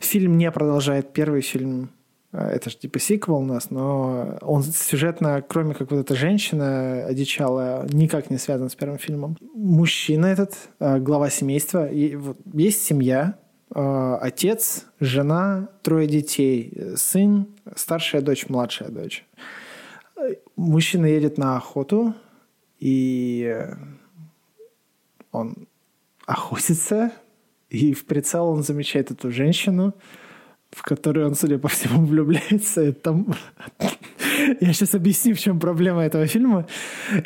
[SPEAKER 6] Фильм не продолжает первый фильм это же типа сиквел у нас, но он сюжетно, кроме как вот эта женщина одичала, никак не связан с первым фильмом. Мужчина этот, а, глава семейства, есть семья, а, отец, жена, трое детей, сын, старшая дочь, младшая дочь. Мужчина едет на охоту, и он охотится, и в прицел он замечает эту женщину – в которую он, судя по всему, влюбляется. И там... Я сейчас объясню, в чем проблема этого фильма.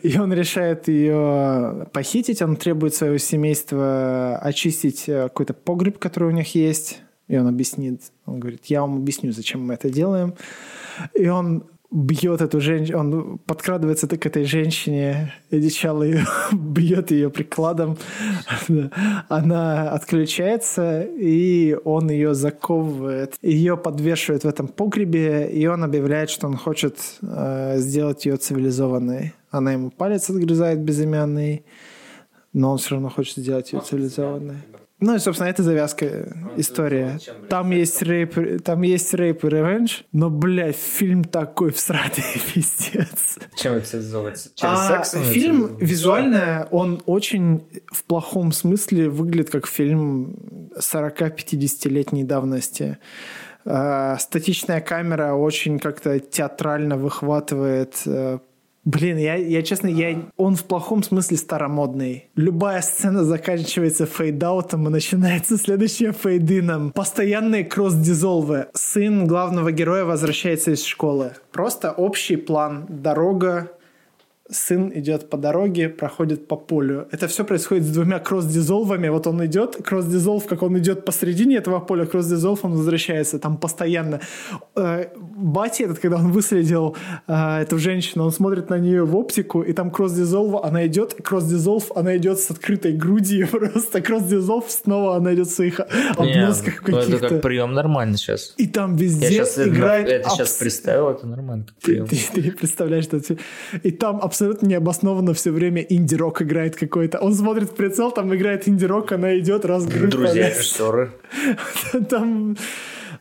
[SPEAKER 6] И он решает ее похитить. Он требует своего семейства очистить э, какой-то погреб, который у них есть. И он объяснит, он говорит, я вам объясню, зачем мы это делаем. И он бьет эту женщину, он подкрадывается к этой женщине, одичал ее, бьет ее прикладом, она отключается, и он ее заковывает, ее подвешивает в этом погребе, и он объявляет, что он хочет э, сделать ее цивилизованной. Она ему палец отгрызает безымянный, но он все равно хочет сделать ее цивилизованной. Ну и, собственно, это завязка история. Там есть рейп, там есть рейп и ревенж, но, блядь, фильм такой всратый пиздец.
[SPEAKER 7] Чем это называется? Через
[SPEAKER 6] а, секс? Фильм визуально, он очень в плохом смысле выглядит как фильм 40-50-летней давности. Uh, статичная камера очень как-то театрально выхватывает uh, Блин, я, я честно, я, он в плохом смысле старомодный. Любая сцена заканчивается фейдаутом и начинается следующая фейдином. Постоянные кросс-дизолвы. Сын главного героя возвращается из школы. Просто общий план. Дорога, сын идет по дороге, проходит по полю. Это все происходит с двумя кросс-дизолвами. Вот он идет, кросс-дизолв, как он идет посредине этого поля, кросс-дизолв, он возвращается там постоянно. Э, Бати этот, когда он выследил э, эту женщину, он смотрит на нее в оптику, и там кросс-дизолв, она идет, кросс-дизолв, она идет с открытой грудью, просто кросс-дизолв, снова она идет в своих обносках
[SPEAKER 7] каких-то. Ну это как прием нормально сейчас.
[SPEAKER 6] И там везде Я сейчас играет...
[SPEAKER 7] Это абс... сейчас представил, это нормально.
[SPEAKER 6] Ты, ты, ты представляешь, что... И там абсолютно необоснованно все время инди-рок играет какой-то. Он смотрит в прицел, там играет инди-рок, она идет, раз
[SPEAKER 7] Друзья режиссеры.
[SPEAKER 6] Там...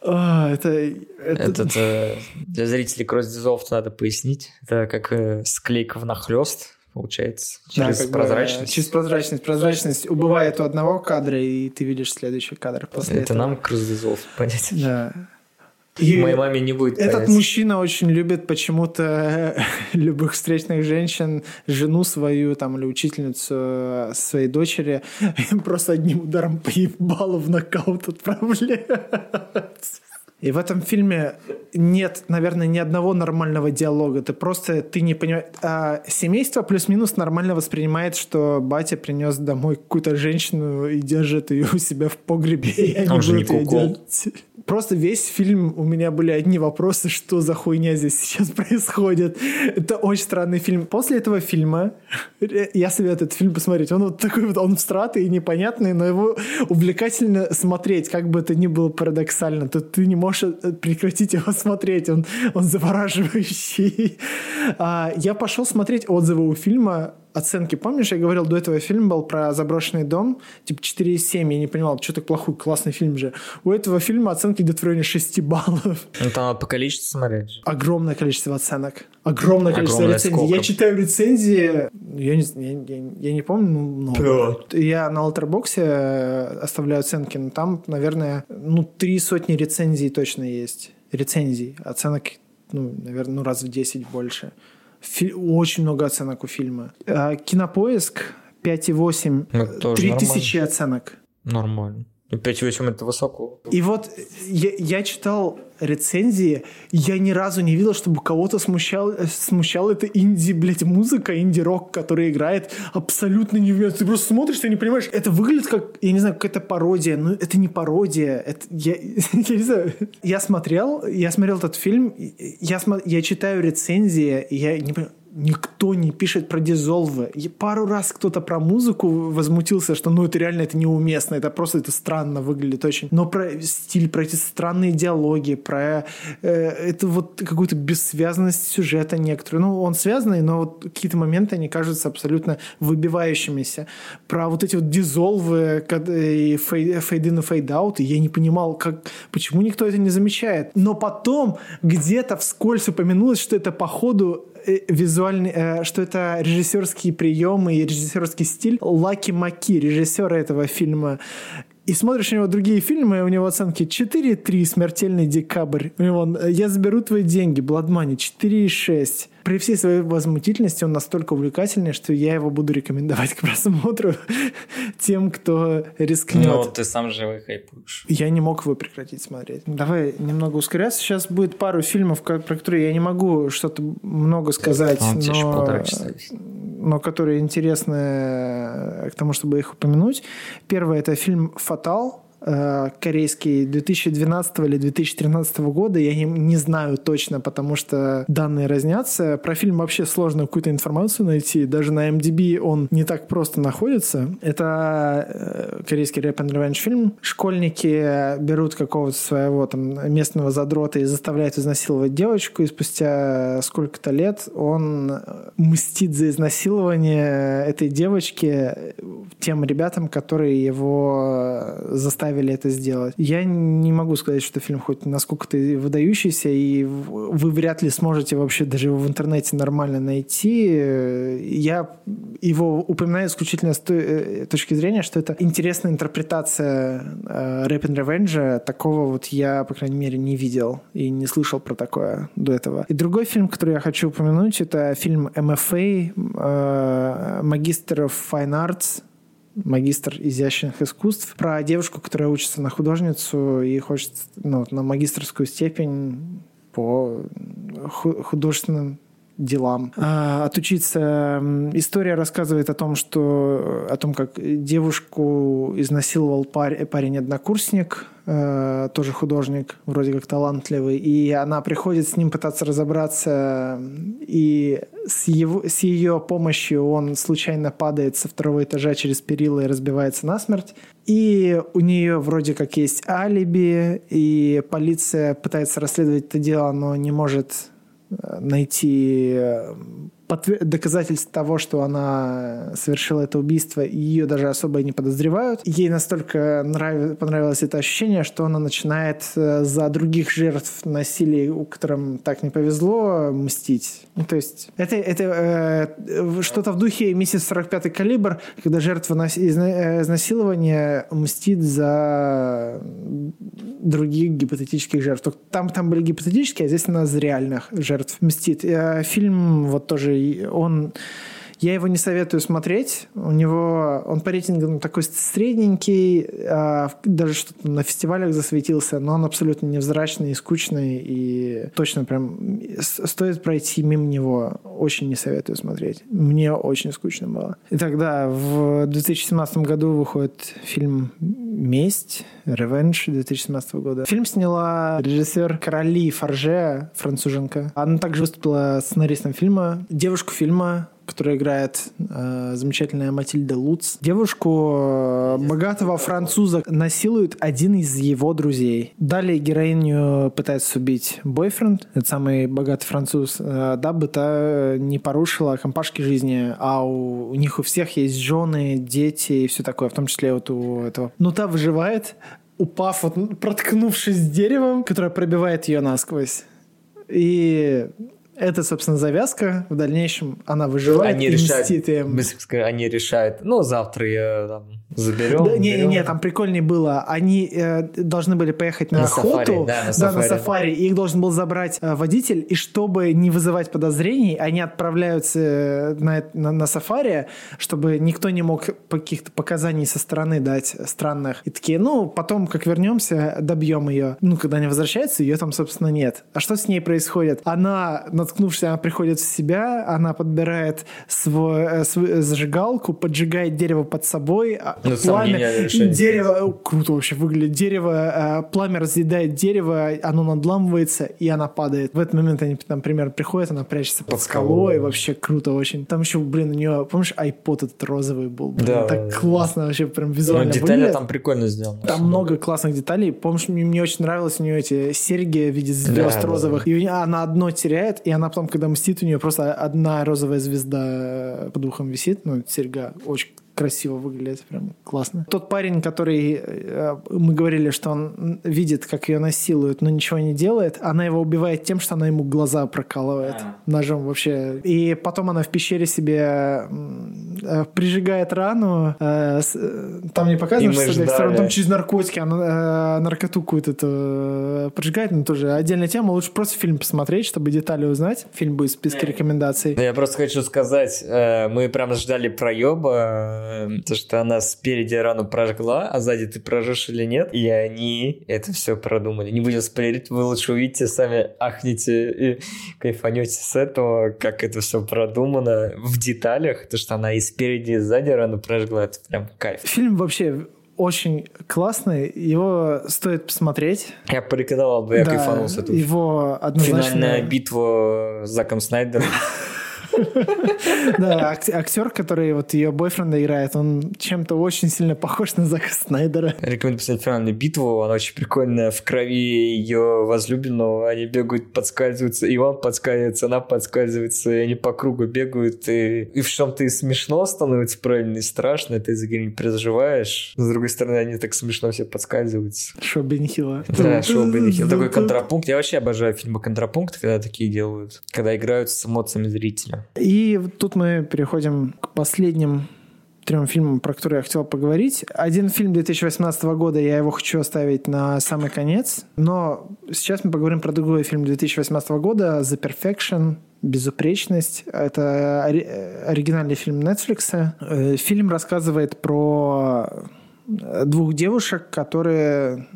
[SPEAKER 6] А, это,
[SPEAKER 7] это... это, это для зрителей кросс-дизолв надо пояснить. Это как э, склейка в нахлест получается. Через да, прозрачность.
[SPEAKER 6] Бы, через прозрачность. Прозрачность убывает у одного кадра, и ты видишь следующий кадр после
[SPEAKER 7] это
[SPEAKER 6] этого.
[SPEAKER 7] нам кросс-дизолв понять.
[SPEAKER 6] Да.
[SPEAKER 7] И Моей маме не будет
[SPEAKER 6] Этот понять. мужчина очень любит почему-то любых встречных женщин, жену свою там или учительницу э, своей дочери просто одним ударом поебало в нокаут отправляет. И в этом фильме нет, наверное, ни одного нормального диалога. Ты просто ты не понимаешь. А семейство плюс-минус нормально воспринимает, что батя принес домой какую-то женщину и держит ее у себя в погребе. И
[SPEAKER 7] Он же не кукол.
[SPEAKER 6] Просто весь фильм у меня были одни вопросы, что за хуйня здесь сейчас происходит. Это очень странный фильм. После этого фильма я советую этот фильм посмотреть. Он вот такой вот, он всратый и непонятный, но его увлекательно смотреть, как бы это ни было парадоксально. То ты не можешь э, прекратить его смотреть, он, он завораживающий. А, я пошел смотреть отзывы у фильма оценки. Помнишь, я говорил, до этого фильм был про заброшенный дом, типа 4,7, я не понимал, что так плохой, классный фильм же. У этого фильма оценки где-то в районе 6 баллов.
[SPEAKER 7] Ну, там по количеству смотреть.
[SPEAKER 6] Огромное количество оценок. Огромное количество Огромное рецензий. Сколько? Я читаю рецензии, я не, я, я, я не помню, ну, много. Я на Letterboxd э, оставляю оценки, но там, наверное, ну, три сотни рецензий точно есть. Рецензий. Оценок, ну, наверное, ну, раз в 10 больше. Фи- очень много оценок у фильма. А, кинопоиск 5,8. 3000 ну, оценок.
[SPEAKER 7] Нормально. 5,8 это высоко.
[SPEAKER 6] И вот я, я читал рецензии, я ни разу не видел, чтобы кого-то смущал, смущал это инди, блядь, музыка, инди-рок, который играет абсолютно не Ты просто смотришь, ты не понимаешь. Это выглядит как, я не знаю, какая-то пародия, но это не пародия. Это, я, я не знаю. Я смотрел, я смотрел этот фильм, я, я читаю рецензии, я не понимаю, никто не пишет про dissolve ы. И пару раз кто-то про музыку возмутился, что ну это реально это неуместно, это просто это странно выглядит очень. Но про стиль, про эти странные диалоги, про э, это вот какую-то бессвязанность сюжета некоторую. Ну, он связанный, но вот какие-то моменты, они кажутся абсолютно выбивающимися. Про вот эти вот dissolve ы и fade-in и fade-out, я не понимал, как, почему никто это не замечает. Но потом где-то вскользь упомянулось, что это походу Э, визуальный, э, что это режиссерские приемы и режиссерский стиль Лаки Маки, режиссера этого фильма. И смотришь у него другие фильмы, у него оценки 4,3, «Смертельный декабрь». У него «Я заберу твои деньги», «Бладмани» 4,6. При всей своей возмутительности он настолько увлекательный, что я его буду рекомендовать к просмотру тем, кто рискнет.
[SPEAKER 7] Ну, ты сам же его хайпуешь.
[SPEAKER 6] Я не мог его прекратить смотреть. Давай немного ускоряться. Сейчас будет пару фильмов, про которые я не могу что-то много сказать,
[SPEAKER 7] он
[SPEAKER 6] но, но которые интересны к тому, чтобы их упомянуть. Первое – это фильм «Фатал», Э, корейский 2012 или 2013 года, я не, не знаю точно, потому что данные разнятся. Про фильм вообще сложно какую-то информацию найти, даже на MDB он не так просто находится. Это э, корейский рэп and revenge фильм. Школьники берут какого-то своего там местного задрота и заставляют изнасиловать девочку, и спустя сколько-то лет он мстит за изнасилование этой девочки тем ребятам, которые его заставили заставили это сделать. Я не могу сказать, что фильм хоть насколько-то выдающийся, и вы вряд ли сможете вообще даже его в интернете нормально найти. Я его упоминаю исключительно с той э, точки зрения, что это интересная интерпретация э, Rap and Revenge. Такого вот я, по крайней мере, не видел и не слышал про такое до этого. И другой фильм, который я хочу упомянуть, это фильм MFA, Магистр of Fine Arts, магистр изящных искусств, про девушку, которая учится на художницу и хочет ну, на магистрскую степень по художественным делам. А, отучиться. История рассказывает о том, что о том, как девушку изнасиловал парень, парень-однокурсник, э, тоже художник, вроде как талантливый, и она приходит с ним пытаться разобраться, и с, его, с ее помощью он случайно падает со второго этажа через перила и разбивается насмерть. И у нее вроде как есть алиби, и полиция пытается расследовать это дело, но не может найти э, доказательств того, что она совершила это убийство, ее даже особо и не подозревают. Ей настолько нрав... понравилось это ощущение, что она начинает э, за других жертв насилия, у которым так не повезло, мстить. Ну, то есть это, это э, что-то в духе «Миссис 45-й калибр», когда жертва нас... Э, изнасилования мстит за других гипотетических жертв. Там, там были гипотетические, а здесь она за реальных жертв мстит. Фильм вот тоже он Я его не советую смотреть. У него он по рейтингам такой средненький, а, даже что-то на фестивалях засветился, но он абсолютно невзрачный и скучный, и точно прям стоит пройти мимо него. Очень не советую смотреть. Мне очень скучно было. И тогда в 2017 году выходит фильм «Месть», «Revenge» 2017 года. Фильм сняла режиссер Короли Фарже, француженка. Она также выступила сценаристом фильма. Девушку фильма которая играет э, замечательная Матильда Луц. Девушку э, богатого француза насилует один из его друзей. Далее героиню пытается убить бойфренд, этот самый богатый француз, э, дабы та не порушила компашки жизни, а у, у них у всех есть жены, дети и все такое, в том числе вот у этого. Но та выживает, упав, вот, проткнувшись деревом, которое пробивает ее насквозь. И это, собственно, завязка. В дальнейшем она выживает
[SPEAKER 7] они
[SPEAKER 6] и
[SPEAKER 7] решают,
[SPEAKER 6] мстит им.
[SPEAKER 7] Они решают, ну, завтра я там, заберем. Да,
[SPEAKER 6] не, не, не, там прикольнее было. Они э, должны были поехать на, на охоту. Сафари, да, на сафари. Да, на сафари. Их должен был забрать э, водитель. И чтобы не вызывать подозрений, они отправляются э, на, на, на сафари, чтобы никто не мог каких-то показаний со стороны дать странных. И такие, ну, потом, как вернемся, добьем ее. Ну, когда они возвращаются, ее там, собственно, нет. А что с ней происходит? Она наткнувшись, она приходит в себя, она подбирает свой, э, свою зажигалку, поджигает дерево под собой, а ну, пламя, дерево, круто вообще выглядит, дерево, э, пламя разъедает дерево, оно надламывается, и она падает. В этот момент они там, примерно, приходят, она прячется под, под скалой, вообще круто очень. Там еще, блин, у нее, помнишь, айпод этот розовый был? Блин, да. Так классно вообще, прям визуально
[SPEAKER 7] ну, детали выглядит. там прикольно сделаны.
[SPEAKER 6] Там много классных деталей. Помнишь, мне, мне очень нравилось у нее эти серьги в виде звезд да, розовых, да. и она одно теряет, и она потом, когда мстит, у нее просто одна розовая звезда под ухом висит, ну, серьга очень красиво выглядит, прям классно. Тот парень, который э, мы говорили, что он видит, как ее насилуют, но ничего не делает, она его убивает тем, что она ему глаза прокалывает а. ножом вообще. И потом она в пещере себе э, прижигает рану. Э, там не показано, что ждали. равно там через наркотики, она наркоту какую-то прижигает, но тоже отдельная тема. Лучше просто фильм посмотреть, чтобы детали узнать. Фильм будет в списке рекомендаций.
[SPEAKER 7] Я просто хочу сказать, мы прям ждали проеба то, что она спереди рану прожгла, а сзади ты прожжешь или нет. И они это все продумали. Не будем спойлерить, вы лучше увидите, сами ахнете и кайфанете с этого, как это все продумано в деталях. То, что она и спереди, и сзади рану прожгла, это прям кайф.
[SPEAKER 6] Фильм вообще очень классный, его стоит посмотреть.
[SPEAKER 7] Я порекомендовал бы, я да, кайфанул с этого.
[SPEAKER 6] Его однозначно...
[SPEAKER 7] Финальная битва с Заком Снайдером.
[SPEAKER 6] Да, актер, который вот ее бойфренда играет, он чем-то очень сильно похож на Зака Снайдера.
[SPEAKER 7] Рекомендую посмотреть финальную битву, она очень прикольная. В крови ее возлюбленного они бегают, подскальзываются, и он подскальзывается, она подскальзывается, и они по кругу бегают, и, и в чем-то и смешно становится правильно, и страшно, ты за не переживаешь. С другой стороны, они так смешно все подскальзываются.
[SPEAKER 6] Шоу Бенихила.
[SPEAKER 7] Да, шоу Бенихила. Такой контрапункт. Я вообще обожаю фильмы контрапункт, когда такие делают, когда играют с эмоциями зрителя.
[SPEAKER 6] И тут мы переходим к последним трем фильмам, про которые я хотел поговорить. Один фильм 2018 года, я его хочу оставить на самый конец. Но сейчас мы поговорим про другой фильм 2018 года «The Perfection», «Безупречность». Это оригинальный фильм Netflix. Э, фильм рассказывает про двух девушек, которые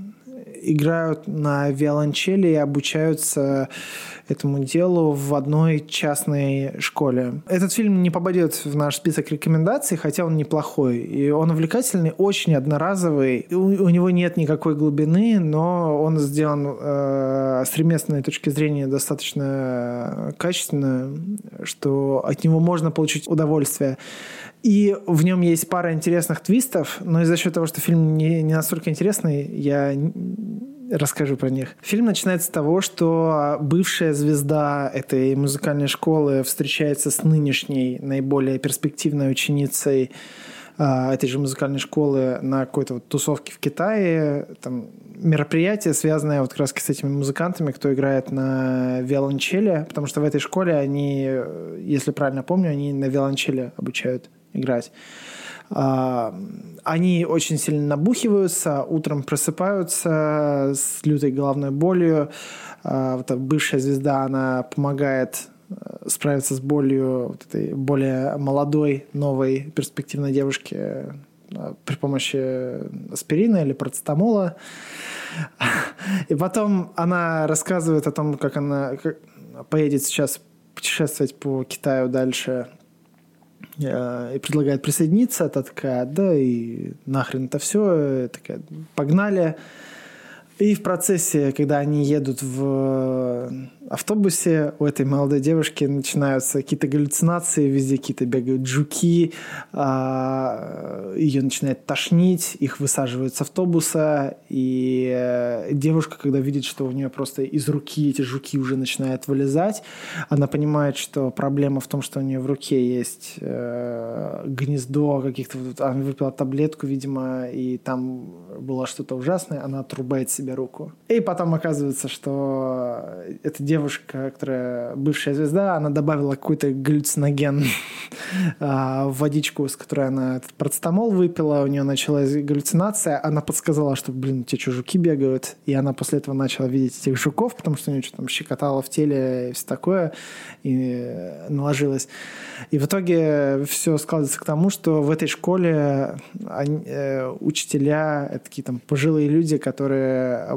[SPEAKER 6] играют на виолончели и обучаются этому делу в одной частной школе. Этот фильм не попадет в наш список рекомендаций, хотя он неплохой. И он увлекательный, очень одноразовый. У, у него нет никакой глубины, но он сделан э, с ремесленной точки зрения достаточно качественно, что от него можно получить удовольствие. И в нем есть пара интересных твистов, но из-за счет того, что фильм не, не настолько интересный, я расскажу про них. Фильм начинается с того, что бывшая звезда этой музыкальной школы встречается с нынешней наиболее перспективной ученицей а, этой же музыкальной школы на какой-то вот тусовке в Китае. Там мероприятие, связанное вот как раз с этими музыкантами, кто играет на виолончели, потому что в этой школе они, если правильно помню, они на виолончели обучают играть. А, они очень сильно набухиваются, утром просыпаются с лютой головной болью. А, вот бывшая звезда, она помогает справиться с болью вот этой более молодой, новой, перспективной девушки при помощи аспирина или процетамола. И потом она рассказывает о том, как она поедет сейчас путешествовать по Китаю дальше и предлагает присоединиться. Та такая, да, и нахрен это все. Такая, погнали. И в процессе, когда они едут в автобусе у этой молодой девушки начинаются какие-то галлюцинации, везде какие-то бегают жуки, а, ее начинает тошнить, их высаживают с автобуса, и э, девушка, когда видит, что у нее просто из руки эти жуки уже начинают вылезать, она понимает, что проблема в том, что у нее в руке есть э, гнездо каких-то... Она выпила таблетку, видимо, и там было что-то ужасное, она отрубает себе руку. И потом оказывается, что эта девушка которая бывшая звезда, она добавила какой-то галлюциноген а, в водичку, с которой она этот процетамол выпила, у нее началась галлюцинация, она подсказала, что, блин, те что, жуки бегают, и она после этого начала видеть этих жуков, потому что у нее что-то там щекотало в теле и все такое, и наложилось. И в итоге все складывается к тому, что в этой школе они, э, учителя, это такие там пожилые люди, которые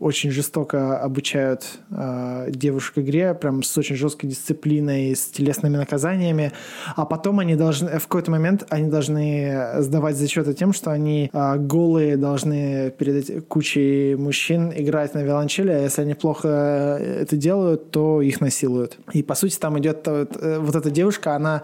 [SPEAKER 6] очень жестоко обучают э, девушек игре, прям с очень жесткой дисциплиной, с телесными наказаниями, а потом они должны, в какой-то момент они должны сдавать зачеты тем, что они а, голые должны перед кучей мужчин играть на виолончели, а если они плохо это делают, то их насилуют. И по сути там идет вот, э, вот эта девушка, она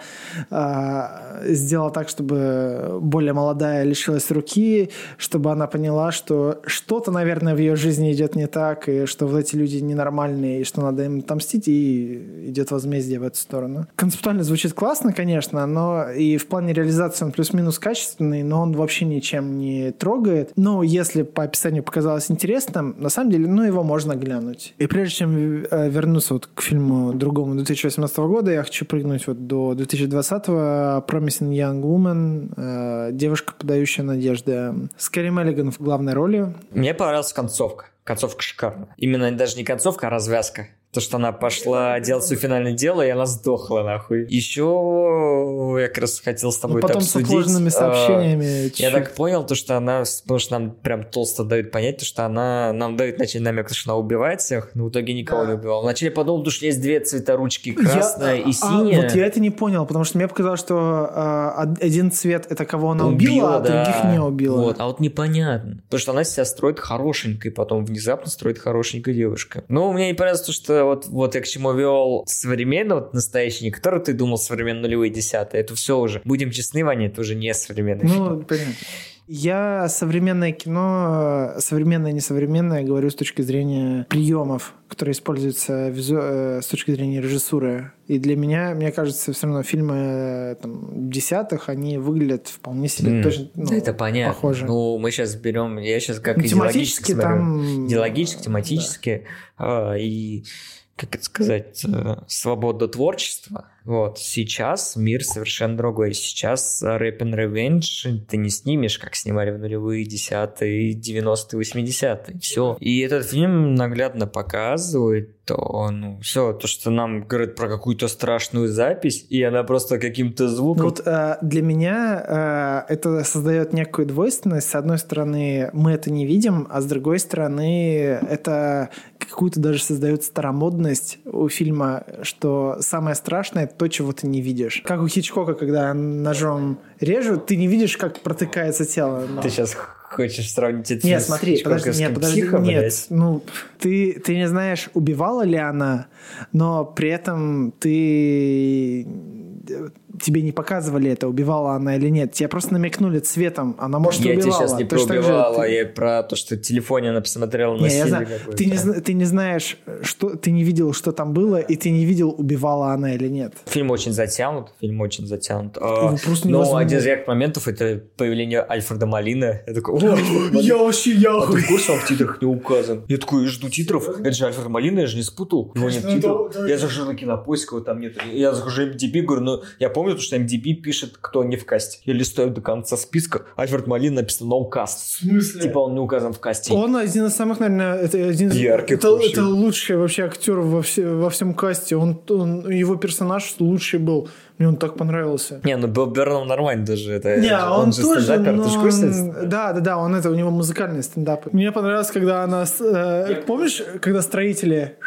[SPEAKER 6] а, сделала так, чтобы более молодая лишилась руки, чтобы она поняла, что что-то, наверное, в ее жизни идет не так, и что вот эти люди ненормальные, и что надо им отомстить, и идет возмездие в эту сторону. Концептуально звучит классно, конечно, но и в плане реализации он плюс-минус качественный, но он вообще ничем не трогает. Но если по описанию показалось интересным, на самом деле, ну, его можно глянуть. И прежде чем э, вернуться вот к фильму другому 2018 года, я хочу прыгнуть вот до 2020-го Promising Young Woman, э, девушка, подающая надежды. Скорее Меллиган в главной роли.
[SPEAKER 7] Мне понравилась концовка. Концовка шикарная. Именно даже не концовка, а развязка. То, что она пошла делать свое финальное дело, и она сдохла, нахуй. Еще я как раз хотел с тобой
[SPEAKER 6] ну, потом
[SPEAKER 7] обсудить.
[SPEAKER 6] с сложными а, сообщениями.
[SPEAKER 7] Я так понял, то, что она, потому что нам прям толсто дают понять, то, что она, нам дает начать намек, что она убивает всех, но в итоге никого не убивала. Вначале подумал, что есть две цвета ручки, красная я, и синяя.
[SPEAKER 6] А, вот я это не понял, потому что мне показалось, что а, один цвет это кого она убила, убила а да. других не убила.
[SPEAKER 7] Вот, а вот непонятно. Потому что она себя строит хорошенькой, потом внезапно строит хорошенькая девушка. Но мне не понравилось то, что вот, вот я к чему вел современно, вот настоящий, не который ты думал современно нулевые десятые, это все уже, будем честны, Ваня, это уже не современный
[SPEAKER 6] ну, понятно. Я современное кино, современное, несовременное, говорю с точки зрения приемов, которые используются визу... Э, с точки зрения режиссуры. И для меня, мне кажется, все равно фильмы э, там, десятых, они выглядят вполне себе mm. точно ну,
[SPEAKER 7] Это понятно.
[SPEAKER 6] похоже.
[SPEAKER 7] Ну, мы сейчас берем, я сейчас как ну, идеологически смотрю. Там... Идеологически, тематически. Да. Э, и как это сказать, э, свобода творчества. Вот, сейчас мир совершенно другой. Сейчас Рэп and Revenge ты не снимешь, как снимали в нулевые, десятые, девяностые, восьмидесятые. Все. И этот фильм наглядно показывает то, ну, все, то, что нам говорят про какую-то страшную запись, и она просто каким-то звуком...
[SPEAKER 6] Вот э, для меня э, это создает некую двойственность. С одной стороны, мы это не видим, а с другой стороны, это какую-то даже создает старомодность у фильма, что самое страшное — то, чего ты не видишь. Как у Хичкока, когда ножом режут, ты не видишь, как протыкается тело.
[SPEAKER 7] Но... Ты сейчас хочешь сравнить это
[SPEAKER 6] нет, с смотри, подожди, нет, подожди, психо, нет, блядь? ну ты ты не знаешь, убивала ли она, но при этом ты тебе не показывали это, убивала она или нет. Тебе просто намекнули цветом, она может я убивала.
[SPEAKER 7] Я тебе сейчас не про убивала, ты... я про то, что в телефоне она посмотрела на
[SPEAKER 6] не, знаю. Ты не, ты не знаешь, что ты не видел, что там было, и ты не видел, убивала она или нет.
[SPEAKER 7] Фильм очень затянут, фильм очень затянут. А, но один из редких моментов это появление Альфреда Малина. Я такой,
[SPEAKER 6] я вообще я
[SPEAKER 7] А ты курс в титрах не указан. Я такой, жду титров. Это же Альфред Малина, я же не спутал. Его нет титров. Я захожу на кинопоиск, его там нет. Я захожу в MDB, говорю, ну, я помню, помню, что MDB пишет, кто не в касте. Я листаю до конца списка, Альфред Молин написано no cast.
[SPEAKER 6] В смысле?
[SPEAKER 7] Типа он не указан в касте.
[SPEAKER 6] Он один из самых, наверное, это один из...
[SPEAKER 7] Ярких
[SPEAKER 6] это,
[SPEAKER 7] вообще.
[SPEAKER 6] это лучший вообще актер во, все, во всем касте. Он, он, его персонаж лучший был. Мне он так понравился.
[SPEAKER 7] Не, ну Билл Бернам нормально даже. Это,
[SPEAKER 6] Не,
[SPEAKER 7] это-
[SPEAKER 6] он,
[SPEAKER 7] же
[SPEAKER 6] тоже,
[SPEAKER 7] стендапер,
[SPEAKER 6] но
[SPEAKER 7] ты же курсе?
[SPEAKER 6] он- Да, да, да, он это, у него музыкальный стендап. Мне понравилось, когда она... э, помнишь, когда строители...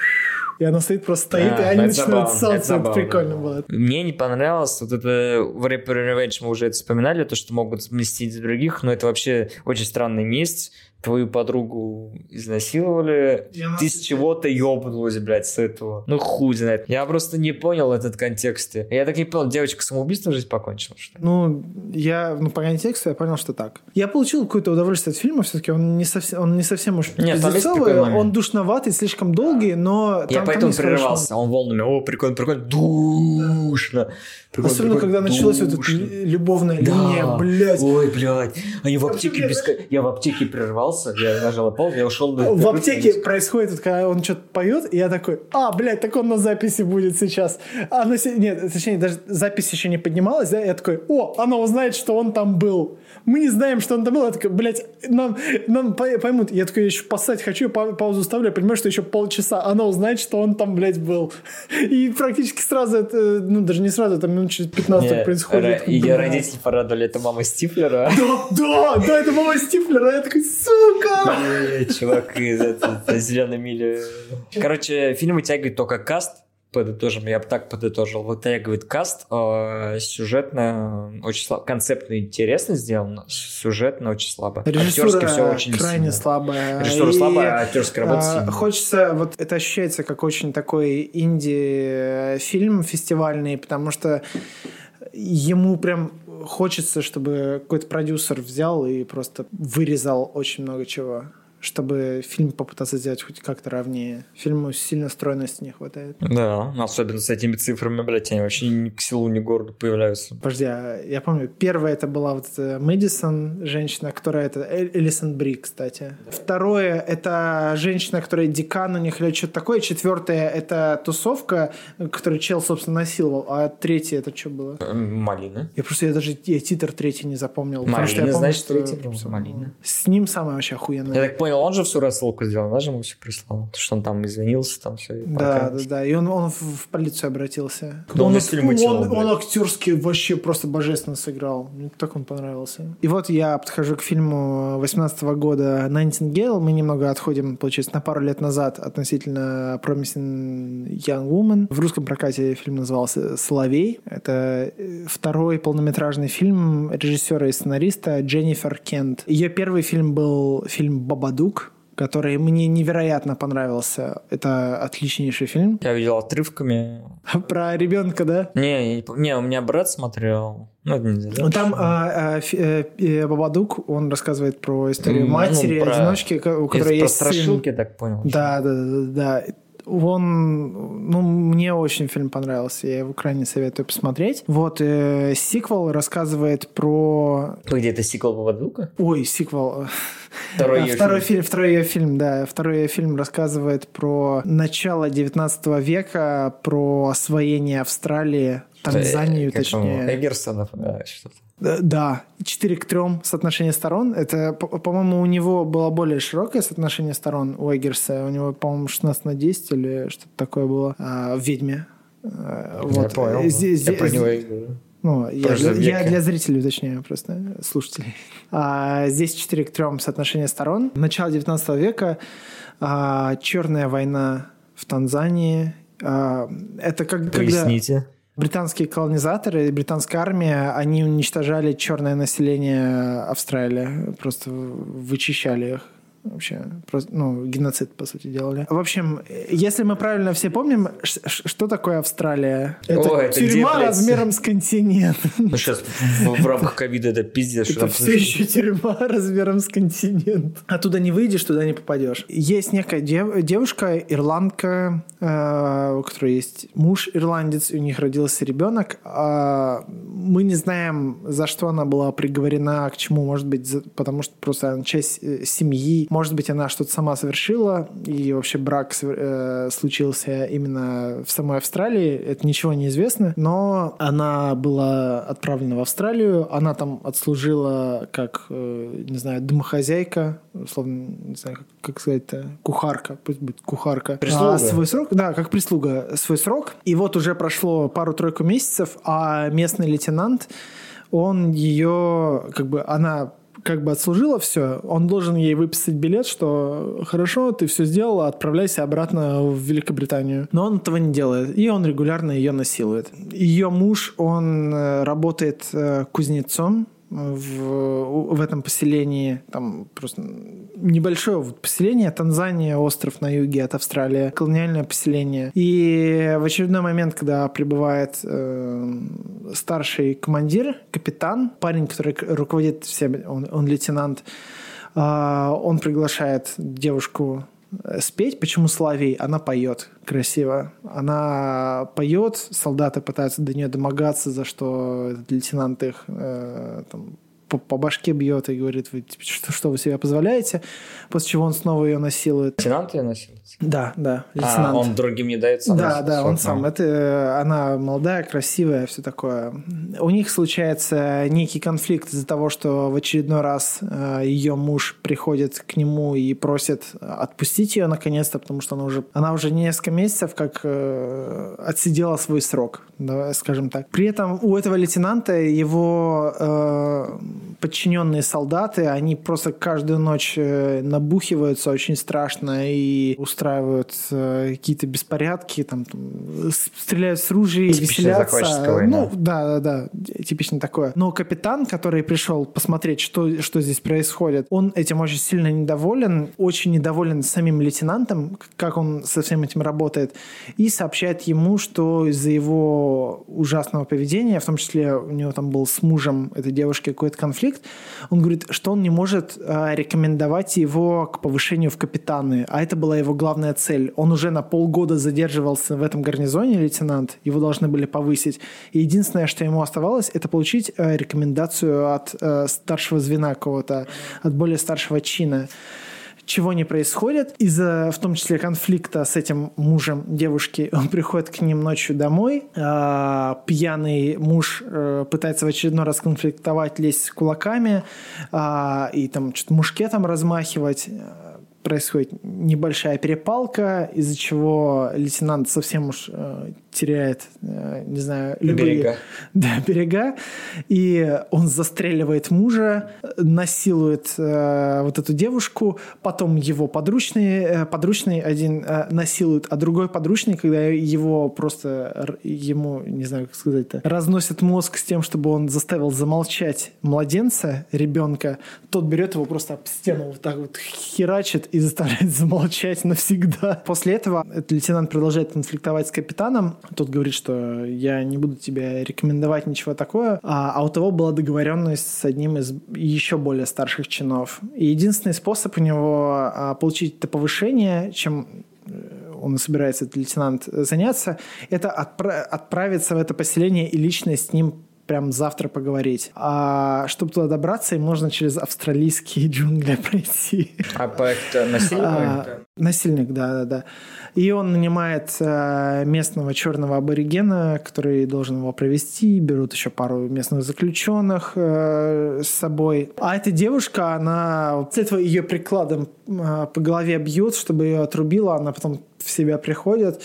[SPEAKER 6] И она стоит, просто стоит,
[SPEAKER 7] А,
[SPEAKER 6] и они начинают ссаться.
[SPEAKER 7] это
[SPEAKER 6] прикольно было.
[SPEAKER 7] Мне не понравилось вот это в Rapper Revenge мы уже это вспоминали, то, что могут сместить других, но это вообще очень странная месть. Твою подругу изнасиловали,
[SPEAKER 6] И она-
[SPEAKER 7] ты с чего-то ёбнулась, блядь, с этого. Ну, хуй знает. Я просто не понял этот контекст. Я так не понял, девочка самоубийством жизнь покончила, что ли?
[SPEAKER 6] Ну, я, ну, по контексту я понял, что так. Я получил какое-то удовольствие от фильма, все-таки он не совсем, он не совсем уж
[SPEAKER 7] Нет, момент.
[SPEAKER 6] он душноватый, слишком долгий, но
[SPEAKER 7] Я
[SPEAKER 6] там-
[SPEAKER 7] поэтому прерывался. Он волнами, о, прикольно, прикольно, душно. Прикольно,
[SPEAKER 6] Особенно,
[SPEAKER 7] прикольно,
[SPEAKER 6] когда началась вот эта любовная
[SPEAKER 7] Да.
[SPEAKER 6] линия, блядь.
[SPEAKER 7] Ой, блядь. Они в
[SPEAKER 6] Я
[SPEAKER 7] аптеке без... Я в аптеке прервался, я нажал пол, я ушел на...
[SPEAKER 6] В аптеке происходит, вот, когда он что-то поет, и я такой, а, блядь, так он на записи будет сейчас. А се- Нет, точнее, даже запись еще не поднималась, да, я такой, о, она узнает, что он там был. Мы не знаем, что он там был. Я такой, блядь, нам, нам по- поймут. Я такой, я еще поссать хочу, па- паузу ставлю, я понимаю, что еще полчаса. Она узнает, что он там, блядь, был. И практически сразу это, ну, даже не сразу, там минут через 15 так происходит.
[SPEAKER 7] Ее родители порадовали, это мама Стифлера.
[SPEAKER 6] Да, да, да, это мама Стифлера. Я такой, сука!
[SPEAKER 7] Э, Чувак из зеленой мили. Короче, фильм вытягивает только каст, подытожим, я бы так подытожил. Вытягивает каст, э, сюжетно, очень слабо, концептно интересно сделано, сюжетно очень слабо.
[SPEAKER 6] Режиссура
[SPEAKER 7] Актерски все очень
[SPEAKER 6] крайне
[SPEAKER 7] сильно.
[SPEAKER 6] слабая.
[SPEAKER 7] Режиссура
[SPEAKER 6] И,
[SPEAKER 7] слабая, а актерская работа
[SPEAKER 6] а,
[SPEAKER 7] сильная.
[SPEAKER 6] Хочется, вот это ощущается как очень такой инди-фильм фестивальный, потому что ему прям хочется, чтобы какой-то продюсер взял и просто вырезал очень много чего чтобы фильм попытаться сделать хоть как-то равнее. Фильму сильно стройности не хватает.
[SPEAKER 7] Да, особенно с этими цифрами, блядь, они вообще ни к селу, ни к городу появляются.
[SPEAKER 6] Подожди, а я помню, первая это была вот эта Мэдисон, женщина, которая это Эль- Элисон Бри, кстати. Второе это женщина, которая декан у них или что-то такое. Четвертое это тусовка, которую чел, собственно, насиловал. А третье это что было?
[SPEAKER 7] Малина.
[SPEAKER 6] Я просто я даже я титр третий не запомнил. потому что я
[SPEAKER 7] Малина,
[SPEAKER 6] помню,
[SPEAKER 7] значит,
[SPEAKER 6] что-
[SPEAKER 7] третий. Малина.
[SPEAKER 6] С ним самое вообще охуенное.
[SPEAKER 7] Я так понял, он же всю рассылку сделал, даже ему все прислал. То, что он там извинился, там все.
[SPEAKER 6] Да, да, да. И он, он в, полицию обратился.
[SPEAKER 7] Да он
[SPEAKER 6] он, он, он актерски вообще просто божественно сыграл. Мне так он понравился. И вот я подхожу к фильму 18 года Nightingale. Мы немного отходим, получается, на пару лет назад относительно Promising Young Woman. В русском прокате фильм назывался «Соловей». Это э, второй полнометражный фильм режиссера и сценариста Дженнифер Кент. Ее первый фильм был фильм «Бабадук», который мне невероятно понравился. Это отличнейший фильм.
[SPEAKER 7] Я видел отрывками.
[SPEAKER 6] Про ребенка, да?
[SPEAKER 7] Не, не, у меня брат смотрел. Ну, это нельзя. да?
[SPEAKER 6] Ну, Там а, а, э, э, Бабадук, он рассказывает про историю
[SPEAKER 7] М,
[SPEAKER 6] матери,
[SPEAKER 7] ну, про-
[SPEAKER 6] одиночки, у которой
[SPEAKER 7] про
[SPEAKER 6] есть сын.
[SPEAKER 7] страшилки, я так понял.
[SPEAKER 6] Да, да, да, да. Он, ну, мне очень фильм понравился, я его крайне советую посмотреть. Вот, э, сиквел рассказывает про...
[SPEAKER 7] Где это сиквел Бабадука?
[SPEAKER 6] Ой, сиквел.
[SPEAKER 7] Второй
[SPEAKER 6] второй
[SPEAKER 7] фильм.
[SPEAKER 6] фильм. Второй ее фильм, да. Второй ее фильм рассказывает про начало 19 века, про освоение Австралии, Танзанию,
[SPEAKER 7] Э, как
[SPEAKER 6] точнее.
[SPEAKER 7] там, Эггерсонов, да, что-то.
[SPEAKER 6] Э, Да, 4 к 3 соотношение сторон. Это, по- по-моему, у него было более широкое соотношение сторон у Эггерса. У него, по-моему, 16 на 10 или что-то такое было а, в «Ведьме». А,
[SPEAKER 7] Я
[SPEAKER 6] Вот.
[SPEAKER 7] понял.
[SPEAKER 6] Здесь,
[SPEAKER 7] Я про него и говорю.
[SPEAKER 6] ну, я, для, я для зрителей уточняю просто, слушателей. А, здесь 4 к 3 соотношение сторон. Начало 19 века, а, черная война в Танзании. А, это как, когда
[SPEAKER 7] Поясните.
[SPEAKER 6] Британские колонизаторы, британская армия, они уничтожали черное население Австралии, просто вычищали их. Вообще, просто, ну, геноцид, по сути, делали. В общем, если мы правильно все помним, что такое Австралия? Это
[SPEAKER 7] О, это
[SPEAKER 6] тюрьма
[SPEAKER 7] где,
[SPEAKER 6] размером с континент.
[SPEAKER 7] Ну, сейчас в, в рамках ковида это пиздец.
[SPEAKER 6] Это все еще тюрьма размером с континент. Оттуда не выйдешь, туда не попадешь. Есть некая дев- девушка, ирландка, э, у которой есть муж ирландец, у них родился ребенок. А мы не знаем, за что она была приговорена, к чему, может быть, за- потому что просто она часть э, семьи. Может быть, она что-то сама совершила, и вообще брак э, случился именно в самой Австралии. Это ничего не известно. Но она была отправлена в Австралию. Она там отслужила как, э, не знаю, домохозяйка, условно, не знаю, как, как сказать-то, кухарка, пусть будет кухарка.
[SPEAKER 7] Прислуга. А,
[SPEAKER 6] свой срок, да, как прислуга, свой срок. И вот уже прошло пару-тройку месяцев, а местный лейтенант, он ее, как бы, она как бы отслужила все, он должен ей выписать билет, что хорошо, ты все сделала, отправляйся обратно в Великобританию. Но он этого не делает, и он регулярно ее насилует. Ее муж, он э, работает э, кузнецом, в, в этом поселении, там просто небольшое вот поселение, Танзания, остров на юге от Австралии, колониальное поселение. И в очередной момент, когда прибывает э, старший командир, капитан, парень, который руководит всем, он, он лейтенант, э, он приглашает девушку спеть. Почему Славей? Она поет красиво. Она поет, солдаты пытаются до нее домогаться, за что лейтенант их э, там, по, по башке бьет и говорит, вы типа, что, что вы себе позволяете, после чего он снова ее насилует.
[SPEAKER 7] Лейтенант ее насилует?
[SPEAKER 6] Да, да,
[SPEAKER 7] а, лейтенант. А, он другим не дает сам?
[SPEAKER 6] Да, да, он сам. Это, она молодая, красивая, все такое. У них случается некий конфликт из-за того, что в очередной раз э, ее муж приходит к нему и просит отпустить ее наконец-то, потому что она уже, она уже несколько месяцев как э, отсидела свой срок, да, скажем так. При этом у этого лейтенанта его э, подчиненные солдаты, они просто каждую ночь э, набухиваются очень страшно и устраивают какие-то беспорядки, там, там стреляют с ружей, веселятся. Ну, да, да, да, типично такое. Но капитан, который пришел посмотреть, что, что здесь происходит, он этим очень сильно недоволен, очень недоволен самим лейтенантом, как он со всем этим работает, и сообщает ему, что из-за его ужасного поведения, в том числе у него там был с мужем этой девушки какой-то конфликт, он говорит, что он не может э, рекомендовать его к повышению в капитаны, а это была его главная цель. Он уже на полгода задерживался в этом гарнизоне, лейтенант, его должны были повысить. И единственное, что ему оставалось, это получить э, рекомендацию от э, старшего звена какого-то, от более старшего чина чего не происходит. Из-за, в том числе, конфликта с этим мужем девушки, он приходит к ним ночью домой. Э, пьяный муж э, пытается в очередной раз конфликтовать, лезть кулаками э, и там что-то мушкетом размахивать происходит небольшая перепалка, из-за чего лейтенант совсем уж э, теряет, э, не знаю, любые...
[SPEAKER 7] Берега.
[SPEAKER 6] Да, берега. И он застреливает мужа, насилует э, вот эту девушку, потом его подручный, э, подручный один э, насилует, а другой подручный, когда его просто, ему, не знаю, как сказать-то, разносит мозг с тем, чтобы он заставил замолчать младенца, ребенка, тот берет его просто об стену вот так вот херачит и заставляет замолчать навсегда. После этого этот лейтенант продолжает конфликтовать с капитаном. Тот говорит, что я не буду тебе рекомендовать ничего такое. А, а у того была договоренность с одним из еще более старших чинов. И единственный способ у него а, получить это повышение, чем э, он собирается, этот лейтенант, заняться, это отпра- отправиться в это поселение и лично с ним прям завтра поговорить. А чтобы туда добраться, им нужно через австралийские джунгли пройти.
[SPEAKER 7] А это насильник? А,
[SPEAKER 6] насильник, да, да, да. И он нанимает э, местного черного аборигена, который должен его провести. Берут еще пару местных заключенных э, с собой. А эта девушка, она с этого ее прикладом э, по голове бьют, чтобы ее отрубила. Она потом в себя приходит.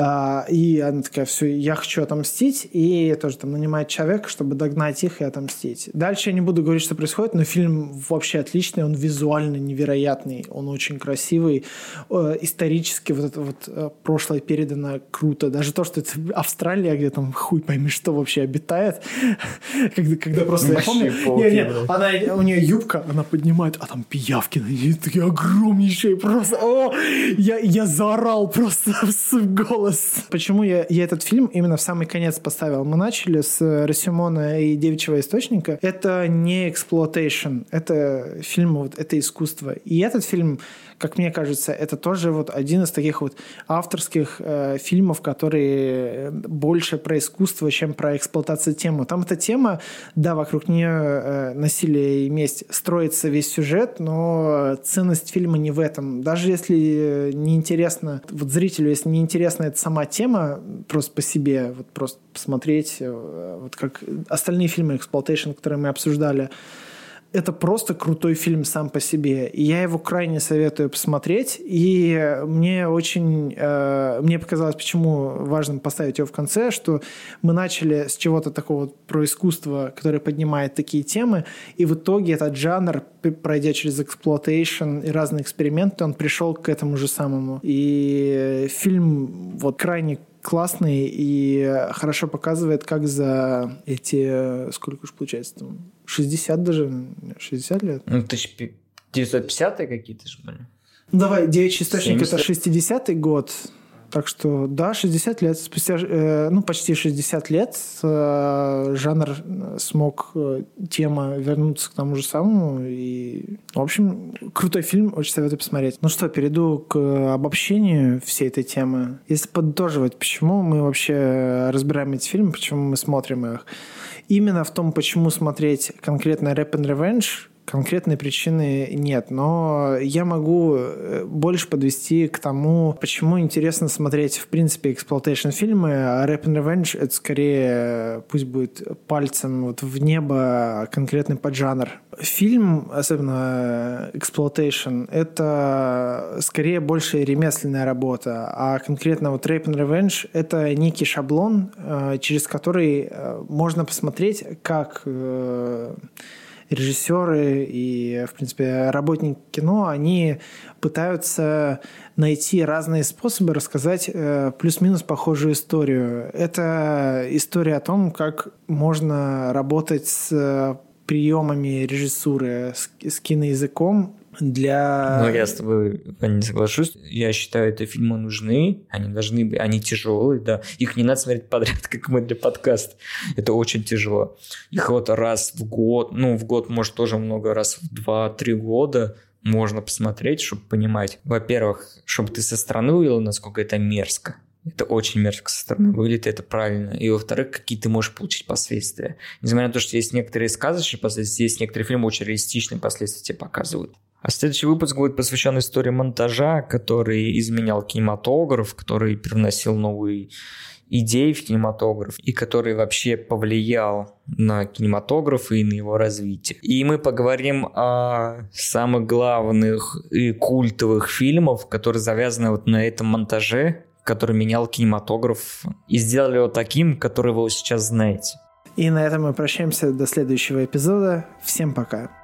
[SPEAKER 6] А, и она такая, все, я хочу отомстить, и тоже там нанимает человека, чтобы догнать их и отомстить. Дальше я не буду говорить, что происходит, но фильм вообще отличный, он визуально невероятный, он очень красивый, э, исторически вот это вот э, прошлое передано круто, даже то, что это Австралия, где там хуй пойми, что вообще обитает, когда, когда просто, я помню, не, не, она, у нее юбка, она поднимает, а там пиявки, они такие огромнейшие, просто, о, я, я заорал просто в голос голос. Почему я, я этот фильм именно в самый конец поставил? Мы начали с Расёмона и Девичьего источника. Это не exploitation, это фильм, вот, это искусство. И этот фильм как мне кажется, это тоже вот один из таких вот авторских э, фильмов, которые больше про искусство, чем про эксплуатацию темы. Там эта тема, да, вокруг нее э, насилие и месть строится весь сюжет, но ценность фильма не в этом. Даже если неинтересно, вот зрителю, если неинтересна эта сама тема, просто по себе, вот просто посмотреть, э, вот как остальные фильмы Exploitation, которые мы обсуждали, это просто крутой фильм сам по себе. И я его крайне советую посмотреть. И мне очень... Э, мне показалось, почему важно поставить его в конце, что мы начали с чего-то такого про искусство, которое поднимает такие темы, и в итоге этот жанр, пройдя через exploitation и разные эксперименты, он пришел к этому же самому. И фильм вот крайне классный и хорошо показывает, как за эти, сколько уж получается, там, 60 даже, 60 лет.
[SPEAKER 7] Ну, 1950-е какие-то же были.
[SPEAKER 6] Давай, «Девичий источник» — это 60-й год, так что, да, 60 лет. Спустя, э, ну, почти 60 лет э, жанр смог э, тема вернуться к тому же самому. И, в общем, крутой фильм, очень советую посмотреть. Ну что, перейду к обобщению всей этой темы. Если подытоживать, почему мы вообще разбираем эти фильмы, почему мы смотрим их. Именно в том, почему смотреть конкретно «Rape and Revenge», конкретной причины нет, но я могу э, больше подвести к тому, почему интересно смотреть, в принципе, exploitation фильмы, а Rape and Revenge это скорее, пусть будет пальцем вот в небо конкретный поджанр. Фильм, особенно exploitation, это скорее больше ремесленная работа, а конкретно вот Rape and Revenge это некий шаблон, э, через который э, можно посмотреть, как режиссеры и, в принципе, работники кино, они пытаются найти разные способы рассказать э, плюс-минус похожую историю. Это история о том, как можно работать с приемами режиссуры, с, с киноязыком для...
[SPEAKER 7] Ну, я с тобой не соглашусь. Я считаю, это фильмы нужны, они должны быть, они тяжелые, да. Их не надо смотреть подряд, как мы для подкаста. Это очень тяжело. Их вот раз в год, ну, в год, может, тоже много раз в два-три года можно посмотреть, чтобы понимать. Во-первых, чтобы ты со стороны увидел, насколько это мерзко. Это очень мерзко со стороны выглядит, это правильно. И во-вторых, какие ты можешь получить последствия. Несмотря на то, что есть некоторые сказочные последствия, есть некоторые фильмы очень реалистичные последствия тебе показывают. А следующий выпуск будет посвящен истории монтажа, который изменял кинематограф, который привносил новые идеи в кинематограф и который вообще повлиял на кинематограф и на его развитие. И мы поговорим о самых главных и культовых фильмах, которые завязаны вот на этом монтаже, который менял кинематограф и сделали его таким, который вы сейчас знаете.
[SPEAKER 6] И на этом мы прощаемся до следующего эпизода. Всем пока.